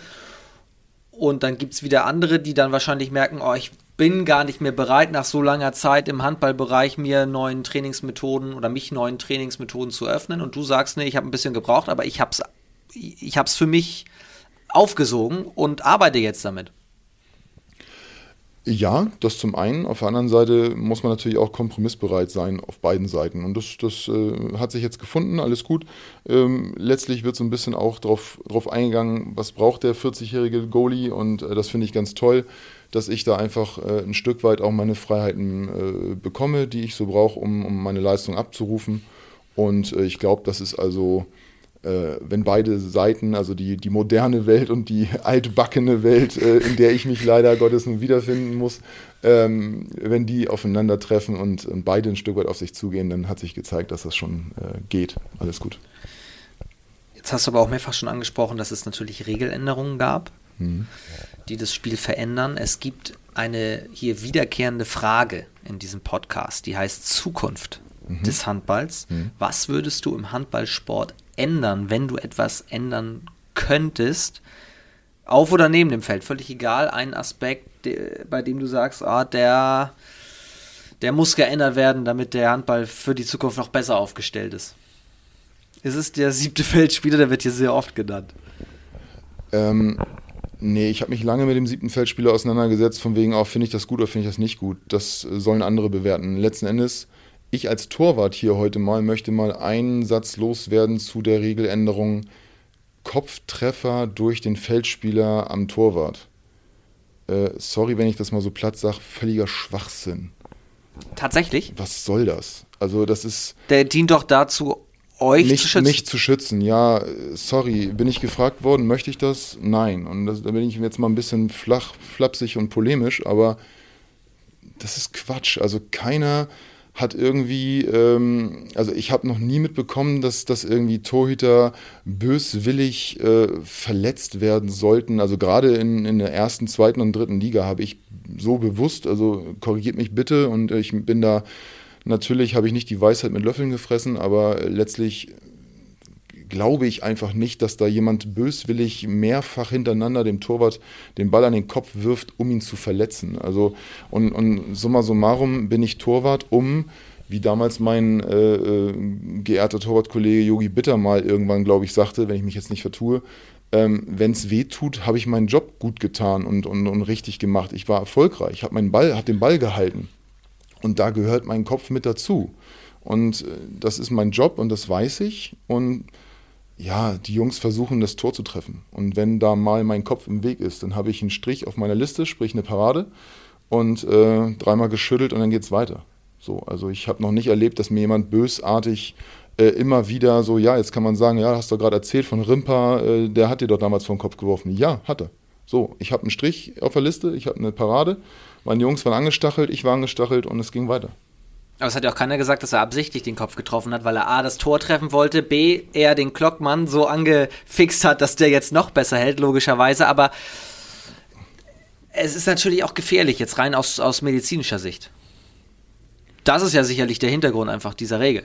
Und dann gibt es wieder andere, die dann wahrscheinlich merken, oh, ich bin gar nicht mehr bereit, nach so langer Zeit im Handballbereich mir neuen Trainingsmethoden oder mich neuen Trainingsmethoden zu öffnen. Und du sagst, nee, ich habe ein bisschen gebraucht, aber ich habe es ich habe es für mich aufgesogen und arbeite jetzt damit. Ja, das zum einen. Auf der anderen Seite muss man natürlich auch kompromissbereit sein auf beiden Seiten. Und das, das äh, hat sich jetzt gefunden, alles gut. Ähm, letztlich wird so ein bisschen auch darauf eingegangen, was braucht der 40-jährige Goalie. Und äh, das finde ich ganz toll, dass ich da einfach äh, ein Stück weit auch meine Freiheiten äh, bekomme, die ich so brauche, um, um meine Leistung abzurufen. Und äh, ich glaube, das ist also äh, wenn beide Seiten, also die, die moderne Welt und die altbackene Welt, äh, in der ich mich leider Gottes nun wiederfinden muss, ähm, wenn die aufeinandertreffen und, und, beide ein Stück weit auf sich zugehen, dann hat sich gezeigt, dass das schon äh, geht. Alles gut. Jetzt hast du aber auch mehrfach schon angesprochen, dass es natürlich Regeländerungen gab, mhm. die das Spiel verändern. Es gibt eine hier wiederkehrende Frage in diesem Podcast, die heißt Zukunft mhm. des Handballs. Mhm. Was würdest du im Handballsport ändern, wenn du etwas ändern könntest? Auf oder neben dem Feld, völlig egal. Ein Aspekt, bei dem du sagst, ah, der, der muss geändert werden, damit der Handball für die Zukunft noch besser aufgestellt ist. Ist es der siebte Feldspieler, der wird hier sehr oft genannt. Ähm, nee, ich habe mich lange mit dem siebten Feldspieler auseinandergesetzt, von wegen auch, finde ich das gut oder finde ich das nicht gut. Das sollen andere bewerten. Letzten Endes ich als Torwart hier heute mal möchte mal einen Satz loswerden zu der Regeländerung Kopftreffer durch den Feldspieler am Torwart. Äh, sorry, wenn ich das mal so platt sage, völliger Schwachsinn. Tatsächlich? Was soll das? Also das ist... Der dient doch dazu, euch mich, zu schützen. Mich zu schützen, ja, sorry. Bin ich gefragt worden, möchte ich das? Nein. Und das, da bin ich jetzt mal ein bisschen flach, flapsig und polemisch, aber das ist Quatsch. Also keiner hat irgendwie, ähm, also ich habe noch nie mitbekommen, dass, dass irgendwie Torhüter böswillig äh, verletzt werden sollten. Also gerade in, in der ersten, zweiten und dritten Liga habe ich so bewusst, also korrigiert mich bitte und ich bin da, natürlich habe ich nicht die Weisheit mit Löffeln gefressen, aber letztlich glaube ich einfach nicht, dass da jemand böswillig mehrfach hintereinander dem Torwart den Ball an den Kopf wirft, um ihn zu verletzen. Also und, und summa summarum bin ich Torwart, um wie damals mein äh, äh, geehrter Torwartkollege Yogi Bitter mal irgendwann, glaube ich, sagte, wenn ich mich jetzt nicht vertue, ähm, wenn es weh tut, habe ich meinen Job gut getan und, und, und richtig gemacht. Ich war erfolgreich, habe meinen Ball, habe den Ball gehalten. Und da gehört mein Kopf mit dazu. Und äh, das ist mein Job und das weiß ich. Und ja, die Jungs versuchen, das Tor zu treffen. Und wenn da mal mein Kopf im Weg ist, dann habe ich einen Strich auf meiner Liste, sprich eine Parade und äh, dreimal geschüttelt und dann geht es weiter. So, also ich habe noch nicht erlebt, dass mir jemand bösartig äh, immer wieder so, ja, jetzt kann man sagen, ja, hast du gerade erzählt von Rimpa, äh, der hat dir doch damals vor den Kopf geworfen. Ja, hat er. So, ich habe einen Strich auf der Liste, ich habe eine Parade, meine Jungs waren angestachelt, ich war angestachelt und es ging weiter. Aber es hat ja auch keiner gesagt, dass er absichtlich den Kopf getroffen hat, weil er A, das Tor treffen wollte, B, er den Klockmann so angefixt hat, dass der jetzt noch besser hält, logischerweise. Aber es ist natürlich auch gefährlich, jetzt rein aus, aus medizinischer Sicht. Das ist ja sicherlich der Hintergrund einfach dieser Regel.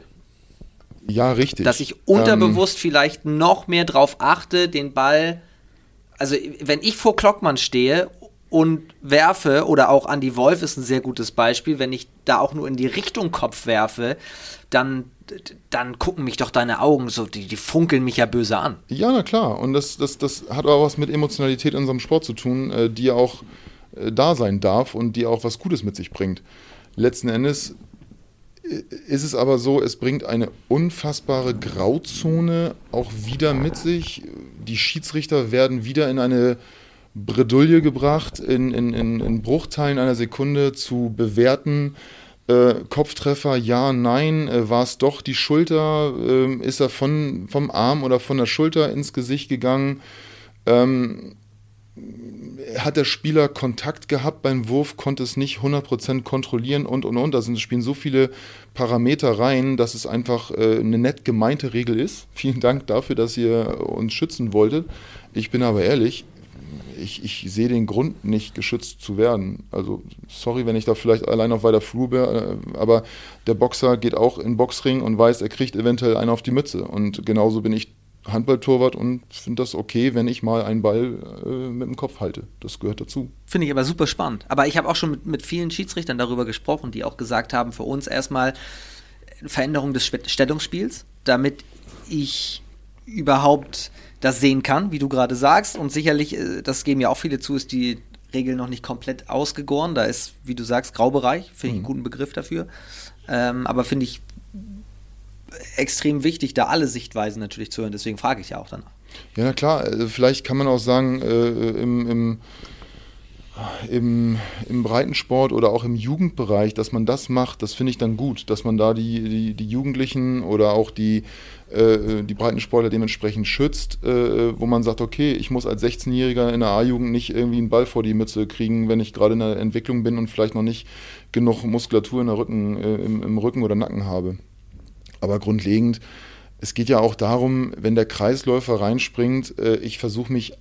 Ja, richtig. Dass ich unterbewusst ähm, vielleicht noch mehr drauf achte, den Ball. Also, wenn ich vor Klockmann stehe und werfe, oder auch Andy Wolf ist ein sehr gutes Beispiel, wenn ich da auch nur in die Richtung Kopf werfe, dann, dann gucken mich doch deine Augen so, die, die funkeln mich ja böse an. Ja, na klar. Und das, das, das hat auch was mit Emotionalität in unserem Sport zu tun, äh, die auch äh, da sein darf und die auch was Gutes mit sich bringt. Letzten Endes äh, ist es aber so, es bringt eine unfassbare Grauzone auch wieder mit sich. Die Schiedsrichter werden wieder in eine Bredouille gebracht, in, in, in, in Bruchteilen einer Sekunde zu bewerten. Äh, Kopftreffer, ja, nein, äh, war es doch die Schulter, äh, ist er von, vom Arm oder von der Schulter ins Gesicht gegangen? Ähm, hat der Spieler Kontakt gehabt beim Wurf, konnte es nicht 100% kontrollieren und und und. Da sind, spielen so viele Parameter rein, dass es einfach äh, eine nett gemeinte Regel ist. Vielen Dank dafür, dass ihr uns schützen wolltet. Ich bin aber ehrlich, ich, ich sehe den Grund nicht, geschützt zu werden. Also, sorry, wenn ich da vielleicht allein auf weiter Flur bin, äh, aber der Boxer geht auch in Boxring und weiß, er kriegt eventuell einen auf die Mütze. Und genauso bin ich Handballtorwart und finde das okay, wenn ich mal einen Ball äh, mit dem Kopf halte. Das gehört dazu. Finde ich aber super spannend. Aber ich habe auch schon mit, mit vielen Schiedsrichtern darüber gesprochen, die auch gesagt haben, für uns erstmal Veränderung des Stellungsspiels, damit ich überhaupt das sehen kann, wie du gerade sagst. Und sicherlich, äh, das geben ja auch viele zu, ist die Regel noch nicht komplett ausgegoren. Da ist, wie du sagst, Graubereich, finde ich einen mhm. guten Begriff dafür. Ähm, aber finde ich extrem wichtig, da alle Sichtweisen natürlich zu hören. Deswegen frage ich ja auch danach. Ja, na klar. Äh, vielleicht kann man auch sagen, äh, im, im im, im Breitensport oder auch im Jugendbereich, dass man das macht, das finde ich dann gut, dass man da die, die, die Jugendlichen oder auch die, äh, die Breitensportler dementsprechend schützt, äh, wo man sagt, okay, ich muss als 16-Jähriger in der A-Jugend nicht irgendwie einen Ball vor die Mütze kriegen, wenn ich gerade in der Entwicklung bin und vielleicht noch nicht genug Muskulatur in der Rücken, äh, im, im Rücken oder Nacken habe. Aber grundlegend, es geht ja auch darum, wenn der Kreisläufer reinspringt, äh, ich versuche mich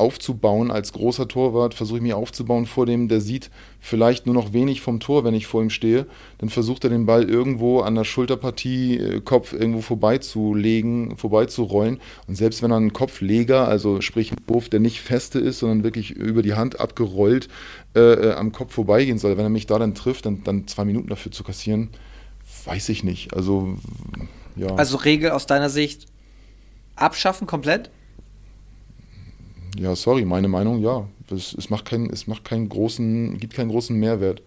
aufzubauen als großer Torwart, versuche ich mich aufzubauen vor dem, der sieht vielleicht nur noch wenig vom Tor, wenn ich vor ihm stehe, dann versucht er den Ball irgendwo an der Schulterpartie, äh, Kopf irgendwo vorbeizulegen, vorbeizurollen und selbst wenn er einen Kopfleger, also sprich einen Wurf, der nicht feste ist, sondern wirklich über die Hand abgerollt äh, äh, am Kopf vorbeigehen soll, wenn er mich da dann trifft, dann, dann zwei Minuten dafür zu kassieren, weiß ich nicht. Also ja. Also Regel aus deiner Sicht abschaffen komplett? Ja, sorry, meine Meinung, ja. Es, es, macht, keinen, es macht keinen großen, gibt keinen großen Mehrwert.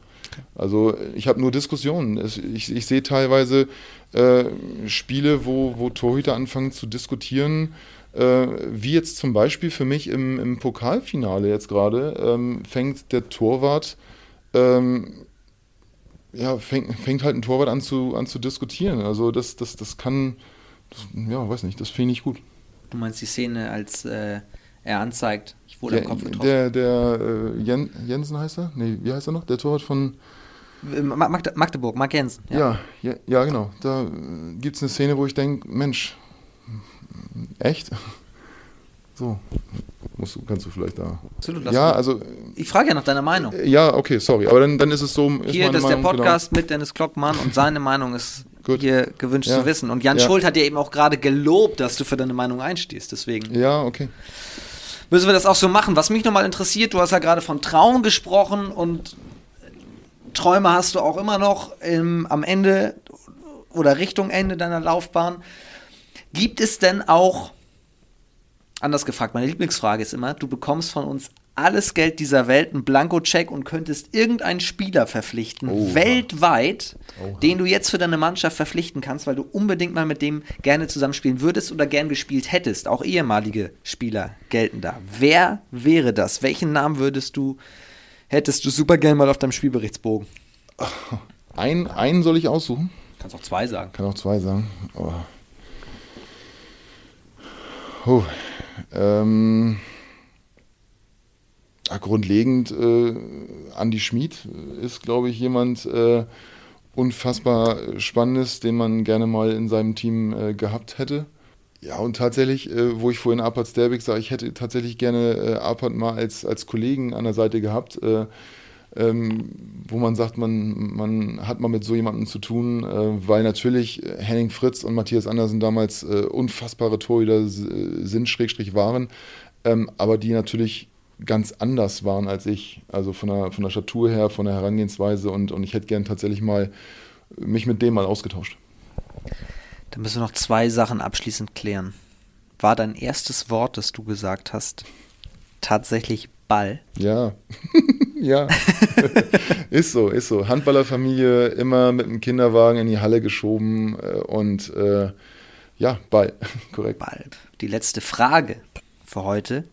Also ich habe nur Diskussionen. Ich, ich sehe teilweise äh, Spiele, wo, wo Torhüter anfangen zu diskutieren, äh, wie jetzt zum Beispiel für mich im, im Pokalfinale jetzt gerade, ähm, fängt der Torwart, ähm, ja, fängt, fängt halt ein Torwart an zu, an zu diskutieren. Also das, das, das kann, das, ja, weiß nicht, das finde ich gut. Du meinst die Szene, als äh, er anzeigt. Ich wurde der, im Kopf getroffen. Der, der äh, Jen, Jensen heißt er? Nee, wie heißt er noch? Der Torwart von Magdeburg, Mark Jensen. Ja, ja, ja, genau. Da äh, gibt es eine Szene, wo ich denke, Mensch, echt? So, musst du, kannst du vielleicht da. Absolut, ja, also. Ich frage ja nach deiner Meinung. Ja, okay, sorry, aber dann, dann ist es so. Ist Hier, das ist der Podcast genau. mit Dennis Klockmann und seine Meinung ist Gut. hier gewünscht ja. zu wissen. Und Jan ja. Schuld hat ja eben auch gerade gelobt, dass du für deine Meinung einstehst. Deswegen. Ja, okay. Müssen wir das auch so machen. Was mich nochmal interessiert, du hast ja gerade von Traum gesprochen und Träume hast du auch immer noch im, am Ende oder Richtung Ende deiner Laufbahn. Gibt es denn auch, anders gefragt, meine Lieblingsfrage ist immer, du bekommst von uns alles Geld dieser Welt, einen Blankocheck und könntest irgendeinen Spieler verpflichten, Oha. weltweit, Oha. den du jetzt für deine Mannschaft verpflichten kannst, weil du unbedingt mal mit dem gerne zusammenspielen würdest oder gern gespielt hättest. Auch ehemalige Spieler gelten da. Wer wäre das? Welchen Namen würdest du, hättest du super gern mal auf deinem Spielberichtsbogen? Ein, einen soll ich aussuchen? Kannst auch zwei sagen. Kann auch zwei sagen. Oh. Oh. Ähm ja, grundlegend, äh, Andy Schmid ist, glaube ich, jemand äh, unfassbar Spannendes, den man gerne mal in seinem Team äh, gehabt hätte. Ja, und tatsächlich, äh, wo ich vorhin Arpad Sterbik sah, ich hätte tatsächlich gerne äh, Arpad mal als, als Kollegen an der Seite gehabt, äh, ähm, wo man sagt, man, man hat mal mit so jemandem zu tun, äh, weil natürlich Henning Fritz und Matthias Andersen damals äh, unfassbare Torhüter sind, Schrägstrich waren, ähm, aber die natürlich ganz anders waren als ich, also von der, von der Statur her, von der Herangehensweise und, und ich hätte gern tatsächlich mal mich mit dem mal ausgetauscht. Dann müssen wir noch zwei Sachen abschließend klären. War dein erstes Wort, das du gesagt hast, tatsächlich Ball? Ja, ja. ist so, ist so. Handballerfamilie, immer mit dem Kinderwagen in die Halle geschoben äh, und äh, ja, Ball, korrekt. Ball. Die letzte Frage für heute.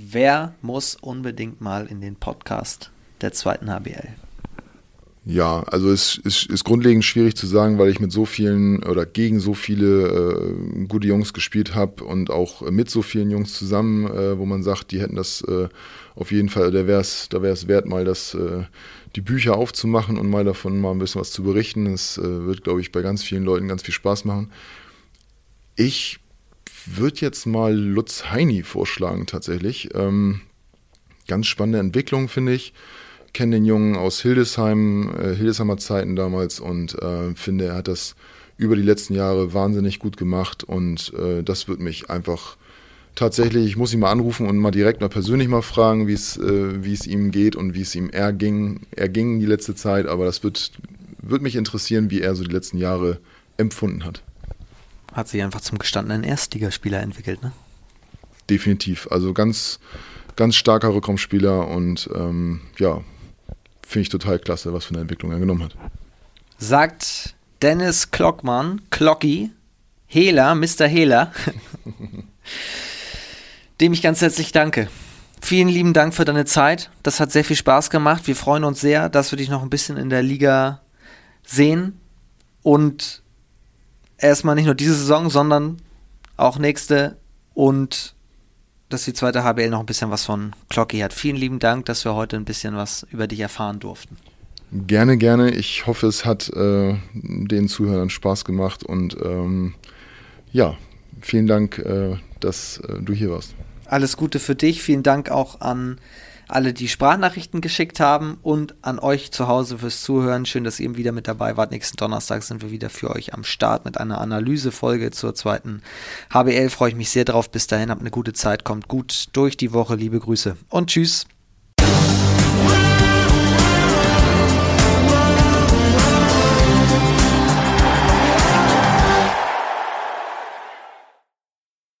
Wer muss unbedingt mal in den Podcast der zweiten HBL? Ja, also es ist, ist, grundlegend schwierig zu sagen, weil ich mit so vielen oder gegen so viele äh, gute Jungs gespielt habe und auch mit so vielen Jungs zusammen, äh, wo man sagt, die hätten das äh, auf jeden Fall, da wäre es da wär's wert, mal das, äh, die Bücher aufzumachen und mal davon mal ein bisschen was zu berichten. Es äh, wird, glaube ich, bei ganz vielen Leuten ganz viel Spaß machen. Ich würde jetzt mal Lutz Heini vorschlagen tatsächlich. Ähm, ganz spannende Entwicklung, finde ich kenne den Jungen aus Hildesheim, äh, Hildesheimer Zeiten damals und äh, finde, er hat das über die letzten Jahre wahnsinnig gut gemacht und äh, das wird mich einfach tatsächlich, ich muss ihn mal anrufen und mal direkt mal persönlich mal fragen, wie es äh, es ihm geht und wie es ihm erging, erging die letzte Zeit, aber das wird, wird mich interessieren, wie er so die letzten Jahre empfunden hat. Hat sich einfach zum gestandenen Erstligaspieler entwickelt, ne? Definitiv, also ganz, ganz starker Rückraumspieler und ähm, ja, finde ich total klasse, was für eine Entwicklung er genommen hat. Sagt Dennis Klockmann, Klocki, Hehler, Mr. Hehler, dem ich ganz herzlich danke. Vielen lieben Dank für deine Zeit. Das hat sehr viel Spaß gemacht. Wir freuen uns sehr, dass wir dich noch ein bisschen in der Liga sehen. Und erstmal nicht nur diese Saison, sondern auch nächste und dass die zweite HBL noch ein bisschen was von Glocki hat. Vielen lieben Dank, dass wir heute ein bisschen was über dich erfahren durften. Gerne, gerne. Ich hoffe, es hat äh, den Zuhörern Spaß gemacht und ähm, ja, vielen Dank, äh, dass äh, du hier warst. Alles Gute für dich. Vielen Dank auch an alle, die Sprachnachrichten geschickt haben und an euch zu Hause fürs Zuhören. Schön, dass ihr wieder mit dabei wart. Nächsten Donnerstag sind wir wieder für euch am Start mit einer Analysefolge zur zweiten HBL. Freue ich mich sehr drauf. Bis dahin, habt eine gute Zeit, kommt gut durch die Woche. Liebe Grüße und tschüss.